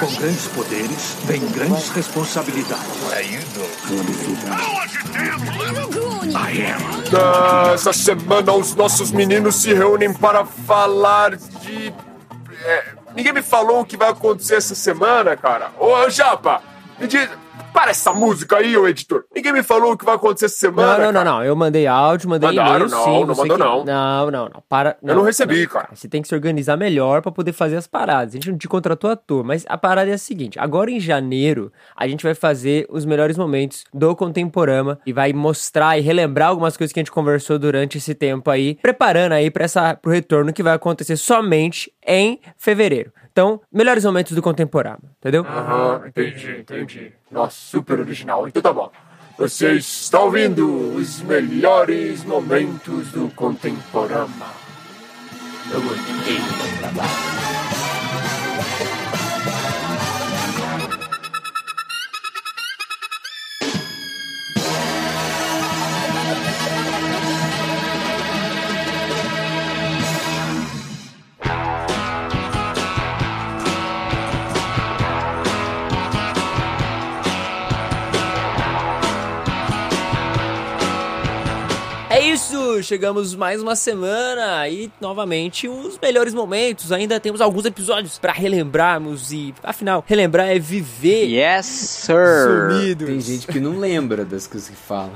Com grandes poderes, vem grandes responsabilidades. Essa semana os nossos meninos se reúnem para falar de. é, ninguém me falou o que vai acontecer essa semana, cara. Ô, Japa, me diz. Para essa música aí, ô editor. Ninguém me falou o que vai acontecer essa semana. Não, não, não, cara. não. Eu mandei áudio, mandei Mandaram, e-mail, não, sim. não mandou, que- não. Não, não, não. Para. Eu não recebi, cara. Você tem que se organizar melhor pra poder fazer as paradas. A gente não te contratou à toa, mas a parada é a seguinte: agora em janeiro, a gente vai fazer os melhores momentos do Contemporama e vai mostrar e relembrar algumas coisas que a gente conversou durante esse tempo aí, preparando aí para essa pro retorno que vai acontecer somente em fevereiro. Então, melhores momentos do Contemporama, entendeu? Aham, entendi, entendi. Nossa, super original. Então tá bom. Você está ouvindo os melhores momentos do Contemporama. Eu gostei. É isso, chegamos mais uma semana e novamente os melhores momentos. Ainda temos alguns episódios pra relembrarmos e, afinal, relembrar é viver Yes, sir. sumidos. Tem gente que não lembra das coisas que fala.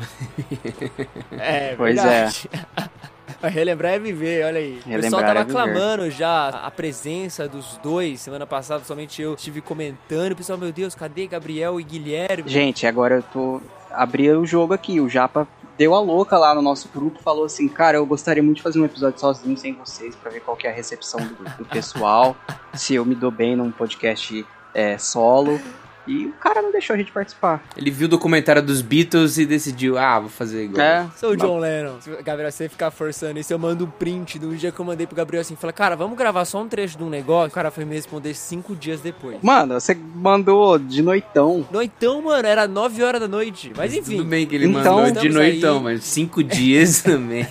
É, Pois verdade. Relembrar é viver, olha aí. o pessoal Relembrar tava é viver. aclamando já a presença dos dois. Semana passada, somente eu estive comentando. O pessoal, meu Deus, cadê Gabriel e Guilherme? Gente, agora eu tô. Abri o jogo aqui. O Japa deu a louca lá no nosso grupo. Falou assim: Cara, eu gostaria muito de fazer um episódio sozinho, sem vocês, pra ver qual que é a recepção do, do pessoal. se eu me dou bem num podcast é, solo. E o cara não deixou a gente participar. Ele viu o documentário dos Beatles e decidiu, ah, vou fazer igual. É. Sou o John Lennon. Se- Gabriel, se você ficar forçando isso, eu mando um print do dia que eu mandei pro Gabriel assim, fala, cara, vamos gravar só um trecho de um negócio. O cara foi me responder cinco dias depois. Mano, você mandou de noitão. Noitão, mano, era 9 horas da noite. Mas enfim. Tudo bem que ele Então- mandou de noitão, aí. mas cinco dias também.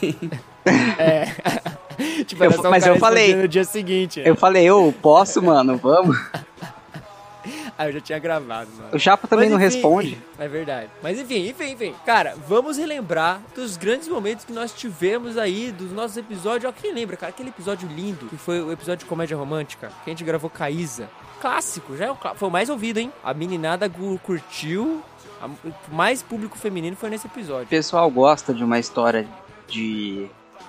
É. tipo, Eu- mas eu falei- no dia seguinte. Eu falei, eu posso, mano, vamos. Ah, eu já tinha gravado, mano. O Japa também Mas, não enfim, responde. É verdade. Mas enfim, enfim, enfim. Cara, vamos relembrar dos grandes momentos que nós tivemos aí, dos nossos episódios. Ó, quem lembra, cara? Aquele episódio lindo, que foi o episódio de comédia romântica, que a gente gravou com a Isa. Clássico, já é o foi o mais ouvido, hein? A meninada curtiu. A- o mais público feminino foi nesse O episódio. pessoal gosta de uma história de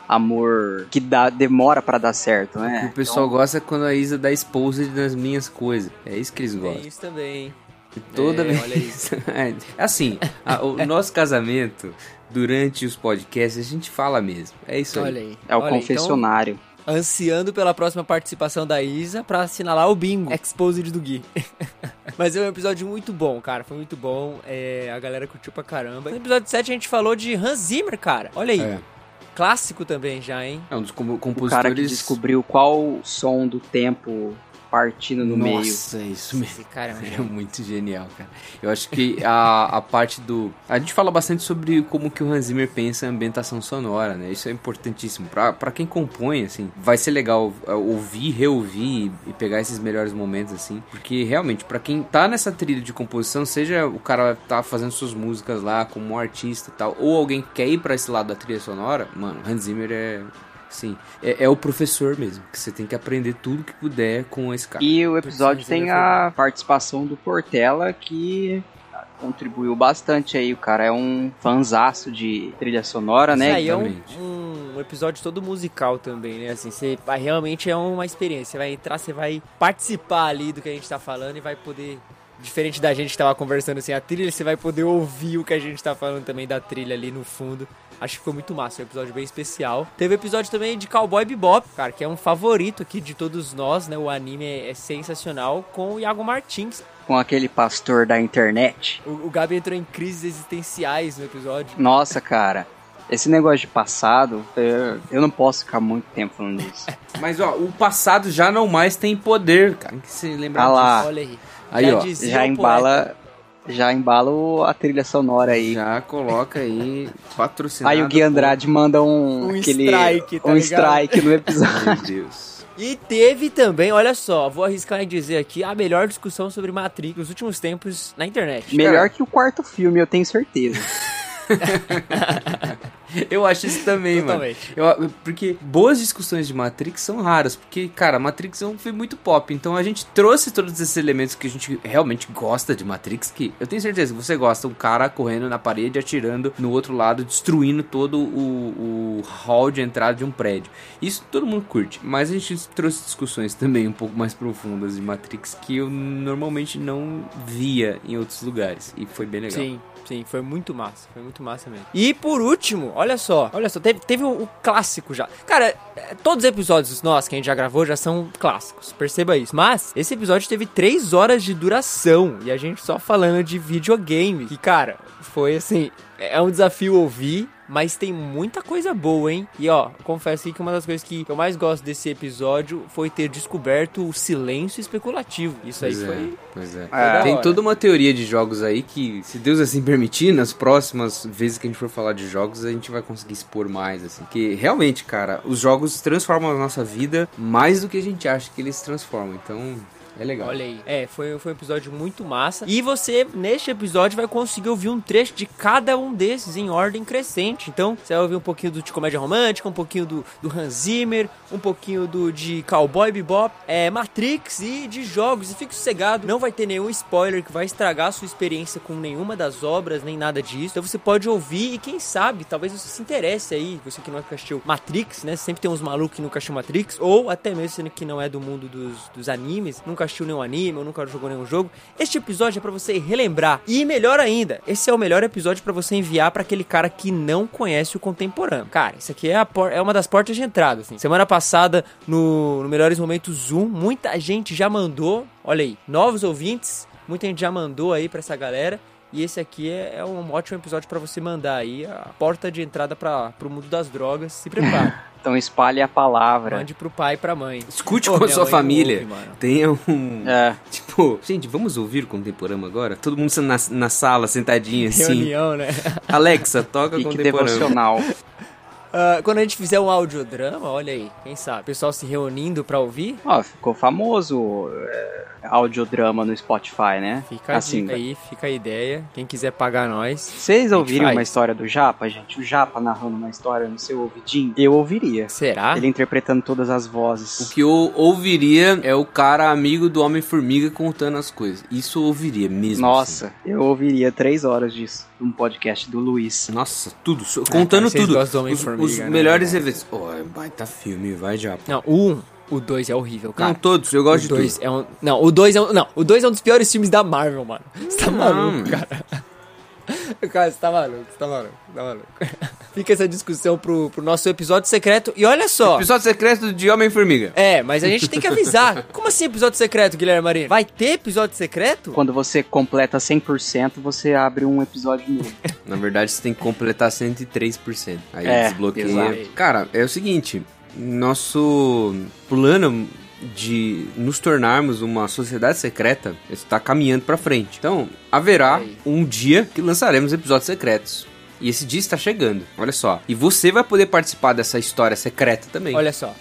amor que dá, demora pra dar certo, né? o pessoal gosta quando a Isa dá exposed nas minhas coisas. É isso que eles Tem gostam. isso também. E toda É, vez. olha isso. É, assim, a- o nosso casamento, durante os podcasts, a gente fala mesmo. É isso aí. Olha aí. É o Olha aí, confessionário. Então, ansiando pela próxima participação da Isa pra assinalar o bingo Exposed do Gui. Mas é um episódio muito bom, cara. Foi muito bom. É, a galera curtiu pra caramba. No episódio 7 a gente falou de Hans Zimmer, cara. Olha aí. É. Clássico também já, hein? É um dos compo- O cara que compositores. descobriu qual som do tempo partindo no meio. Nossa, isso mesmo. Esse cara é É muito genial, cara. Eu acho que a, a parte do. A gente fala bastante sobre como que o Hans Zimmer pensa a ambientação sonora, né? Isso é importantíssimo. Pra, pra quem compõe, assim, vai ser legal é, ouvir, reouvir e pegar esses melhores momentos, assim. Porque realmente, pra quem tá nessa trilha de composição, seja o cara tá fazendo suas músicas lá como um artista e tal, ou alguém que quer ir pra esse lado da trilha sonora, mano, Hans Zimmer é. Sim, é, é o professor mesmo, que você tem que aprender tudo que puder com esse cara. E o episódio tem a participação do Portela, que contribuiu bastante aí. O cara é um fanzaço de trilha sonora, Isso né? aí é um, um episódio todo musical também, né? Assim, você vai- realmente é uma experiência. Você vai entrar, você vai participar ali do que a gente tá falando e vai poder. Diferente da gente que tava conversando assim, a trilha, você vai poder ouvir o que a gente tá falando também da trilha ali no fundo. Acho que ficou muito massa, um episódio bem especial. Teve episódio também de Cowboy Bebop, cara, que é um favorito aqui de todos nós, né? O anime é, é sensacional, com o Iago Martins. Com aquele pastor da internet. O, o Gabi entrou em crises existenciais no episódio. Nossa, cara. Esse negócio de passado, eu, eu não posso ficar muito tempo falando disso. Mas ó, o passado já não mais tem poder, cara. Tem que se lembrar Ah lá. disso. Olha aí. Aí, Já ó, Já o embala. Já embala o- a trilha sonora aí. Já coloca aí patrocinado. Aí o Gui Andrade manda um. Um aquele, strike, tá um ligado? strike no episódio. Meu Deus. E teve também, olha só, vou arriscar em dizer aqui, a melhor discussão sobre Matrix nos últimos tempos na internet. Melhor que o quarto filme, eu tenho certeza. Eu acho isso também, mano. Totalmente. Eu- porque boas discussões de Matrix são raras. Porque, cara, Matrix é um filme muito pop. Então a gente trouxe todos esses elementos que a gente realmente gosta de Matrix. Que eu tenho certeza que você gosta. Um cara correndo na parede, atirando no outro lado, destruindo todo o, o hall de entrada de um prédio. Isso todo mundo curte. Mas a gente trouxe discussões também um pouco mais profundas de Matrix que eu normalmente não via em outros lugares. E foi bem legal. Sim, sim, foi muito massa, foi muito massa mesmo. E por último, olha só, olha só, teve, teve o, o clássico já. Cara, é, todos os episódios nossos que a gente já gravou já são clássicos, perceba isso. Mas esse episódio teve 3 horas de duração e a gente só falando de videogame. Que, cara, foi assim, é um desafio ouvir. Mas tem muita coisa boa, hein? E ó, confesso aqui que uma das coisas que eu mais gosto desse episódio foi ter descoberto o silêncio especulativo. Isso aí Pois é, foi pois é. É. Tem toda uma teoria de jogos aí que, se Deus assim permitir, nas próximas vezes que a gente for falar de jogos, a gente vai conseguir expor mais, assim. Que realmente, cara, os jogos transformam a nossa vida mais do que a gente acha que eles transformam. Então, é legal. Olha aí. É, foi, foi um episódio muito massa. E você, neste episódio, vai conseguir ouvir um trecho de cada um desses em ordem crescente. Então, você vai ouvir um pouquinho do de comédia romântica, um pouquinho do, do Hans Zimmer, um pouquinho do de Cowboy Bebop, é, Matrix e de jogos. E fique sossegado, não vai ter nenhum spoiler que vai estragar a sua experiência com nenhuma das obras, nem nada disso. Então você pode ouvir e quem sabe, talvez você se interesse aí, você que nunca assistiu Matrix, né? Sempre tem uns malucos que nunca assistiu Matrix, ou até mesmo você que não é do mundo dos, dos animes, nunca assistiu nenhum anime, ou nunca jogou nenhum jogo. Este episódio é pra você relembrar. E melhor ainda, esse é o melhor episódio pra você enviar pra aquele cara que não conhece o contemporâneo. Cara, isso aqui é, por- é uma das portas de entrada, assim. Semana passada, no, no Melhores Momentos Zoom, muita gente já mandou, olha aí, novos ouvintes, muita gente já mandou aí pra essa galera. E esse aqui é, é um ótimo episódio pra você mandar aí a porta de entrada para pro mundo das drogas. Se prepare. Então espalhe a palavra. Mande pro pai e pra mãe. Escute Ô, com a sua não família. ouve. Tenha um. É. Tipo, gente, vamos ouvir o Contemporâneo agora? Todo mundo na, na sala, sentadinho assim. Reunião, né? Alexa, toca Fique Contemporâneo. devocional. Ah, quando a gente fizer um audiodrama, olha aí, quem sabe? O pessoal se reunindo pra ouvir. Ó, ficou famoso é, audiodrama no Spotify, né? Fica a assim, dica aí, fica a ideia. Quem quiser pagar nós. Vocês ouviram uma história do Japa, gente? O Japa narrando uma história no seu ouvidinho? Eu ouviria. Será? Ele interpretando todas as O vozes. que eu ouviria é o cara amigo do Homem-Formiga contando as coisas. Isso eu ouviria mesmo. assim. Nossa, eu ouviria três horas disso. Um podcast do Luiz. Nossa, tudo. so- Contando cara, vocês tudo. Os, os né? melhores eventos. Oh, é baita filme, vai já. Não, o 1, o 2 é horrível, cara. Não, todos, eu gosto o de dois tudo. é um, não, o 2 é um, não, o 2 é um dos piores filmes da Marvel, mano. Você tá maluco, cara? Cara, você tá maluco, você tá maluco, você tá maluco. Fica essa discussão pro, pro nosso episódio secreto. E olha só. Episódio secreto de Homem-Formiga. É, mas a gente tem que avisar. Como assim episódio secreto, Guilherme Marinho? Vai ter episódio secreto? Quando você completa 100%, você abre um episódio novo. Na verdade, você tem que completar 103%. Aí É, desbloqueia. exato. Cara, é o seguinte: nosso plano de nos tornarmos uma sociedade secreta está caminhando pra frente. Então, haverá um dia que lançaremos episódios secretos. E esse dia está chegando. Olha só. E você vai poder participar dessa história secreta também. Olha só,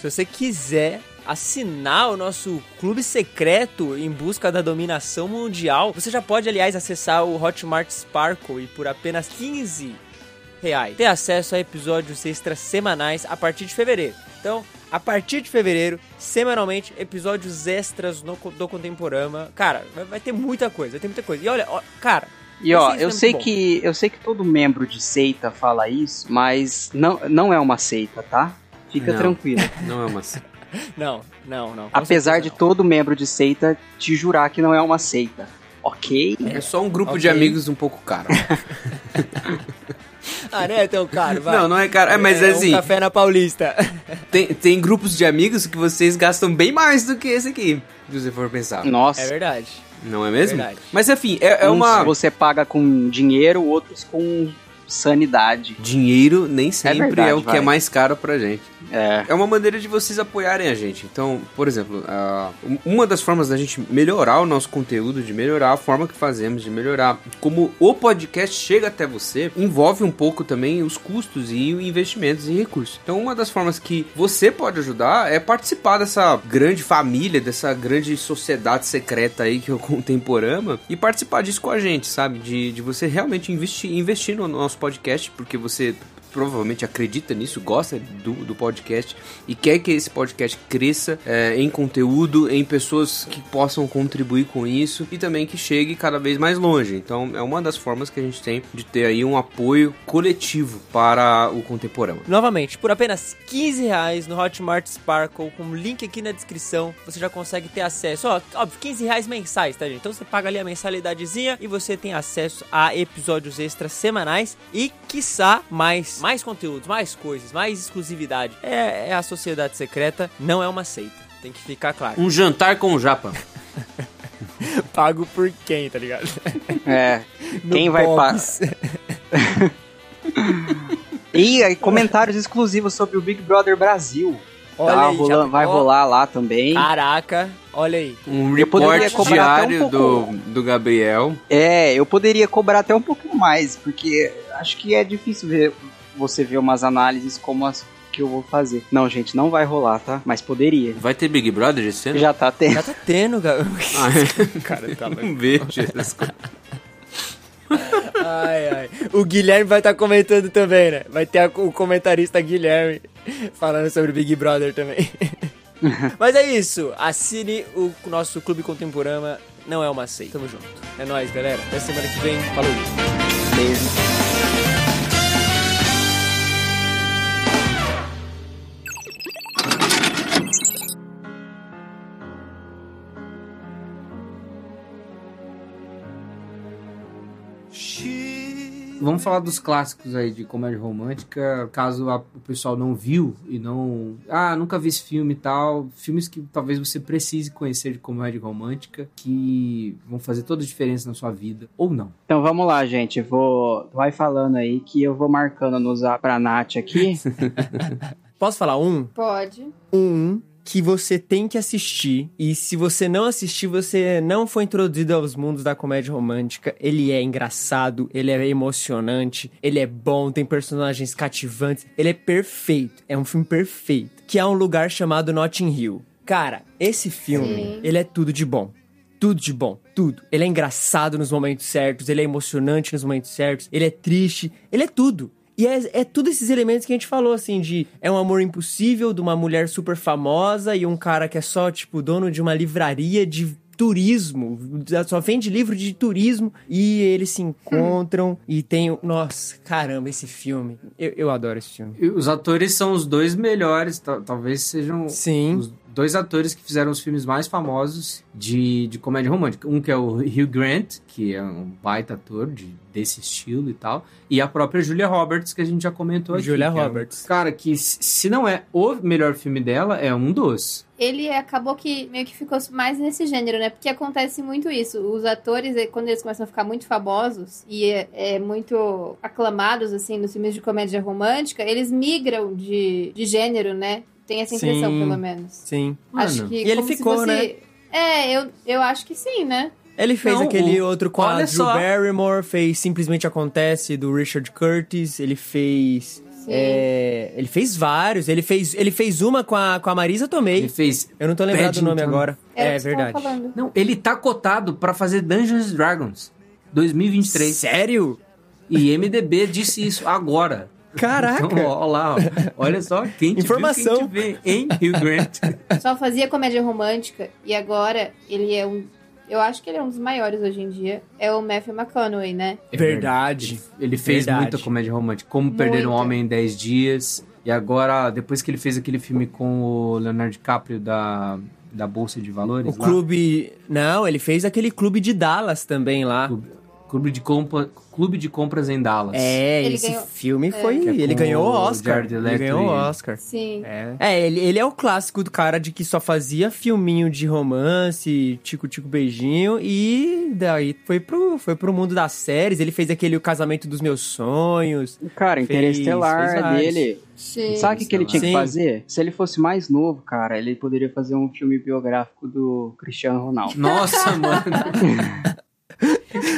se você quiser assinar o nosso clube secreto em busca da dominação mundial, você já pode, aliás, acessar o Hotmart Sparkle e por apenas 15 reais ter acesso a episódios extras semanais a partir de fevereiro. Então, a partir de fevereiro, semanalmente, episódios extras no, do Contemporama. Cara, vai, vai ter muita coisa, vai ter muita coisa. E olha, ó, cara, E ó, eu é sei que eu sei que todo membro de seita fala isso, mas não, não é uma seita, tá? Fica Não. tranquilo. Não é uma. não, não, não. com Apesar de não. todo membro de seita te jurar que não é uma seita. Ok? É só um grupo Ok. de amigos um pouco caro. Ah, né, teu caro, vai. Não, não é caro. É, mas é um assim. café na Paulista. Tem, tem grupos de amigos que vocês gastam bem mais do que esse aqui, se você for pensar. Nossa. É verdade. Não é mesmo? Verdade. Mas enfim, é, é Uns uma. você paga com dinheiro, outros com sanidade. Dinheiro nem sempre é, verdade, o que vai. é mais caro pra gente. É. É uma maneira de vocês apoiarem a gente. Então, por exemplo, ah, uma das formas da gente melhorar o nosso conteúdo, de melhorar a forma que fazemos, de melhorar como o podcast chega até você, envolve um pouco também os custos e investimentos e recursos. Então, uma das formas que você pode ajudar é participar dessa grande família, dessa grande sociedade secreta aí que é o Contemporama e participar disso com a gente, sabe? De, de você realmente investir, investir no nosso podcast, porque você provavelmente acredita nisso, gosta do, do podcast e quer que esse podcast cresça é, em conteúdo, em pessoas que possam contribuir com isso e também que chegue cada vez mais longe. Então é uma das formas que a gente tem de ter aí um apoio coletivo para o Contemporâneo. Novamente, por apenas 15 reais no Hotmart Sparkle, com o link aqui na descrição, você já consegue ter acesso. Ó, óbvio, 15 reais mensais, tá, gente? Então você paga ali a mensalidadezinha e você tem acesso a episódios extras semanais e, quiçá, mais, mais conteúdos, mais coisas, mais exclusividade. É, é a sociedade secreta, não é uma seita. Tem que ficar claro. Um jantar com o Japa. Pago por quem, tá ligado? É. No Quem vai pagar? E aí, comentários exclusivos sobre o Big Brother Brasil. Olha Tá aí, já- rolando- vai rolar lá também. Caraca, olha aí. Um Eu poderia report cobrar até um diário pouco. do, do Gabriel. É, eu poderia cobrar até um pouquinho mais, porque acho que é difícil ver você ver umas análises como as que eu vou fazer. Não, gente, não vai rolar, tá? Mas poderia. Vai ter Big Brother esse ano? Já tá tendo. Já tá tendo, cara. Ah, é. cara, tá louco. Essas coisas. Ai, ai. O Guilherme vai estar comentando também, né? Vai ter a- o comentarista Guilherme falando sobre Big Brother também. Mas é isso. Assine o nosso Clube Contemporâneo. Não é uma seita. Tamo junto. É nóis, galera. Até semana que vem. Falou. Beijo. Vamos falar dos clássicos aí de comédia romântica, caso a- o pessoal não viu e não. Ah, nunca vi esse filme e tal. Filmes que talvez você precise conhecer de comédia romântica, que vão fazer toda a diferença na sua vida, ou não. Então vamos lá, gente. Vou. Vai falando aí que eu vou marcando no zap pra Nath aqui. Posso falar um? Pode. Um que você tem que assistir. E se você não assistir, você não foi introduzido aos mundos da comédia romântica. Ele é engraçado, ele é emocionante, ele é bom, tem personagens cativantes. Ele é perfeito. É um filme perfeito. Que é um lugar chamado Notting Hill. Cara, esse filme, Sim. ele é tudo de bom. Tudo de bom, tudo. Ele é engraçado nos momentos certos, ele é emocionante nos momentos certos, ele é triste, ele é tudo. E é, é tudo esses elementos que a gente falou, assim, de é um amor impossível de uma mulher super famosa e um cara que é só, tipo, dono de uma livraria de turismo, só vende livro de turismo e eles se encontram e tem. o- Nossa, caramba, esse filme. Eu, eu adoro esse filme. E os atores são os dois melhores, ta- talvez sejam Sim. os dois atores que fizeram os filmes mais famosos de, de comédia romântica. Um que é o Hugh Grant, que é um baita ator de, desse estilo e tal, e a própria Julia Roberts, que a gente já comentou aqui. Julia que é um Roberts. cara, que se não é o melhor filme dela, é um dos. Ele acabou que meio que ficou mais nesse gênero, né? Porque acontece muito isso. Os atores, eh, quando eles começam a ficar muito famosos e é, é muito aclamados, assim, nos filmes de comédia romântica, eles migram de, de gênero, né? Tem essa impressão, Sim. pelo menos. Sim. Acho Mano, que E ele ficou, fosse- né? É, eu, eu acho que sim, né? Ele fez Não, aquele o- outro com a olha Drew só. Barrymore, fez Simplesmente Acontece, do Richard Curtis, ele fez... É, ele fez vários, ele fez, ele fez uma com a, com a Marisa Tomei. Ele fez. Eu não tô lembrado do nome agora. É tava verdade. Não, ele tá cotado pra fazer Dungeons Dragons 2023. Sério? E MDB disse isso agora. Caraca! Então, ó, lá, ó. olha só quem te Informação. Viu, quem te vê, hein, Hugh Grant? Só fazia comédia romântica e agora ele é um. Eu acho que ele é um dos maiores hoje em dia. É o Matthew McConaughey, né? Verdade. Ele, ele fez Verdade. muita comédia romântica, como Perder um Muita. Homem em 10 Dias. E agora, depois que ele fez aquele filme com o Leonardo DiCaprio da, da Bolsa de Valores. O lá, clube. Não, ele fez aquele clube de Dallas também lá. Clube- Clube de, Compa, Clube de Compras em Dallas. É, Ele esse ganhou- filme foi. Que é ele ganhou o o Oscar. Ele ganhou o Oscar. Sim. É, É, ele, ele é o clássico do cara de que só fazia filminho de romance, tico-tico beijinho, e daí foi pro, foi pro mundo das séries. Ele fez aquele O Casamento dos Meus Sonhos. Cara, Interestelar vários. dele. Sim. Sabe o que, que ele tinha que Sim. fazer? Se ele fosse mais novo, cara, ele poderia fazer um filme biográfico do Cristiano Ronaldo. Nossa, mano.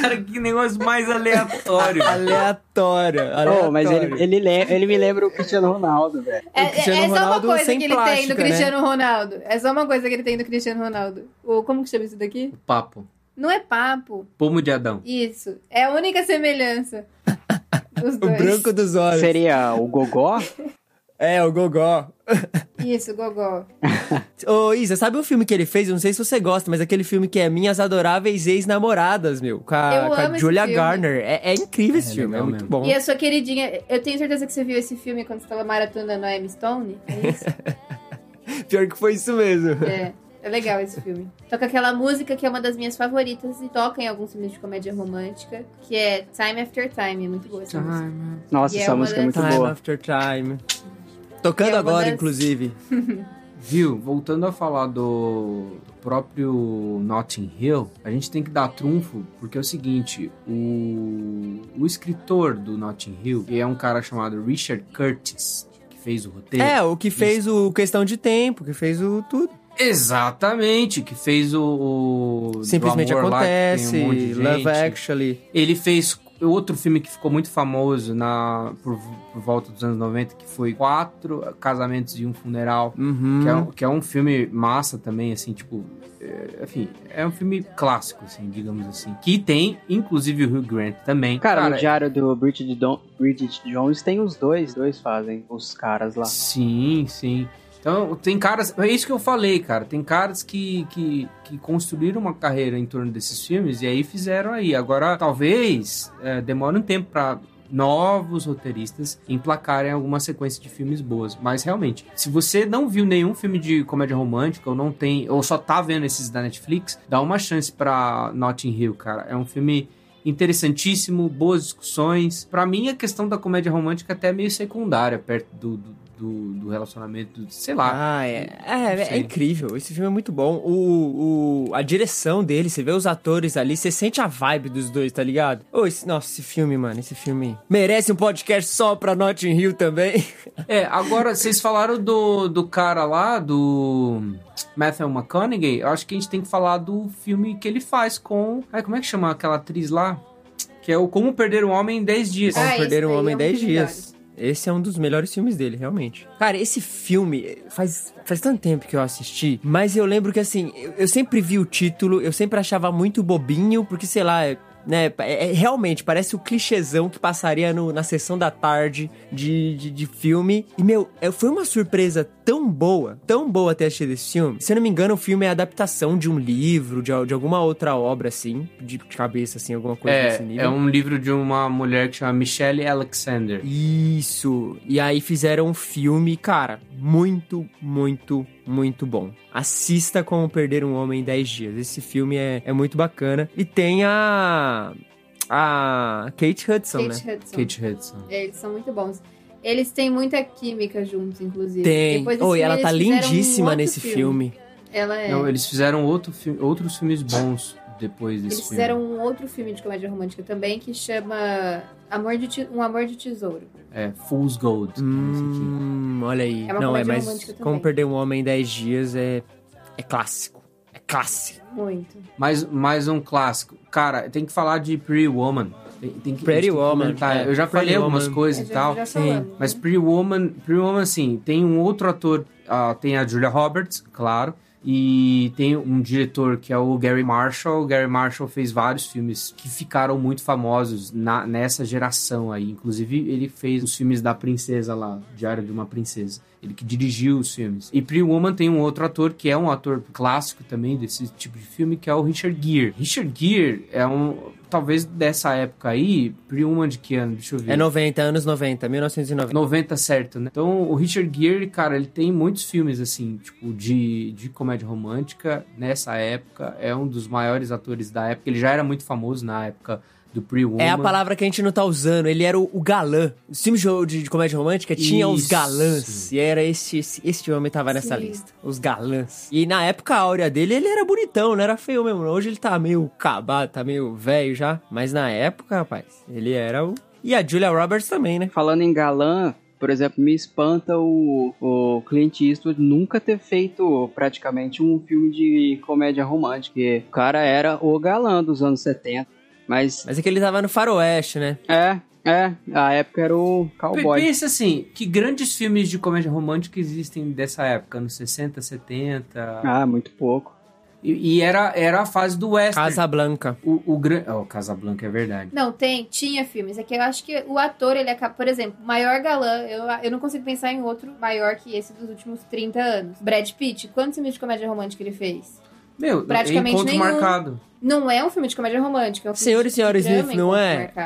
Cara, que negócio mais aleatório. Aleatório. aleatório. Oh, mas ele, ele, le- ele me lembra o Cristiano Ronaldo, velho. É, O Cristiano é- é só uma coisa que ele tem plástica, do né? Cristiano Ronaldo. É só uma coisa que ele tem do Cristiano Ronaldo. O, como que chama isso daqui? Papo. Não é papo. Pomo de Adão. Isso. É a única semelhança. Dos O dois. branco dos olhos. Seria o Gogó? É, o Gogó. Isso, Gogó. Ô, Isa, sabe um filme que ele fez? Eu não sei se você gosta, mas aquele filme que é Minhas Adoráveis Ex-Namoradas, meu. Com a, Eu com a amo esse Julia. Garner. É, é incrível esse É filme, é muito mesmo. bom. E a sua queridinha, eu tenho certeza que você viu esse filme quando você estava maratonando a Emma Stone. É isso? Pior que foi isso mesmo. É. É legal esse filme. Toca aquela música que é uma das minhas favoritas e toca em alguns filmes de comédia romântica, que é Time After Time. É muito boa essa música. Nossa, E é essa uma música é muito Time boa. After Time. Tocando É agora, das- inclusive. Viu? Voltando a falar do próprio Notting Hill, a gente tem que dar trunfo, porque é o seguinte, o, o escritor do Notting Hill, que é um cara chamado Richard Curtis, que fez o roteiro. É, o que fez o Questão de Tempo, que fez o tudo. Exatamente, que fez o... o Simplesmente Amor lá, Acontece, um Love. Actually. Ele fez outro filme que ficou muito famoso na por, por volta dos anos 90, que foi Quatro Casamentos e um Funeral. Uhum. Que é, um, que é um filme massa também, assim, tipo. é, enfim, é um filme clássico, assim, digamos assim. Que tem, inclusive, o Hugh Grant também. Cara, no diário do Bridget, Don- Bridget Jones tem os dois, dois fazem, os caras lá. Sim, sim. Então, tem caras. É isso que eu falei, cara. Tem caras que, que, que construíram uma carreira em torno desses filmes e aí fizeram aí. Agora, talvez é, demore um tempo pra novos roteiristas emplacarem alguma sequência de filmes boas. Mas realmente, se você não viu nenhum filme de comédia romântica ou não tem, ou só tá vendo esses da Netflix, dá uma chance pra Notting Hill, cara. É um filme interessantíssimo, boas discussões. Pra mim, a questão da comédia romântica até é meio secundária perto do, do, do- do relacionamento, sei lá. Ah, é. É, é incrível. Esse filme é muito bom. O, o, a direção dele, você vê os atores ali, você sente a vibe dos dois, tá ligado? Ô, esse, nossa, esse filme, mano, esse filme merece um podcast só pra Notting Hill também. É, agora vocês falaram do, do cara lá, do Matthew McConaughey. Eu acho que a gente tem que falar do filme que ele faz com. Ai, como é que chama aquela atriz lá? Que é o Como Perder um Homem em 10 Dias. Como Ah, Perder um Homem é em um 10 dos dias. Esse é um dos melhores filmes dele, realmente. Cara, esse filme faz, faz tanto tempo que eu assisti, mas eu lembro que assim, eu, eu sempre vi o título, eu sempre achava muito bobinho, porque sei lá, é- né, é- é- realmente parece o clichêzão que passaria no- na sessão da tarde de, de, de filme. E, meu, é- foi uma surpresa tão boa, tão boa ter assistido esse filme. Se eu não me engano, o filme é adaptação de um livro, de, de alguma outra obra, assim, de, cabeça, assim, alguma coisa desse É, nível. é um livro de uma mulher que chama Michelle Alexander. Isso. E aí fizeram um filme, cara, muito, muito, muito bom. Assista Como Perder um Homem em 10 Dias. Esse filme é, é muito bacana. E tem a. A Kate Hudson, Kate né? Hudson. Kate Hudson. É, Eles são muito bons. Eles têm muita química juntos, inclusive. Tem. Oh, e filme, ela tá um lindíssima outro nesse filme. Ela é. Não, eles fizeram outro fi- outros filmes bons depois desse Eles filme. fizeram um outro filme de comédia romântica também que chama Amor de Te- Um Amor de Tesouro. É, Fool's Gold. aqui. Hum, olha aí. É uma Não, é romântica Como. Perder um Homem em 10 Dias é, é clássico. É clássico. Muito. Mais, mais um clássico. Cara, tem que falar de Pretty Woman. Tem, tem que, Pretty Woman, é. Eu já Pretty falei algumas Woman. coisas É, e tal. sim. Mas né? Pretty Woman, Pretty Woman, assim, tem um outro ator, ah, tem a Julia Roberts, claro, e tem um diretor que é o Gary Marshall. O Gary Marshall fez vários filmes que ficaram muito famosos na, nessa geração aí. Inclusive, ele fez os filmes da princesa lá, Diário de uma Princesa. Ele que dirigiu os filmes. E Pretty Woman tem um outro ator que é um ator clássico também desse tipo de filme, que é o Richard Gere. Richard Gere é um... Talvez dessa época aí, Woman de que ano? Deixa eu ver. É 90, anos 90, 1990. 90 certo, né? Então, o Richard Gere, cara, ele tem muitos filmes, assim, tipo, de, de comédia romântica nessa época. É um dos maiores atores da época. Ele já era muito famoso na época Do Pre-Woman. É a palavra que a gente não tá usando. Ele era o, o galã. Os filmes de, de, comédia romântica tinha os Isso. galãs. E era esse, esse, esse homem tava nessa Sim. lista. Os galãs. E na época áurea dele, ele era bonitão, não era feio mesmo. Hoje ele tá meio acabado, tá meio velho já. Mas na época, rapaz, ele era o. E a Julia Roberts também, né? Falando em galã, por exemplo, me espanta o, o Clint Eastwood nunca ter feito praticamente um filme de comédia romântica. porque O cara era o galã dos anos 70. Mas Mas é que ele tava no faroeste, né? é, é, a época era o cowboy. Pensa assim, que grandes filmes de comédia romântica existem dessa época, nos 60, 70. Ah, muito pouco. E, e era, era a fase do western. Casablanca. O, o gran... Oh, Casablanca é verdade. Não, tem, tinha filmes. É que eu acho que o ator, ele acaba. Por exemplo, o maior galã, eu, eu não consigo pensar em outro maior que esse dos últimos 30 anos. Brad Pitt, quantos filmes de comédia romântica ele fez? Meu, Praticamente encontro nenhum. marcado. Não é um filme de comédia romântica, é um Senhor e Senhora Smith, não é?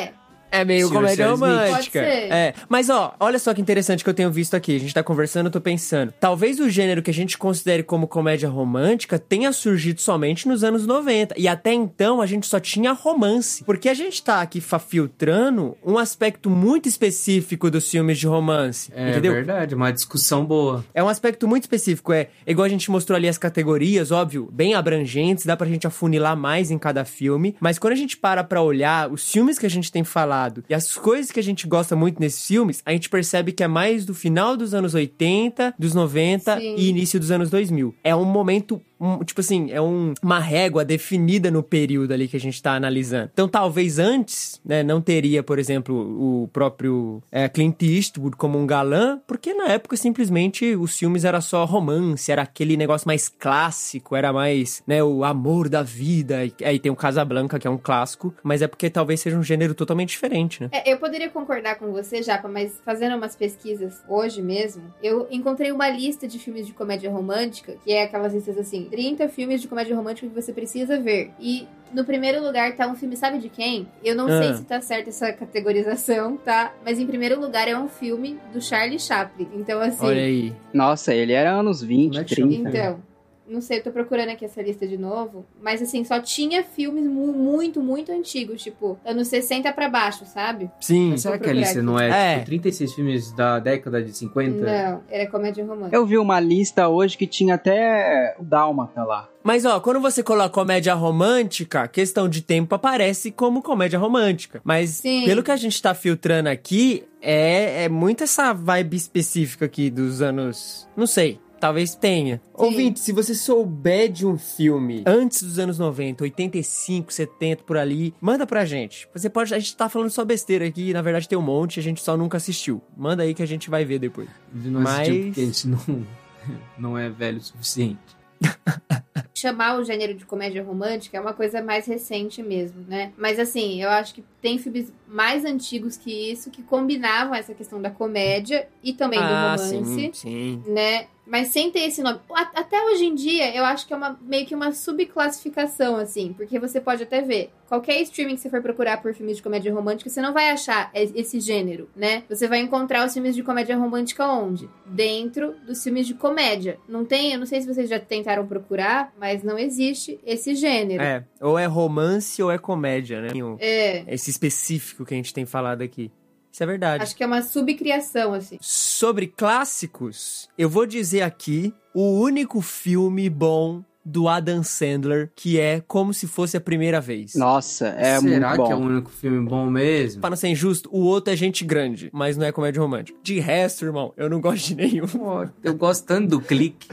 É, É meio Senhor comédia romântica. Pode ser. É. Mas ó, olha só que interessante que eu tenho visto aqui. A gente tá conversando, eu tô pensando. Talvez o gênero que a gente considere como comédia romântica tenha surgido somente nos anos 90. E até então a gente só tinha romance. Porque a gente tá aqui filtrando um aspecto muito específico dos filmes de romance. É entendeu? verdade, uma discussão boa. É um aspecto muito específico, é igual a gente mostrou ali as categorias, óbvio, bem abrangentes, dá pra gente afunilar mais em cada filme, mas quando a gente para pra olhar os filmes que a gente tem falado e as coisas que a gente gosta muito nesses filmes, a gente percebe que é mais do final dos anos 80, dos 90 Sim. e início dos anos 2000. É um momento um- tipo assim, é um- uma régua definida no período ali que a gente tá analisando. Então, talvez antes, né, não teria, por exemplo, o próprio é, Clint Eastwood como um galã, porque na época simplesmente os filmes era só romance, era aquele negócio mais clássico, era mais, né, o amor da vida. Aí tem o Casablanca, que é um clássico, mas é porque talvez seja um gênero totalmente diferente, né? É, eu poderia concordar com você, Japa, mas fazendo umas pesquisas hoje mesmo, eu encontrei uma lista de filmes de comédia romântica, que é aquelas listas assim, 30 filmes de comédia romântica que você precisa ver. E no primeiro lugar tá um filme, sabe de quem? Eu não Ah. sei se tá certa essa categorização, tá? Mas em primeiro lugar é um filme do Charlie Chaplin. Então, assim. Olha aí. Nossa, ele era anos 20, Como é que chama? 30. Então, não sei, eu tô procurando aqui essa lista de novo. Mas assim, só tinha filmes mu- muito, muito antigos, tipo, anos 60 pra baixo, sabe? Sim. Será que a lista procurar não é, aqui. tipo 36 filmes da década de 50? Não, era comédia romântica. Eu vi uma lista hoje que tinha até o Dálmata lá. Mas ó, quando você coloca comédia romântica, questão de tempo aparece como comédia romântica. Mas Sim. pelo que a gente tá filtrando aqui, é, é muito essa vibe específica aqui dos anos. Não sei. Talvez tenha. Ouvinte, se você souber de um filme antes dos anos 90, 85, 70, por ali, manda pra gente. Você pode. A gente tá falando só besteira aqui, na verdade tem um monte, a gente só nunca assistiu. Manda aí que a gente vai ver depois. Não Mas- assistiu porque a gente não, não é velho o suficiente. Chamar o gênero de comédia romântica é uma coisa mais recente mesmo, né? Mas assim, eu acho que tem filmes mais antigos que isso que combinavam essa questão da comédia e também do romance. Ah, sim, sim. né? Mas sem ter esse nome. Até hoje em dia, eu acho que é uma, meio que uma subclassificação, assim. Porque você pode até ver. Qualquer streaming que você for procurar por filmes de comédia romântica, você não vai achar esse gênero, né? Você vai encontrar os filmes de comédia romântica onde? Dentro dos filmes de comédia. Não tem, eu não sei se vocês já tentaram procurar, mas não existe esse gênero. É, ou é romance ou é comédia, né? É, Esse específico que a gente tem falado aqui. Isso é verdade. acho que é uma subcriação, assim. Sobre clássicos, eu vou dizer aqui o único filme bom do Adam Sandler, que é como se fosse a primeira vez. Nossa, é Será muito bom. que é o único filme bom mesmo? Para não ser injusto, o outro é gente grande, mas não é comédia romântica. De resto, irmão, eu não gosto de nenhum. Pô, eu gosto tanto do Clique.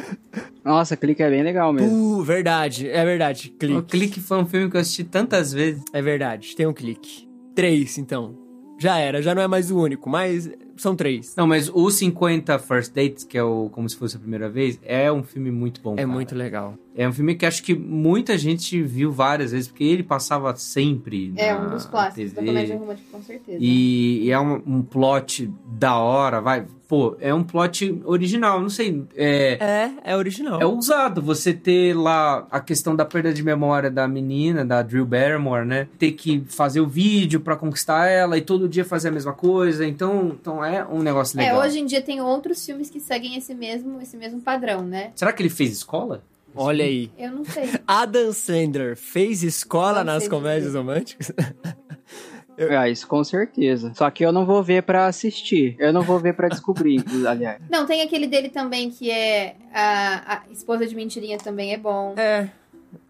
Nossa, clique é bem legal mesmo. Uh, verdade, é verdade. O Clique. Clique foi um filme que eu assisti tantas vezes. É verdade, tem um clique. Três, então. Já era, já não é mais o único, mas são três. Não, mas o 50 First Dates, que é o Como Se Fosse a Primeira Vez, é um filme muito bom, É cara. muito legal. É um filme que acho que muita gente viu várias vezes, porque ele passava sempre É na um dos clássicos da TV. comédia romântica, com certeza. E, e é um, um plot da hora, vai. Pô, é um plot original, não sei. É, É, é original. é ousado você ter lá a questão da perda de memória da menina, da Drew Barrymore, né? Ter que fazer o vídeo pra conquistar ela e todo dia fazer a mesma coisa. Então, então é um negócio É, legal. hoje em dia tem outros filmes que seguem esse mesmo, esse mesmo padrão, né? Será que ele fez escola? Olha aí. Eu não sei. Adam Sandler fez escola nas comédias românticas? Ah, isso com certeza. Só que eu não vou ver pra assistir. Eu não vou ver pra descobrir, aliás. Não, tem aquele dele também que é a, a esposa de mentirinha também é bom. É,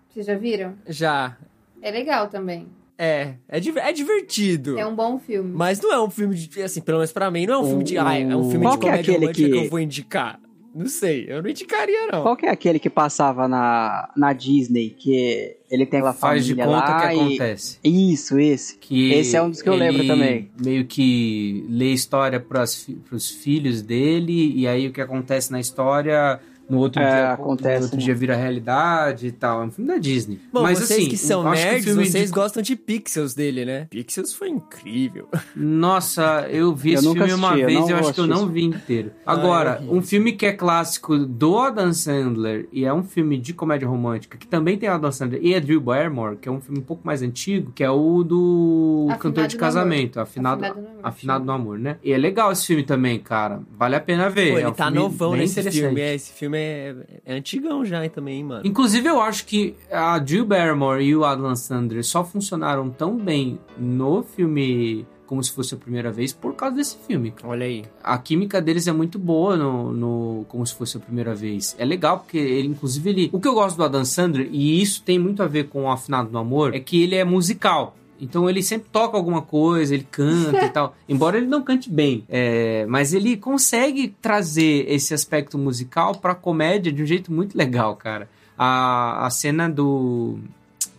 Vocês já viram? já. É legal também. É, é, div- é divertido. É um bom filme. Mas não é um filme de, assim, pelo menos pra mim, não é um filme de, ah, é um filme Qual de que é comédia aquele romântica que... que- eu vou indicar. Não sei, eu não indicaria, não. Qual que é aquele que passava na, na Disney, que ele tem aquela Faz de família conta lá que e... acontece. Isso, esse. Que Esse é um dos que eu lembro também. Meio que lê história pras, pros filhos dele, e aí o que acontece na história. No outro, É, dia, acontece, no outro né? dia vira realidade e tal. É um filme da Disney. Bom, Mas vocês assim, que são acho que nerds, filme vocês de- gostam de Pixels dele, né? Pixels foi incrível. Nossa, eu vi Eu esse filme uma assisti, eu vez e eu acho que eu não vi inteiro. Ah, Agora, eu vi. um filme que é clássico do Adam Sandler e é um filme de comédia romântica, que também tem o Adam Sandler e a Drew Barrymore, que é um filme um pouco mais antigo, que é o do Afinado Cantor de Casamento, Afinado, Afinado no Amor. Afinado no Amor, né? E é legal esse filme também, cara. Vale a pena ver. Pô, é ele um tá novão nesse interessante. filme. É, esse filme é, é antigão já também, hein, mano. Inclusive, eu acho que a Drew Barrymore e o Adam Sandler só funcionaram tão bem no filme como se fosse a primeira vez por causa desse filme. Olha aí. A química deles é muito boa no, no como se fosse a primeira vez. É legal porque ele, inclusive, ele. O que eu gosto do Adam Sandler, e isso tem muito a ver com o Afinado no Amor, é que ele é musical. Então ele sempre toca alguma coisa, ele canta e tal. Embora ele não cante bem. é, mas ele consegue trazer esse aspecto musical pra comédia de um jeito muito legal, cara. A, a cena do.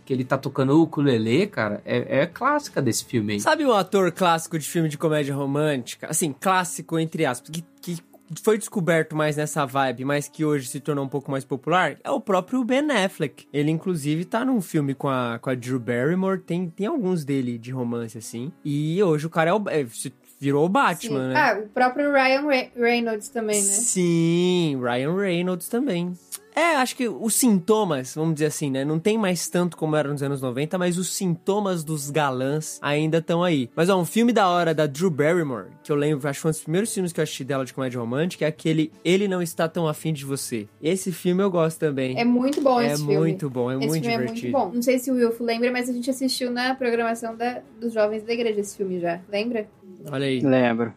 Que ele tá tocando o ukulele, cara, é, é clássica desse filme aí. Sabe um ator clássico de filme de comédia romântica? Assim, clássico entre aspas, que, que foi descoberto mais nessa vibe, mas que hoje se tornou um pouco mais popular? É o próprio Ben Affleck. Ele, inclusive, tá num filme com a, com a Drew Barrymore, tem, tem alguns dele de romance, assim. E hoje o cara é o, é, se- virou o Batman, Sim. né? Ah, o próprio Ryan Re- Reynolds também, né? Sim, Ryan Reynolds também. É, acho que os sintomas, vamos dizer assim, né? Não tem mais tanto como era nos anos 90, mas os sintomas dos galãs ainda estão aí. Mas ó, um filme da hora da Drew Barrymore, que eu lembro, acho que foi um dos primeiros filmes que eu assisti dela de comédia romântica, é aquele Ele Não Está Tão Afim de Você. Esse filme eu gosto também. É muito bom É esse filme. muito bom, é esse muito filme divertido. é muito bom. Não sei se o Wilfo lembra, mas a gente assistiu na programação da, dos jovens da igreja esse filme já. Lembra? Olha aí. Lembro.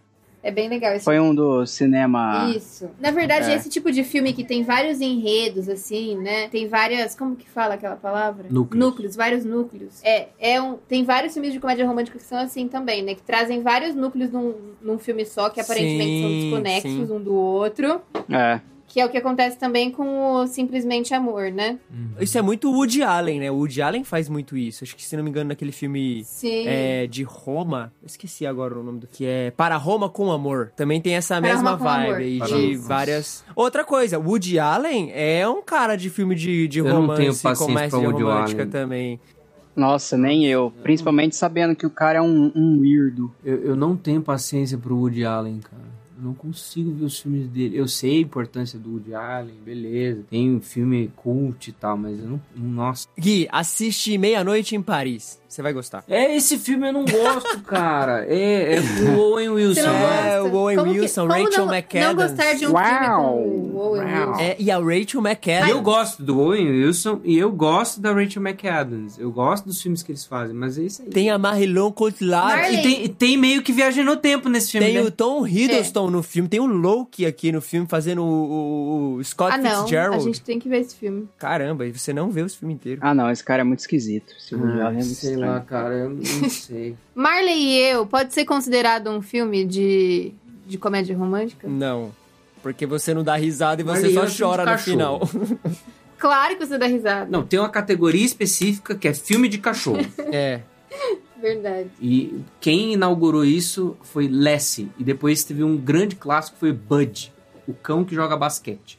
É bem legal esse Foi um do cinema. Isso. Na verdade, É. esse tipo de filme que tem vários enredos, assim, né? Tem várias. Como que fala aquela palavra? Núcleos. Núcleos, vários núcleos. É, é um. Tem vários filmes de comédia romântica que são assim também, né? Que trazem vários núcleos num, num filme só, que aparentemente são Sim, desconexos sim. um do outro. É. Que é o que acontece também com o Simplesmente Amor, né? Isso é muito Woody Allen, né? O Woody Allen faz muito isso. Acho que, se não me engano, naquele filme Sim. é, de Roma. Eu esqueci agora o nome do que é Para Roma com Amor. Também tem essa Para mesma Roma vibe Amor. aí Para de Roma. várias. Outra coisa, Woody Allen é um cara de filme de, de Eu não romance, comédia romântica Allen. também. Nossa, nem eu. Principalmente sabendo que o cara é um, um weirdo. Eu, eu não tenho paciência pro Woody Allen, cara. Não consigo ver os filmes dele. Eu sei a importância do Woody Allen, beleza. Tem um filme cult e tal, mas eu não. Nossa. Gui, assiste Meia-Noite em Paris. Você vai gostar. É, esse filme eu não gosto, cara. É, é o Owen Wilson. Você não né? É, gosta? o Owen Como que- Wilson, como Rachel não, McAdams. Não gostar de um Uau! filme com o Owen Uau! Wilson. É, e a Rachel McAdams. eu gosto do Owen Wilson e eu gosto da Rachel McAdams. Eu gosto dos filmes que eles fazem, mas é isso aí. Tem a Marilyn Cotillard. E tem, e tem meio que viagem no tempo nesse filme, Tem né? o Tom Hiddleston no filme, tem o Loki aqui no filme fazendo o, o- o Scott Ah, não. Fitzgerald. A gente tem que ver esse filme. Caramba, e você não vê o filme inteiro. Ah, não, esse cara é muito esquisito. Esse Woody Allen é Ah, muito sei estranho. Lá, cara, eu não sei. Marley e eu pode ser considerado um filme de, de comédia romântica? Não. Porque você não dá risada e você Marley, só é chora no final. Claro que você dá risada. Não, tem uma categoria específica que é filme de cachorro. é. Verdade. e quem inaugurou isso foi Lassie. E depois teve um grande clássico, foi Bud. O cão que joga basquete.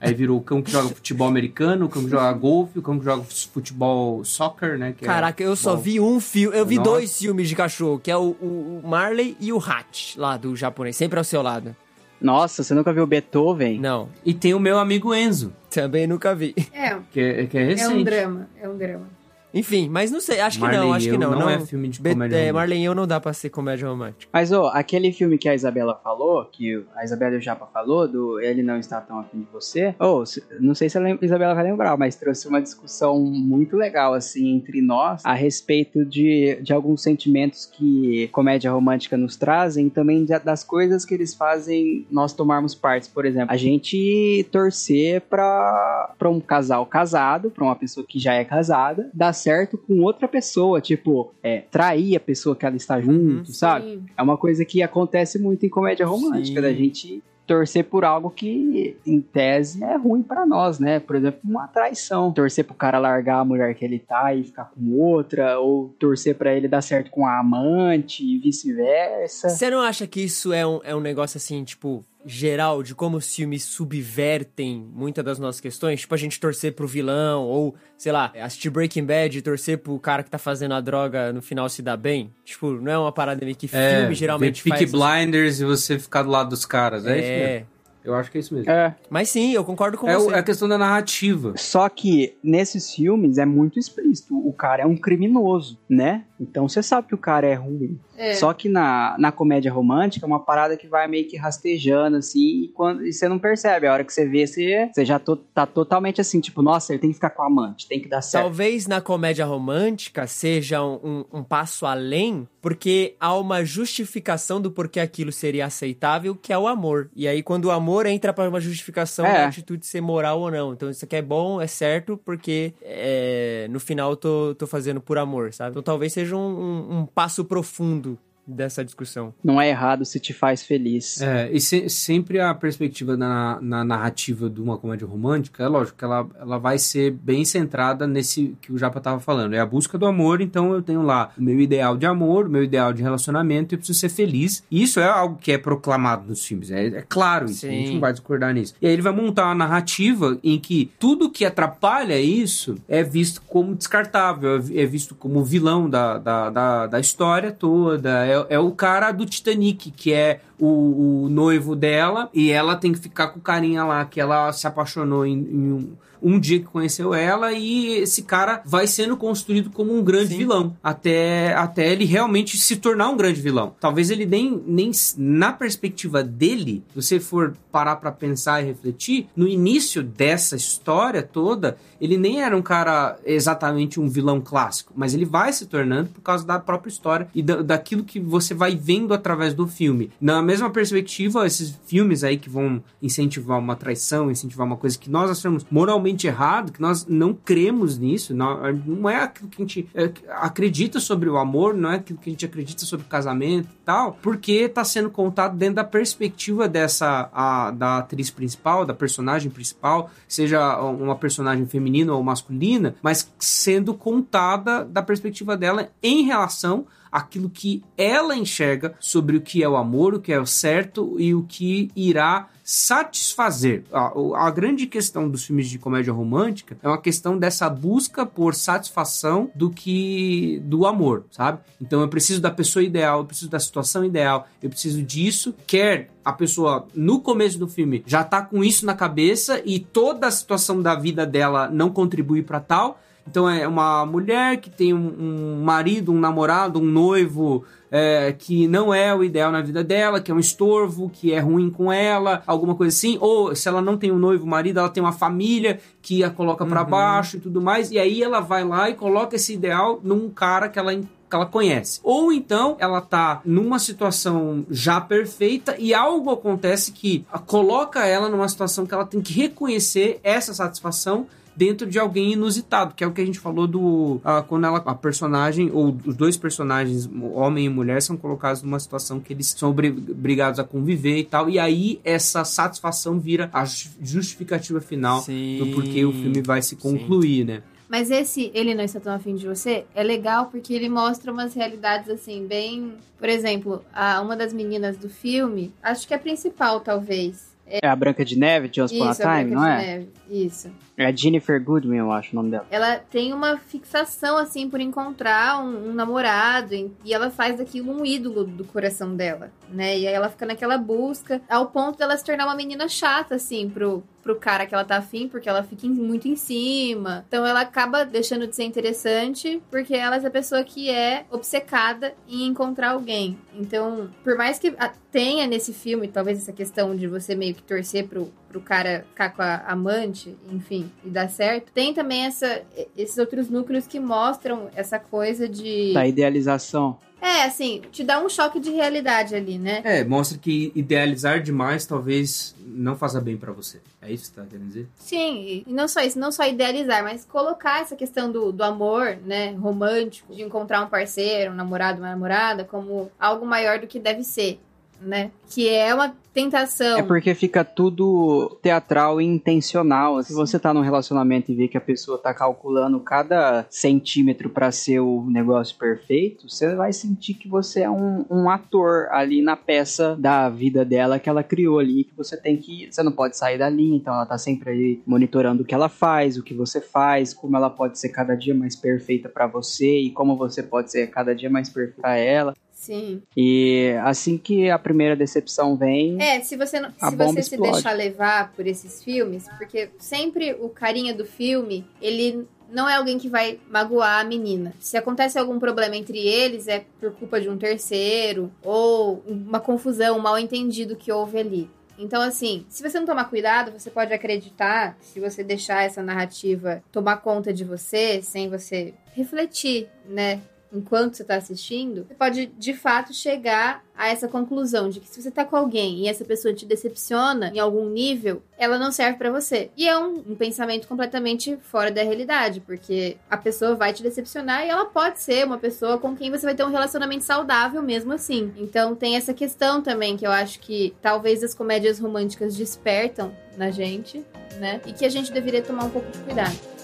Aí virou o cão que joga futebol americano, o cão que joga golfe, o cão que joga futebol soccer, né? que é Caraca, eu só vi um filme. Eu vi Nossa. dois filmes de cachorro, que é o, o- Marley e o Hatch, lá do japonês, sempre ao seu lado. Nossa, você nunca viu Beethoven? Não, E tem o meu amigo Enzo, também nunca vi. É, que é, que é é um recente. drama. É um drama. Enfim, mas não sei, acho que Marley não, acho que Eu não. não é filme de comédia é, romântica. Marley e eu não dá pra ser comédia romântica. Mas, ó, aquele filme que a Isabela falou, que a Isabela e o Japa falou, do Ele Não Está Tão Afim de Você, ô, se- não sei se a Isabela vai lembrar, mas trouxe uma discussão muito legal, assim, entre nós, a respeito de, de alguns sentimentos que comédia romântica nos trazem, e também das coisas que eles fazem nós tomarmos partes. Por exemplo, a gente torcer pra, pra um casal casado, pra uma pessoa que já é casada, dar certo com outra pessoa, tipo, é, trair a pessoa que ela está junto, sabe? Sim. É uma coisa que acontece muito em comédia romântica, Sim. da gente torcer por algo que, em tese, é ruim pra nós, né? Por exemplo, uma traição. Torcer pro cara largar a mulher que ele tá e ficar com outra, ou torcer pra ele dar certo com a amante e vice-versa. Você não acha que isso é um, é um negócio assim, tipo, geral, de como os filmes subvertem muitas das nossas questões? Tipo, a gente torcer pro vilão, ou, sei lá, assistir Breaking Bad e torcer pro cara que tá fazendo a droga no final se dar bem? Tipo, não é uma parada meio que É, filme geralmente ver Peaky faz. Blinders e você ficar do lado dos caras. É, isso É, mesmo. Eu acho que é isso mesmo. É. mas sim, eu concordo com É, você. é a questão da narrativa. Só que nesses filmes é muito explícito. O cara é um criminoso, né? Então você sabe que o cara é ruim. É. Só que na, na comédia romântica é uma parada que vai meio que rastejando, assim, e, quando, e você não percebe. A hora que você vê, você, você já to- tá totalmente assim, tipo, nossa, ele tem que ficar com a amante, tem que dar certo. Talvez na comédia romântica seja um, um- um passo além, porque há uma justificação do porquê aquilo seria aceitável, que é o amor. E aí, quando o amor entra para uma justificação É. da atitude ser moral ou não. Então, isso aqui é bom, é certo, porque é, no final eu tô, tô fazendo por amor, sabe? Então, talvez seja um, um- um passo profundo dessa discussão. Não é errado se te faz feliz. É, e se- sempre a perspectiva na, na narrativa de uma comédia romântica, é lógico que ela, ela vai ser bem centrada nesse que o Japa tava falando. É a busca do amor, então eu tenho lá o meu ideal de amor, o meu ideal de relacionamento e eu preciso ser feliz. E isso é algo que é proclamado nos filmes, é, é claro isso, a gente Sim. não vai discordar nisso. E aí ele vai montar uma narrativa em que tudo que atrapalha isso é visto como descartável, é é visto como vilão da, da, da, da história toda. É, é o cara do Titanic, que é o, o noivo dela, e ela tem que ficar com o carinha lá, que ela se apaixonou em, em um, um dia que conheceu ela, e esse cara vai sendo construído como um grande Sim. vilão, até, até ele realmente se tornar um grande vilão. Talvez ele nem, nem na perspectiva dele, se você for parar pra pensar e refletir, no início dessa história toda, ele nem era um cara exatamente um vilão clássico, mas ele vai se tornando por causa da própria história e da, daquilo que você vai vendo através do filme. Na mesma perspectiva, esses filmes aí que vão incentivar uma traição, incentivar uma coisa que nós achamos moralmente errado, que nós não cremos nisso, não, não é aquilo que a gente é, acredita sobre o amor, não é aquilo que a gente acredita sobre o casamento e tal, porque tá sendo contado dentro da perspectiva dessa a, da atriz principal, da personagem principal, seja uma personagem feminina ou masculina, mas sendo contada da perspectiva dela em relação àquilo que ela enxerga sobre o que é o amor, o que é o certo e o que irá satisfazer. A, a grande questão dos filmes de comédia romântica é uma questão dessa busca por satisfação do que do amor, sabe? Então eu preciso da pessoa ideal, eu preciso da situação ideal, eu preciso disso, quer a pessoa no começo do filme já tá com isso na cabeça e toda a situação da vida dela não contribui para tal. Então é uma mulher que tem um, um marido, um namorado, um noivo é, que não é o ideal na vida dela, que é um estorvo, que é ruim com ela, alguma coisa assim. Ou se ela não tem um noivo, um marido, ela tem uma família que a coloca pra baixo e tudo mais. E aí ela vai lá e coloca esse ideal num cara que ela que ela conhece. Ou então ela tá numa situação já perfeita e algo acontece que coloca ela numa situação que ela tem que reconhecer essa satisfação dentro de alguém inusitado, que é o que a gente falou do ah, quando ela a personagem ou os dois personagens, homem e mulher, são colocados numa situação que eles são obri- obrigados a conviver e tal, e aí essa satisfação vira a ju- justificativa final Sim. do porquê o filme vai se concluir, né? Mas esse Ele Não Está Tão Afim de Você é legal porque ele mostra umas realidades assim, bem. Por exemplo, a, uma das meninas do filme, acho que é a principal, talvez. É a Branca de Neve, de Once Upon a a Time, Branca não de é? Neve. Isso. É Jennifer Goodman, eu acho o nome dela. Ela tem uma fixação, assim, por encontrar um, um namorado e e ela faz daquilo um ídolo do coração dela, né? E aí ela fica naquela busca, ao ponto dela se tornar uma menina chata, assim, pro, pro cara que ela tá afim, porque ela fica muito em cima. Então ela acaba deixando de ser interessante, porque ela é essa pessoa que é obcecada em encontrar alguém. Então, por mais que a- tenha nesse filme, talvez essa questão de você meio que torcer pro, pro cara ficar com a amante, enfim, e dar certo, tem também essa, esses outros núcleos que mostram essa coisa de. Da idealização. É, assim, te dá um choque de realidade ali, né? É, mostra que idealizar demais talvez não faça bem pra você. É isso que você tá querendo dizer? Sim, e não só isso, não só idealizar, mas colocar essa questão do, do amor, né, romântico, de encontrar um parceiro, um namorado, uma namorada, como algo maior do que deve ser, né? Que é uma tentação. É porque fica tudo teatral e intencional. Se você tá num relacionamento e vê que a pessoa tá calculando cada centímetro pra ser o negócio perfeito, você vai sentir que você é um, um ator ali na peça da vida dela que ela criou ali, que você tem que. Você não pode sair da linha, então ela tá sempre ali monitorando o que ela faz, o que você faz, como ela pode ser cada dia mais perfeita pra você e como você pode ser cada dia mais perfeita pra ela. Sim. E assim que a primeira decepção vem, É, se você não, se você se deixar levar por esses filmes, porque sempre o carinha do filme, ele não é alguém que vai magoar a menina. Se acontece algum problema entre eles, é por culpa de um terceiro, ou uma confusão, um mal entendido que houve ali. Então, assim, se você não tomar cuidado, você pode acreditar, se você deixar essa narrativa tomar conta de você, sem você refletir, né? Enquanto você tá assistindo, você pode de fato chegar a essa conclusão de que se você tá com alguém e essa pessoa te decepciona em algum nível, ela não serve pra você. E é um, um pensamento completamente fora da realidade, porque a pessoa vai te decepcionar e ela pode ser uma pessoa com quem você vai ter um relacionamento saudável mesmo assim. Então tem essa questão também que eu acho que talvez as comédias românticas despertam na gente, né? E que a gente deveria tomar um pouco de cuidado.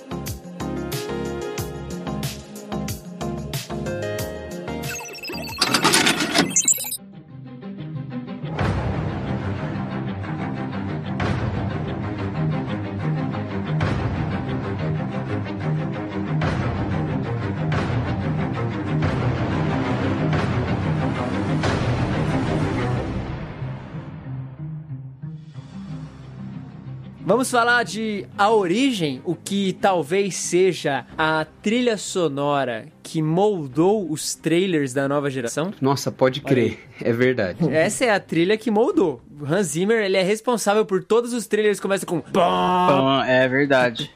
Vamos falar de A Origem, o que talvez seja a trilha sonora que moldou os trailers da nova geração. Nossa, pode crer. É verdade. Essa é a trilha que moldou. O Hans Zimmer, ele é responsável por todos os trailers que começam com bom. É verdade.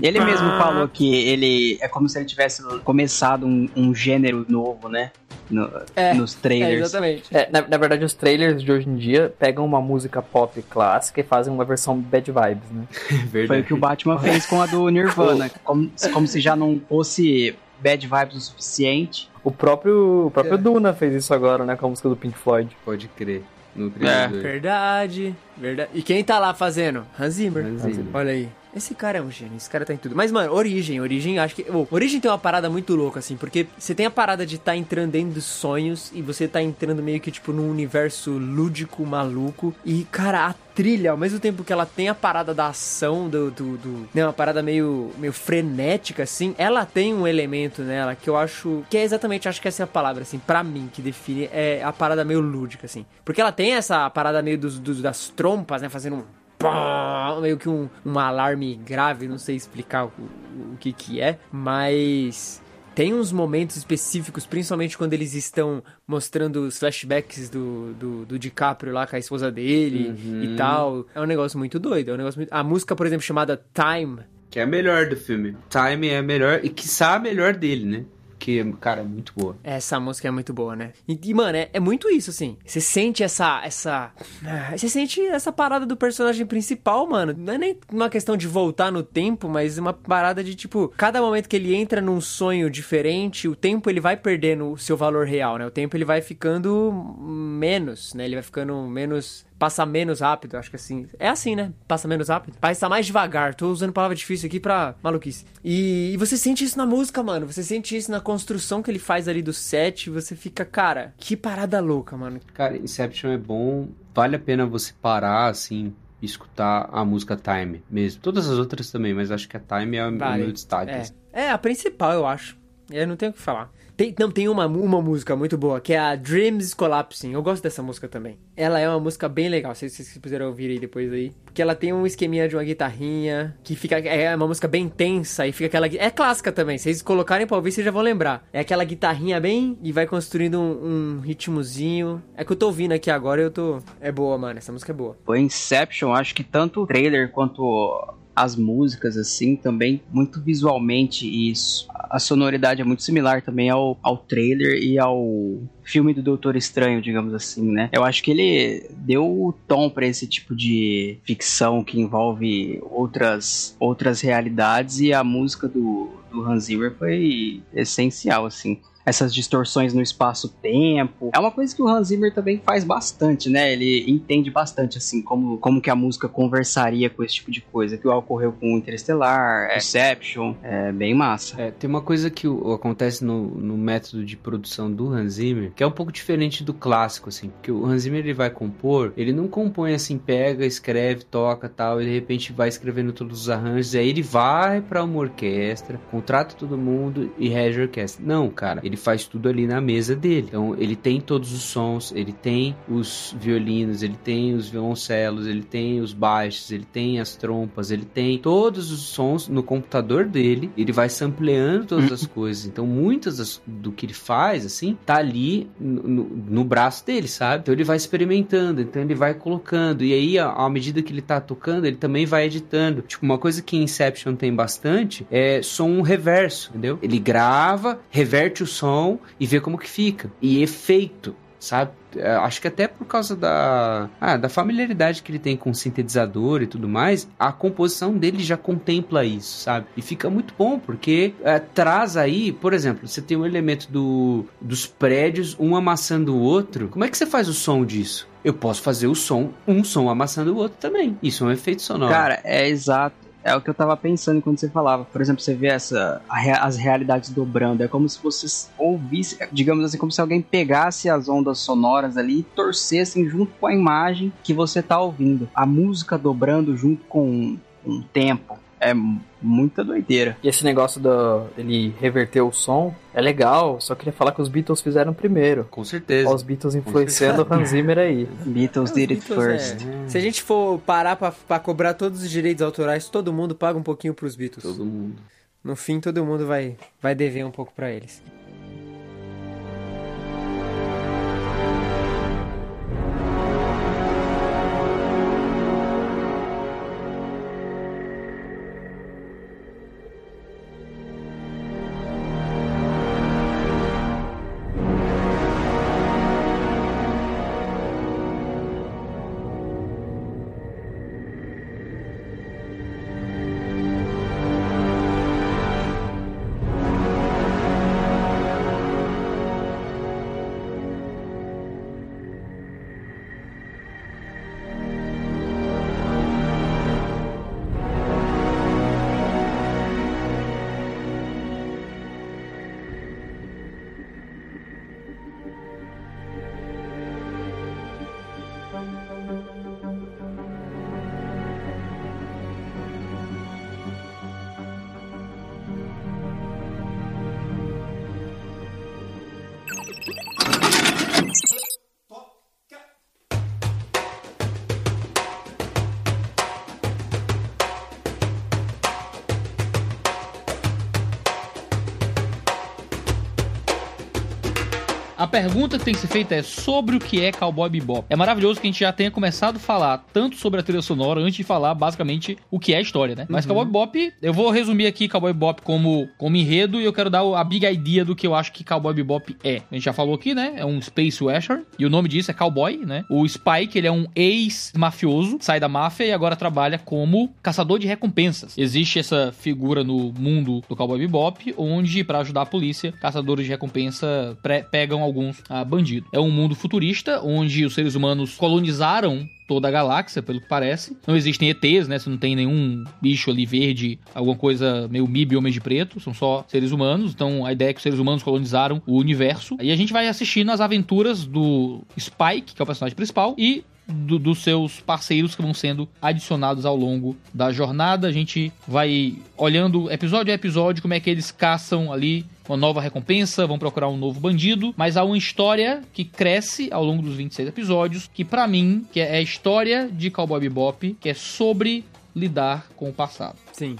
Ele mesmo falou que ele é como se ele tivesse começado um, um gênero novo, né? No- É, nos É, trailers. exatamente. É, na, na verdade, os trailers de hoje em dia pegam uma música pop clássica e fazem uma versão bad vibes, né? É Foi verdade. o que o Batman fez com a do Nirvana. Como, como se já não fosse bad vibes o suficiente. O próprio, o próprio Duna fez isso agora, né? Com a música do Pink Floyd. Pode crer. No criador. Verdade, verdade. E quem tá lá fazendo? Hans Zimmer. Hans Zimmer. Olha aí. Esse cara é um gênio, esse cara tá em tudo. Mas, mano, Origem, Origem, acho que. ô, Origem tem uma parada muito louca, assim, porque você tem a parada de tá entrando dentro dos sonhos e você tá entrando meio que, tipo, num universo lúdico, maluco. E, cara, a trilha, ao mesmo tempo que ela tem a parada da ação, do. do, do né, uma parada meio, meio frenética, assim, ela tem um elemento nela que eu acho. Que é exatamente, acho que essa é a palavra, assim, pra mim, que define é a parada meio lúdica, assim. Porque ela tem essa parada meio dos, dos- das trompas, né, fazendo um pá, meio que um, um alarme grave, não sei explicar o, o que que é, mas tem uns momentos específicos, principalmente quando eles estão mostrando os flashbacks do, do, do DiCaprio lá com a esposa dele e tal. É um negócio muito doido, é um negócio muito... A música, por exemplo, chamada Time, Que é a melhor do filme. Time é a melhor, e quiçá a melhor dele, né? Que, cara, é muito boa. Essa música é muito boa, né? E, e, mano, é, é muito isso, assim. Você sente essa. essa. ah, Você sente essa parada do personagem principal, mano. Não é nem uma questão de voltar no tempo, mas uma parada de, tipo, cada momento que ele entra num sonho diferente, o tempo ele vai perdendo o seu valor real, né? O tempo ele vai ficando menos, né? Ele vai ficando menos. Passa menos rápido, acho que assim. É assim, né? Passa menos rápido. Passa mais devagar. Tô usando palavra difícil aqui pra maluquice. E, e você sente isso na música, mano. Você sente isso na construção que ele faz ali do set. Você fica, cara, que parada louca, mano. Cara, Inception é bom. Vale a pena você parar, assim, e escutar a música Time mesmo. Todas as outras também, mas acho que a Time é o Vale. meu destaque. É, assim. é a principal, eu acho. Eu não tenho o que falar. Tem, não, tem uma, uma música muito boa, que é a Dreams Collapsing. Eu gosto dessa música também. Ela é uma música bem legal, se vocês puderam ouvir aí depois aí. Porque ela tem um esqueminha de uma guitarrinha, que fica. É uma música bem tensa e fica aquela. É clássica também. Se vocês colocarem pra ouvir, vocês já vão lembrar. É aquela guitarrinha bem. e vai construindo um, um ritmozinho. É que eu tô ouvindo aqui agora e eu tô. É boa, mano. Essa música é boa. O Inception, acho que tanto o trailer quanto as músicas, assim, também muito visualmente isso. A sonoridade é muito similar também ao, ao trailer e ao filme do Doutor Estranho, digamos assim, né? Eu acho que ele deu o tom para esse tipo de ficção que envolve outras, outras realidades e a música do, do Hans Zimmer foi essencial, assim essas distorções no espaço-tempo. É uma coisa que o Hans Zimmer também faz bastante, né? Ele entende bastante, assim, como, como que a música conversaria com esse tipo de coisa, que ocorreu com o Interstellar, é. É bem massa. É, tem uma coisa que acontece no, no método de produção do Hans Zimmer, que é um pouco diferente do clássico, assim, porque o Hans Zimmer ele vai compor, ele não compõe assim, pega, escreve, toca tal, e de repente vai escrevendo todos os arranjos, e aí ele vai para uma orquestra, contrata todo mundo e rege a orquestra. Não, cara, ele faz tudo ali na mesa dele. Então ele tem todos os sons, ele tem os violinos, ele tem os violoncelos, ele tem os baixos, ele tem as trompas, ele tem todos os sons no computador dele. Ele vai sampleando todas as coisas. Então muitas das, do que ele faz, assim, tá ali no, no, no, braço dele, sabe? Então ele vai experimentando, então ele vai colocando. E aí, à medida que ele tá tocando, ele também vai editando. Tipo, uma coisa que Inception tem bastante é som reverso, entendeu? Ele grava, reverte o som som e ver como que fica. E efeito, sabe? É, acho que até por causa da, ah, da familiaridade que ele tem com o sintetizador e tudo mais, a composição dele já contempla isso, sabe? E fica muito bom, porque é, traz aí, por exemplo, você tem um elemento do, dos prédios, um amassando o outro. Como é que você faz o som disso? Eu posso fazer o som, um som amassando o outro também. Isso é um efeito sonoro. Cara, é exato. É o que eu tava pensando quando você falava. Por exemplo, você vê essa, as realidades dobrando. É como se você ouvisse, digamos assim, como se alguém pegasse as ondas sonoras ali e torcessem junto com a imagem que você tá ouvindo. A música dobrando junto com um tempo. É muita doideira. E esse negócio do, dele reverter o som é legal, só queria falar que os Beatles fizeram primeiro. Com certeza. Olha os Beatles influenciando o Hans Zimmer aí. Beatles did it first. É. Se a gente for parar pra, pra cobrar todos os direitos autorais, todo mundo paga um pouquinho pros Beatles. Todo mundo. No fim, todo mundo vai, vai dever um pouco para eles. Pergunta que tem que ser feita é sobre o que é Cowboy Bebop. É maravilhoso que a gente já tenha começado a falar tanto sobre a trilha sonora antes de falar basicamente o que é a história, né? Mas uhum. Cowboy Bebop, eu vou resumir aqui Cowboy Bebop como, como enredo e eu quero dar a big idea do que eu acho que Cowboy Bebop é. A gente já falou aqui, né? É um space western e o nome disso é Cowboy, né? O Spike, ele é um ex-mafioso, sai da máfia e agora trabalha como caçador de recompensas. Existe essa figura no mundo do Cowboy Bebop, onde para ajudar a polícia, caçadores de recompensa pegam alguns alguns ah, bandidos. É um mundo futurista onde os seres humanos colonizaram toda a galáxia, pelo que parece. Não existem ETs, né? Você não tem nenhum bicho ali verde, alguma coisa meio MIB Homem de Preto, são só seres humanos. Então a ideia é que os seres humanos colonizaram o universo. E a gente vai assistindo as aventuras do Spike, que é o personagem principal, e do, dos seus parceiros que vão sendo adicionados ao longo da jornada. A gente vai olhando episódio a episódio como é que eles caçam ali uma nova recompensa, vão procurar um novo bandido, mas há uma história que cresce ao longo dos 26 episódios, que pra mim, que é a história de Cowboy Bebop, que é sobre lidar com o passado. Sim,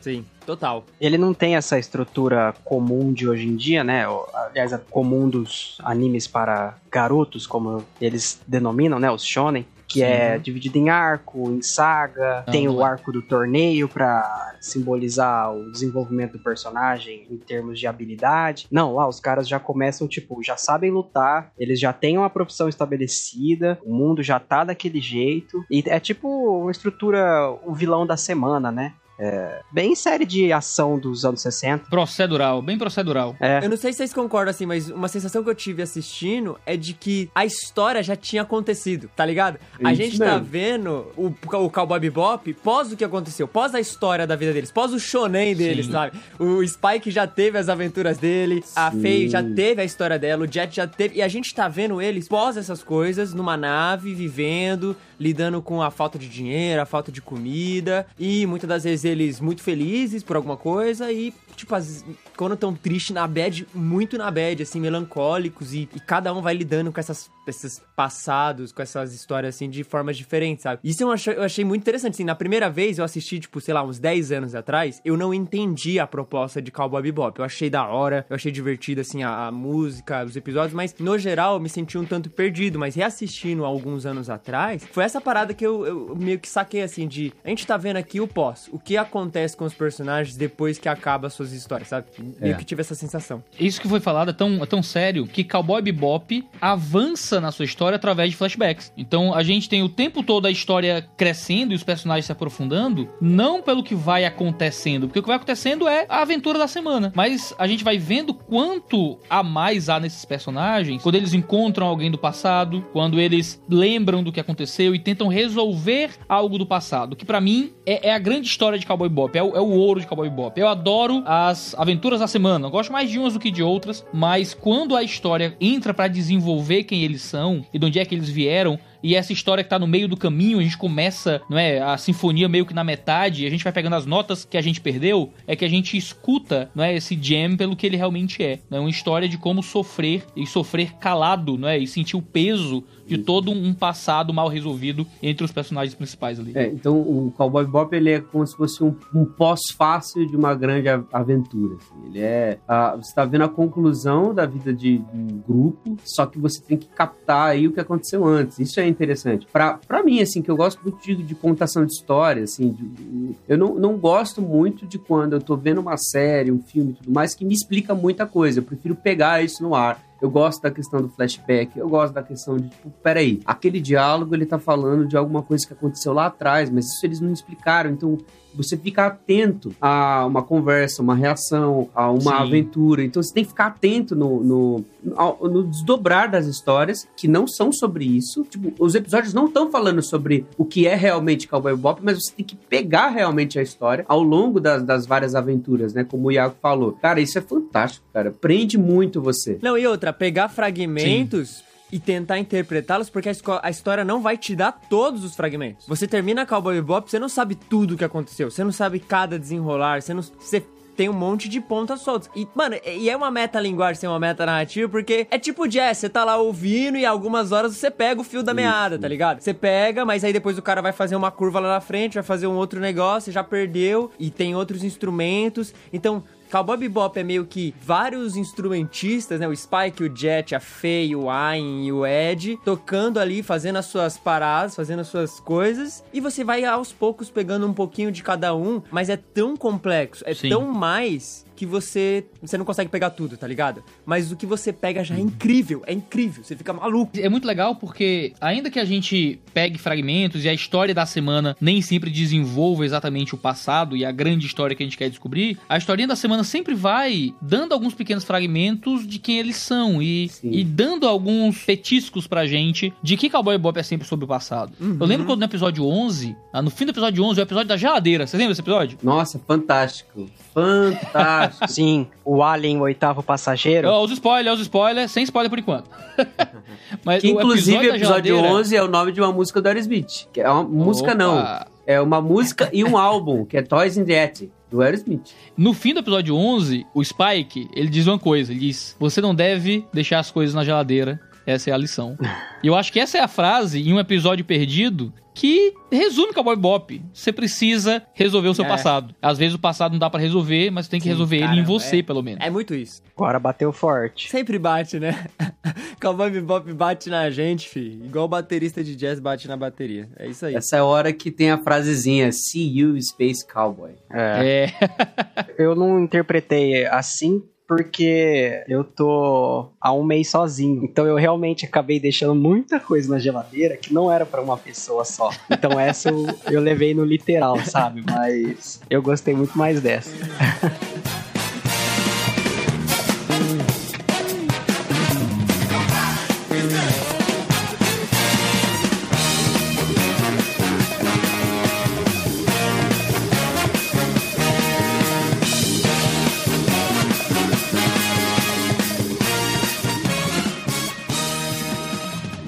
sim, total. Ele não tem essa estrutura comum de hoje em dia, né? Aliás, a comum dos animes para garotos, como eles denominam, né? Os shonen. Que é dividido em arco, em saga, Não, tem o é. arco do torneio pra simbolizar o desenvolvimento do personagem em termos de habilidade. Não, lá os caras já começam, tipo, já sabem lutar, eles já têm uma profissão estabelecida, o mundo já tá daquele jeito. E é tipo uma estrutura, o vilão da semana, né? É, bem série de ação dos anos 60. Procedural, bem procedural. É. Eu não sei se vocês concordam assim, mas uma sensação que eu tive assistindo é de que a história já tinha acontecido, tá ligado? A Isso gente tá mesmo. vendo o, o Cowboy Bebop pós o que aconteceu, pós a história da vida deles, pós o shonen deles, Sim. sabe? O Spike já teve as aventuras dele, a Sim. Faye já teve a história dela, o Jet já teve, e a gente tá vendo eles pós essas coisas, numa nave, vivendo, lidando com a falta de dinheiro, a falta de comida, e muitas das vezes eles muito felizes por alguma coisa e, tipo, as, quando tão tristes na bad, muito na bad, assim, melancólicos, e, e cada um vai lidando com essas, esses passados, com essas histórias, assim, de formas diferentes, sabe? Isso eu achei, eu achei muito interessante, assim, na primeira vez eu assisti, tipo, sei lá, uns 10 anos atrás, eu não entendi a proposta de Cowboy Bebop, eu achei da hora, eu achei divertido, assim, a, a música, os episódios, mas no geral eu me senti um tanto perdido, mas reassistindo alguns anos atrás, foi essa parada que eu, eu meio que saquei, assim, de, a gente tá vendo aqui o pós, o que acontece com os personagens depois que acaba as suas histórias, sabe? Meio É. que tive essa sensação. Isso que foi falado é tão, é tão sério que Cowboy Bebop avança na sua história através de flashbacks. Então a gente tem o tempo todo a história crescendo e os personagens se aprofundando, não pelo que vai acontecendo, porque o que vai acontecendo é a aventura da semana. Mas a gente vai vendo quanto a mais há nesses personagens quando eles encontram alguém do passado, quando eles lembram do que aconteceu e tentam resolver algo do passado. Que pra mim é, é a grande história de Cowboy Bebop, é o, é o ouro de Cowboy Bebop. Eu adoro as aventuras da semana, eu gosto mais de umas do que de outras, mas quando a história entra pra desenvolver quem eles são e de onde é que eles vieram, e essa história que tá no meio do caminho, a gente começa, não é, a sinfonia meio que na metade, e a gente vai pegando as notas que a gente perdeu, é que a gente escuta, não é, esse jam pelo que ele realmente é. É uma história de como sofrer e sofrer calado, não é, e sentir o peso de todo um passado mal resolvido entre os personagens principais ali. É, então o Cowboy Bebop ele é como se fosse um, um pós-fácil de uma grande a- aventura. assim. Ele é. ah, você está vendo a conclusão da vida de, de um grupo, só que você tem que captar aí o que aconteceu antes. Isso é interessante. Pra mim, assim, que eu gosto muito de, de contação de história, assim, de- eu não, não gosto muito de quando eu tô vendo uma série, um filme e tudo mais, que me explica muita coisa. Eu prefiro pegar isso no ar. Eu gosto da questão do flashback, eu gosto da questão de, tipo, peraí, aquele diálogo ele tá falando de alguma coisa que aconteceu lá atrás, mas isso eles não explicaram, então você fica atento a uma conversa, uma reação, a uma Sim. aventura. Então você tem que ficar atento no, no, no desdobrar das histórias que não são sobre isso. Tipo, os episódios não estão falando sobre o que é realmente Cowboy Bebop, mas você tem que pegar realmente a história ao longo das, das várias aventuras, né? Como o Iago falou. Cara, isso é fantástico, cara. Prende muito você. Não, e outra, pegar fragmentos e tentar interpretá-los, porque a, a história não vai te dar todos os fragmentos. Você termina Cowboy Bebop, você não sabe tudo o que aconteceu, você não sabe cada desenrolar, você não... Você tem um monte de pontas soltas. E, mano, e é uma metalinguagem ser uma meta narrativa, porque é tipo jazz, você tá lá ouvindo e algumas horas você pega o fio da meada, tá ligado? Você pega, mas aí depois o cara vai fazer uma curva lá na frente, vai fazer um outro negócio, você já perdeu, e tem outros instrumentos. Então, Cowboy Bebop é meio que vários instrumentistas, né? O Spike, o Jet, a Faye, o Ayn e o Ed, tocando ali, fazendo as suas paradas, fazendo as suas coisas. E você vai aos poucos pegando um pouquinho de cada um, mas é tão complexo, é Sim. tão mais que você você não consegue pegar tudo, tá ligado? Mas o que você pega já é incrível, é incrível, você fica maluco. É muito legal porque, ainda que a gente pegue fragmentos e a história da semana nem sempre desenvolva exatamente o passado e a grande história que a gente quer descobrir, a historinha da semana sempre vai dando alguns pequenos fragmentos de quem eles são e, Sim. e dando alguns petiscos pra gente de que Cowboy Bebop é sempre sobre o passado. Eu lembro quando no episódio 11, ah, no fim do episódio 11, o episódio da geladeira, você lembra desse episódio? Nossa, fantástico. Fantástico. Sim, o Alien, o oitavo passageiro. Ó, os spoilers, os spoilers, sem spoiler por enquanto. Mas que inclusive o da episódio geladeira- 11 é o nome de uma música do Aerosmith. Que é uma música Opa! não. É uma música e um álbum, que é Toys in the Attic, do Aerosmith. No fim do episódio 11, o Spike, ele diz uma coisa, ele diz, você não deve deixar as coisas na geladeira, essa é a lição. E eu acho que essa é a frase em um episódio perdido que resume Cowboy Bop. Você precisa resolver o seu É. passado. Às vezes o passado não dá pra resolver, mas você tem que Sim, resolver ele em caramba, você, é. pelo menos. É muito isso. Agora bateu forte. Sempre bate, né? Cowboy Bebop bate na gente, fi. Igual o baterista de jazz bate na bateria. É isso aí. Essa é a hora que tem a frasezinha See you, Space Cowboy. É. É. Eu não interpretei assim porque eu tô há um mês sozinho. Então eu realmente acabei deixando muita coisa na geladeira que não era pra uma pessoa só. Então essa eu, eu levei no literal, sabe? Mas eu gostei muito mais dessa.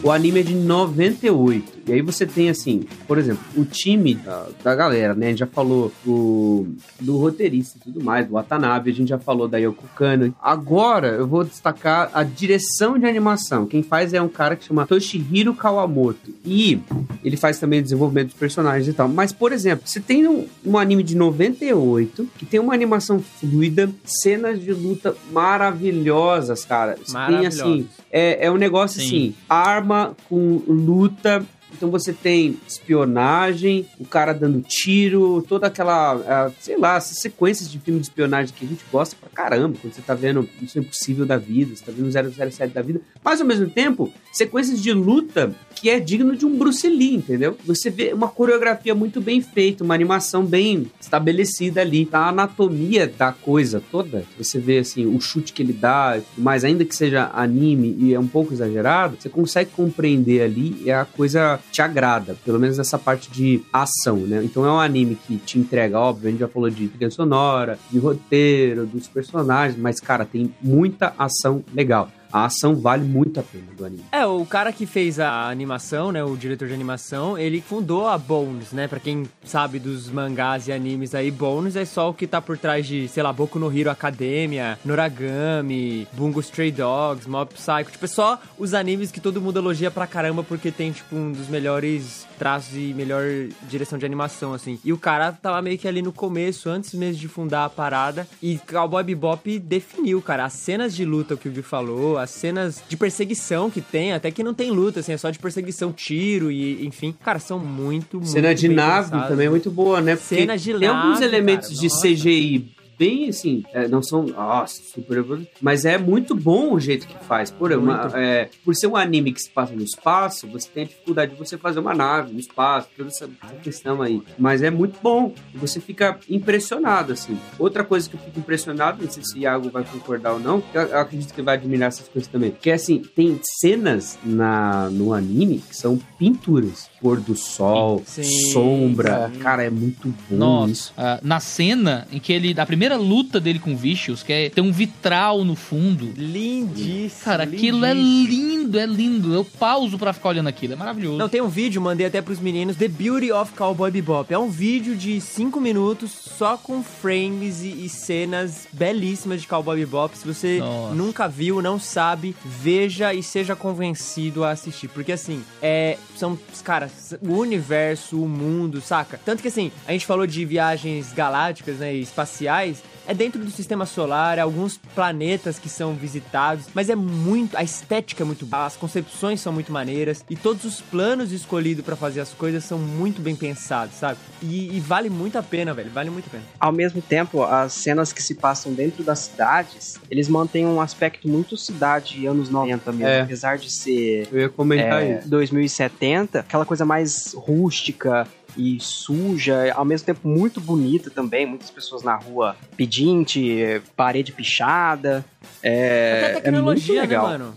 O anime é de 98. E aí você tem, assim, por exemplo, o time da, da galera, né? A gente já falou do, do roteirista e tudo mais, do Watanabe, a gente já falou da Yoko Kano. Agora eu vou destacar a direção de animação. Quem faz é um cara que chama Toshihiro Kawamoto. E ele faz também o desenvolvimento dos personagens e tal. Mas, por exemplo, você tem um, um anime de 98 que tem uma animação fluida, cenas de luta maravilhosas, cara. Você tem, assim, é, é um negócio Sim. assim, arma com luta. Então você tem espionagem, o cara dando tiro, toda aquela, ah, sei lá, essas sequências de filme de espionagem que a gente gosta pra caramba, quando você tá vendo Isso é Impossível da vida, você tá vendo 007 da vida, mas ao mesmo tempo, sequências de luta que é digno de um Bruce Lee, entendeu? Você vê uma coreografia muito bem feita, uma animação bem estabelecida ali, a anatomia da coisa toda, você vê assim, o chute que ele dá, mas ainda que seja anime e é um pouco exagerado, você consegue compreender ali e a coisa te agrada, pelo menos essa parte de ação, né? Então é um anime que te entrega, óbvio, a gente já falou de trilha sonora, de roteiro, dos personagens, mas cara, tem muita ação legal. A ação vale muito a pena do anime. É, o cara que fez a animação, né, o diretor de animação, ele fundou a Bones, né? Pra quem sabe dos mangás e animes aí, Bones é só o que tá por trás de, sei lá, Boku no Hero Academia, Noragami, Bungo Stray Dogs, Mob Psycho. Tipo, é só os animes que todo mundo elogia pra caramba porque tem, tipo, um dos melhores traços e melhor direção de animação, assim. E o cara tava meio que ali no começo, antes mesmo de fundar a parada. E Cowboy Bebop definiu, cara, as cenas de luta que o Gui falou, as cenas de perseguição que tem, até que não tem luta, assim, é só de perseguição, tiro e, enfim. Cara, são muito, muito Cena de nave pensadas. também é muito boa, né? Porque Cena de tem alguns nave, elementos cara, de nossa. CGI bem assim, é, não são nossa, super mas é muito bom o jeito que faz. Por, uma, é, por ser um anime que se passa no espaço, você tem a dificuldade de você fazer uma nave no espaço, toda essa, questão aí. Mas é muito bom. Você fica impressionado, assim. Outra coisa que eu fico impressionado, não sei se o Iago vai concordar ou não, eu, eu acredito que vai admirar essas coisas também. Que é assim, tem cenas na, no anime que são pinturas. Pôr do sol, Sim, sombra. sim. Cara, é muito bom Nossa, isso. ah, na cena em que ele. A primeira luta dele com o Vicious, que é ter um vitral no fundo. Lindíssimo. Cara, aquilo é lindo, é lindo. Eu pauso pra ficar olhando aquilo, é maravilhoso. Não, tem um vídeo, mandei até pros meninos, The Beauty of Cowboy Bebop. É um vídeo de 5 minutos só com frames e, e cenas belíssimas de Cowboy Bebop. Se você Nossa. nunca viu, não sabe, veja e seja convencido a assistir. Porque assim, é, são, cara, o universo, o mundo, saca? Tanto que assim, a gente falou de viagens galácticas, né, espaciais. É dentro do sistema solar, é alguns planetas que são visitados, mas é muito. A estética é muito boa, as concepções são muito maneiras e todos os planos escolhidos pra fazer as coisas são muito bem pensados, sabe? E, e vale muito a pena, velho, vale muito a pena. Ao mesmo tempo, as cenas que se passam dentro das cidades, eles mantêm um aspecto muito cidade anos 90 mesmo. É. Apesar de ser Eu ia comentar é, isso. 2070, aquela coisa mais rústica e suja, ao mesmo tempo muito bonita também. Muitas pessoas na rua pedinte, parede pichada. É, Até a tecnologia, é muito legal. né, mano?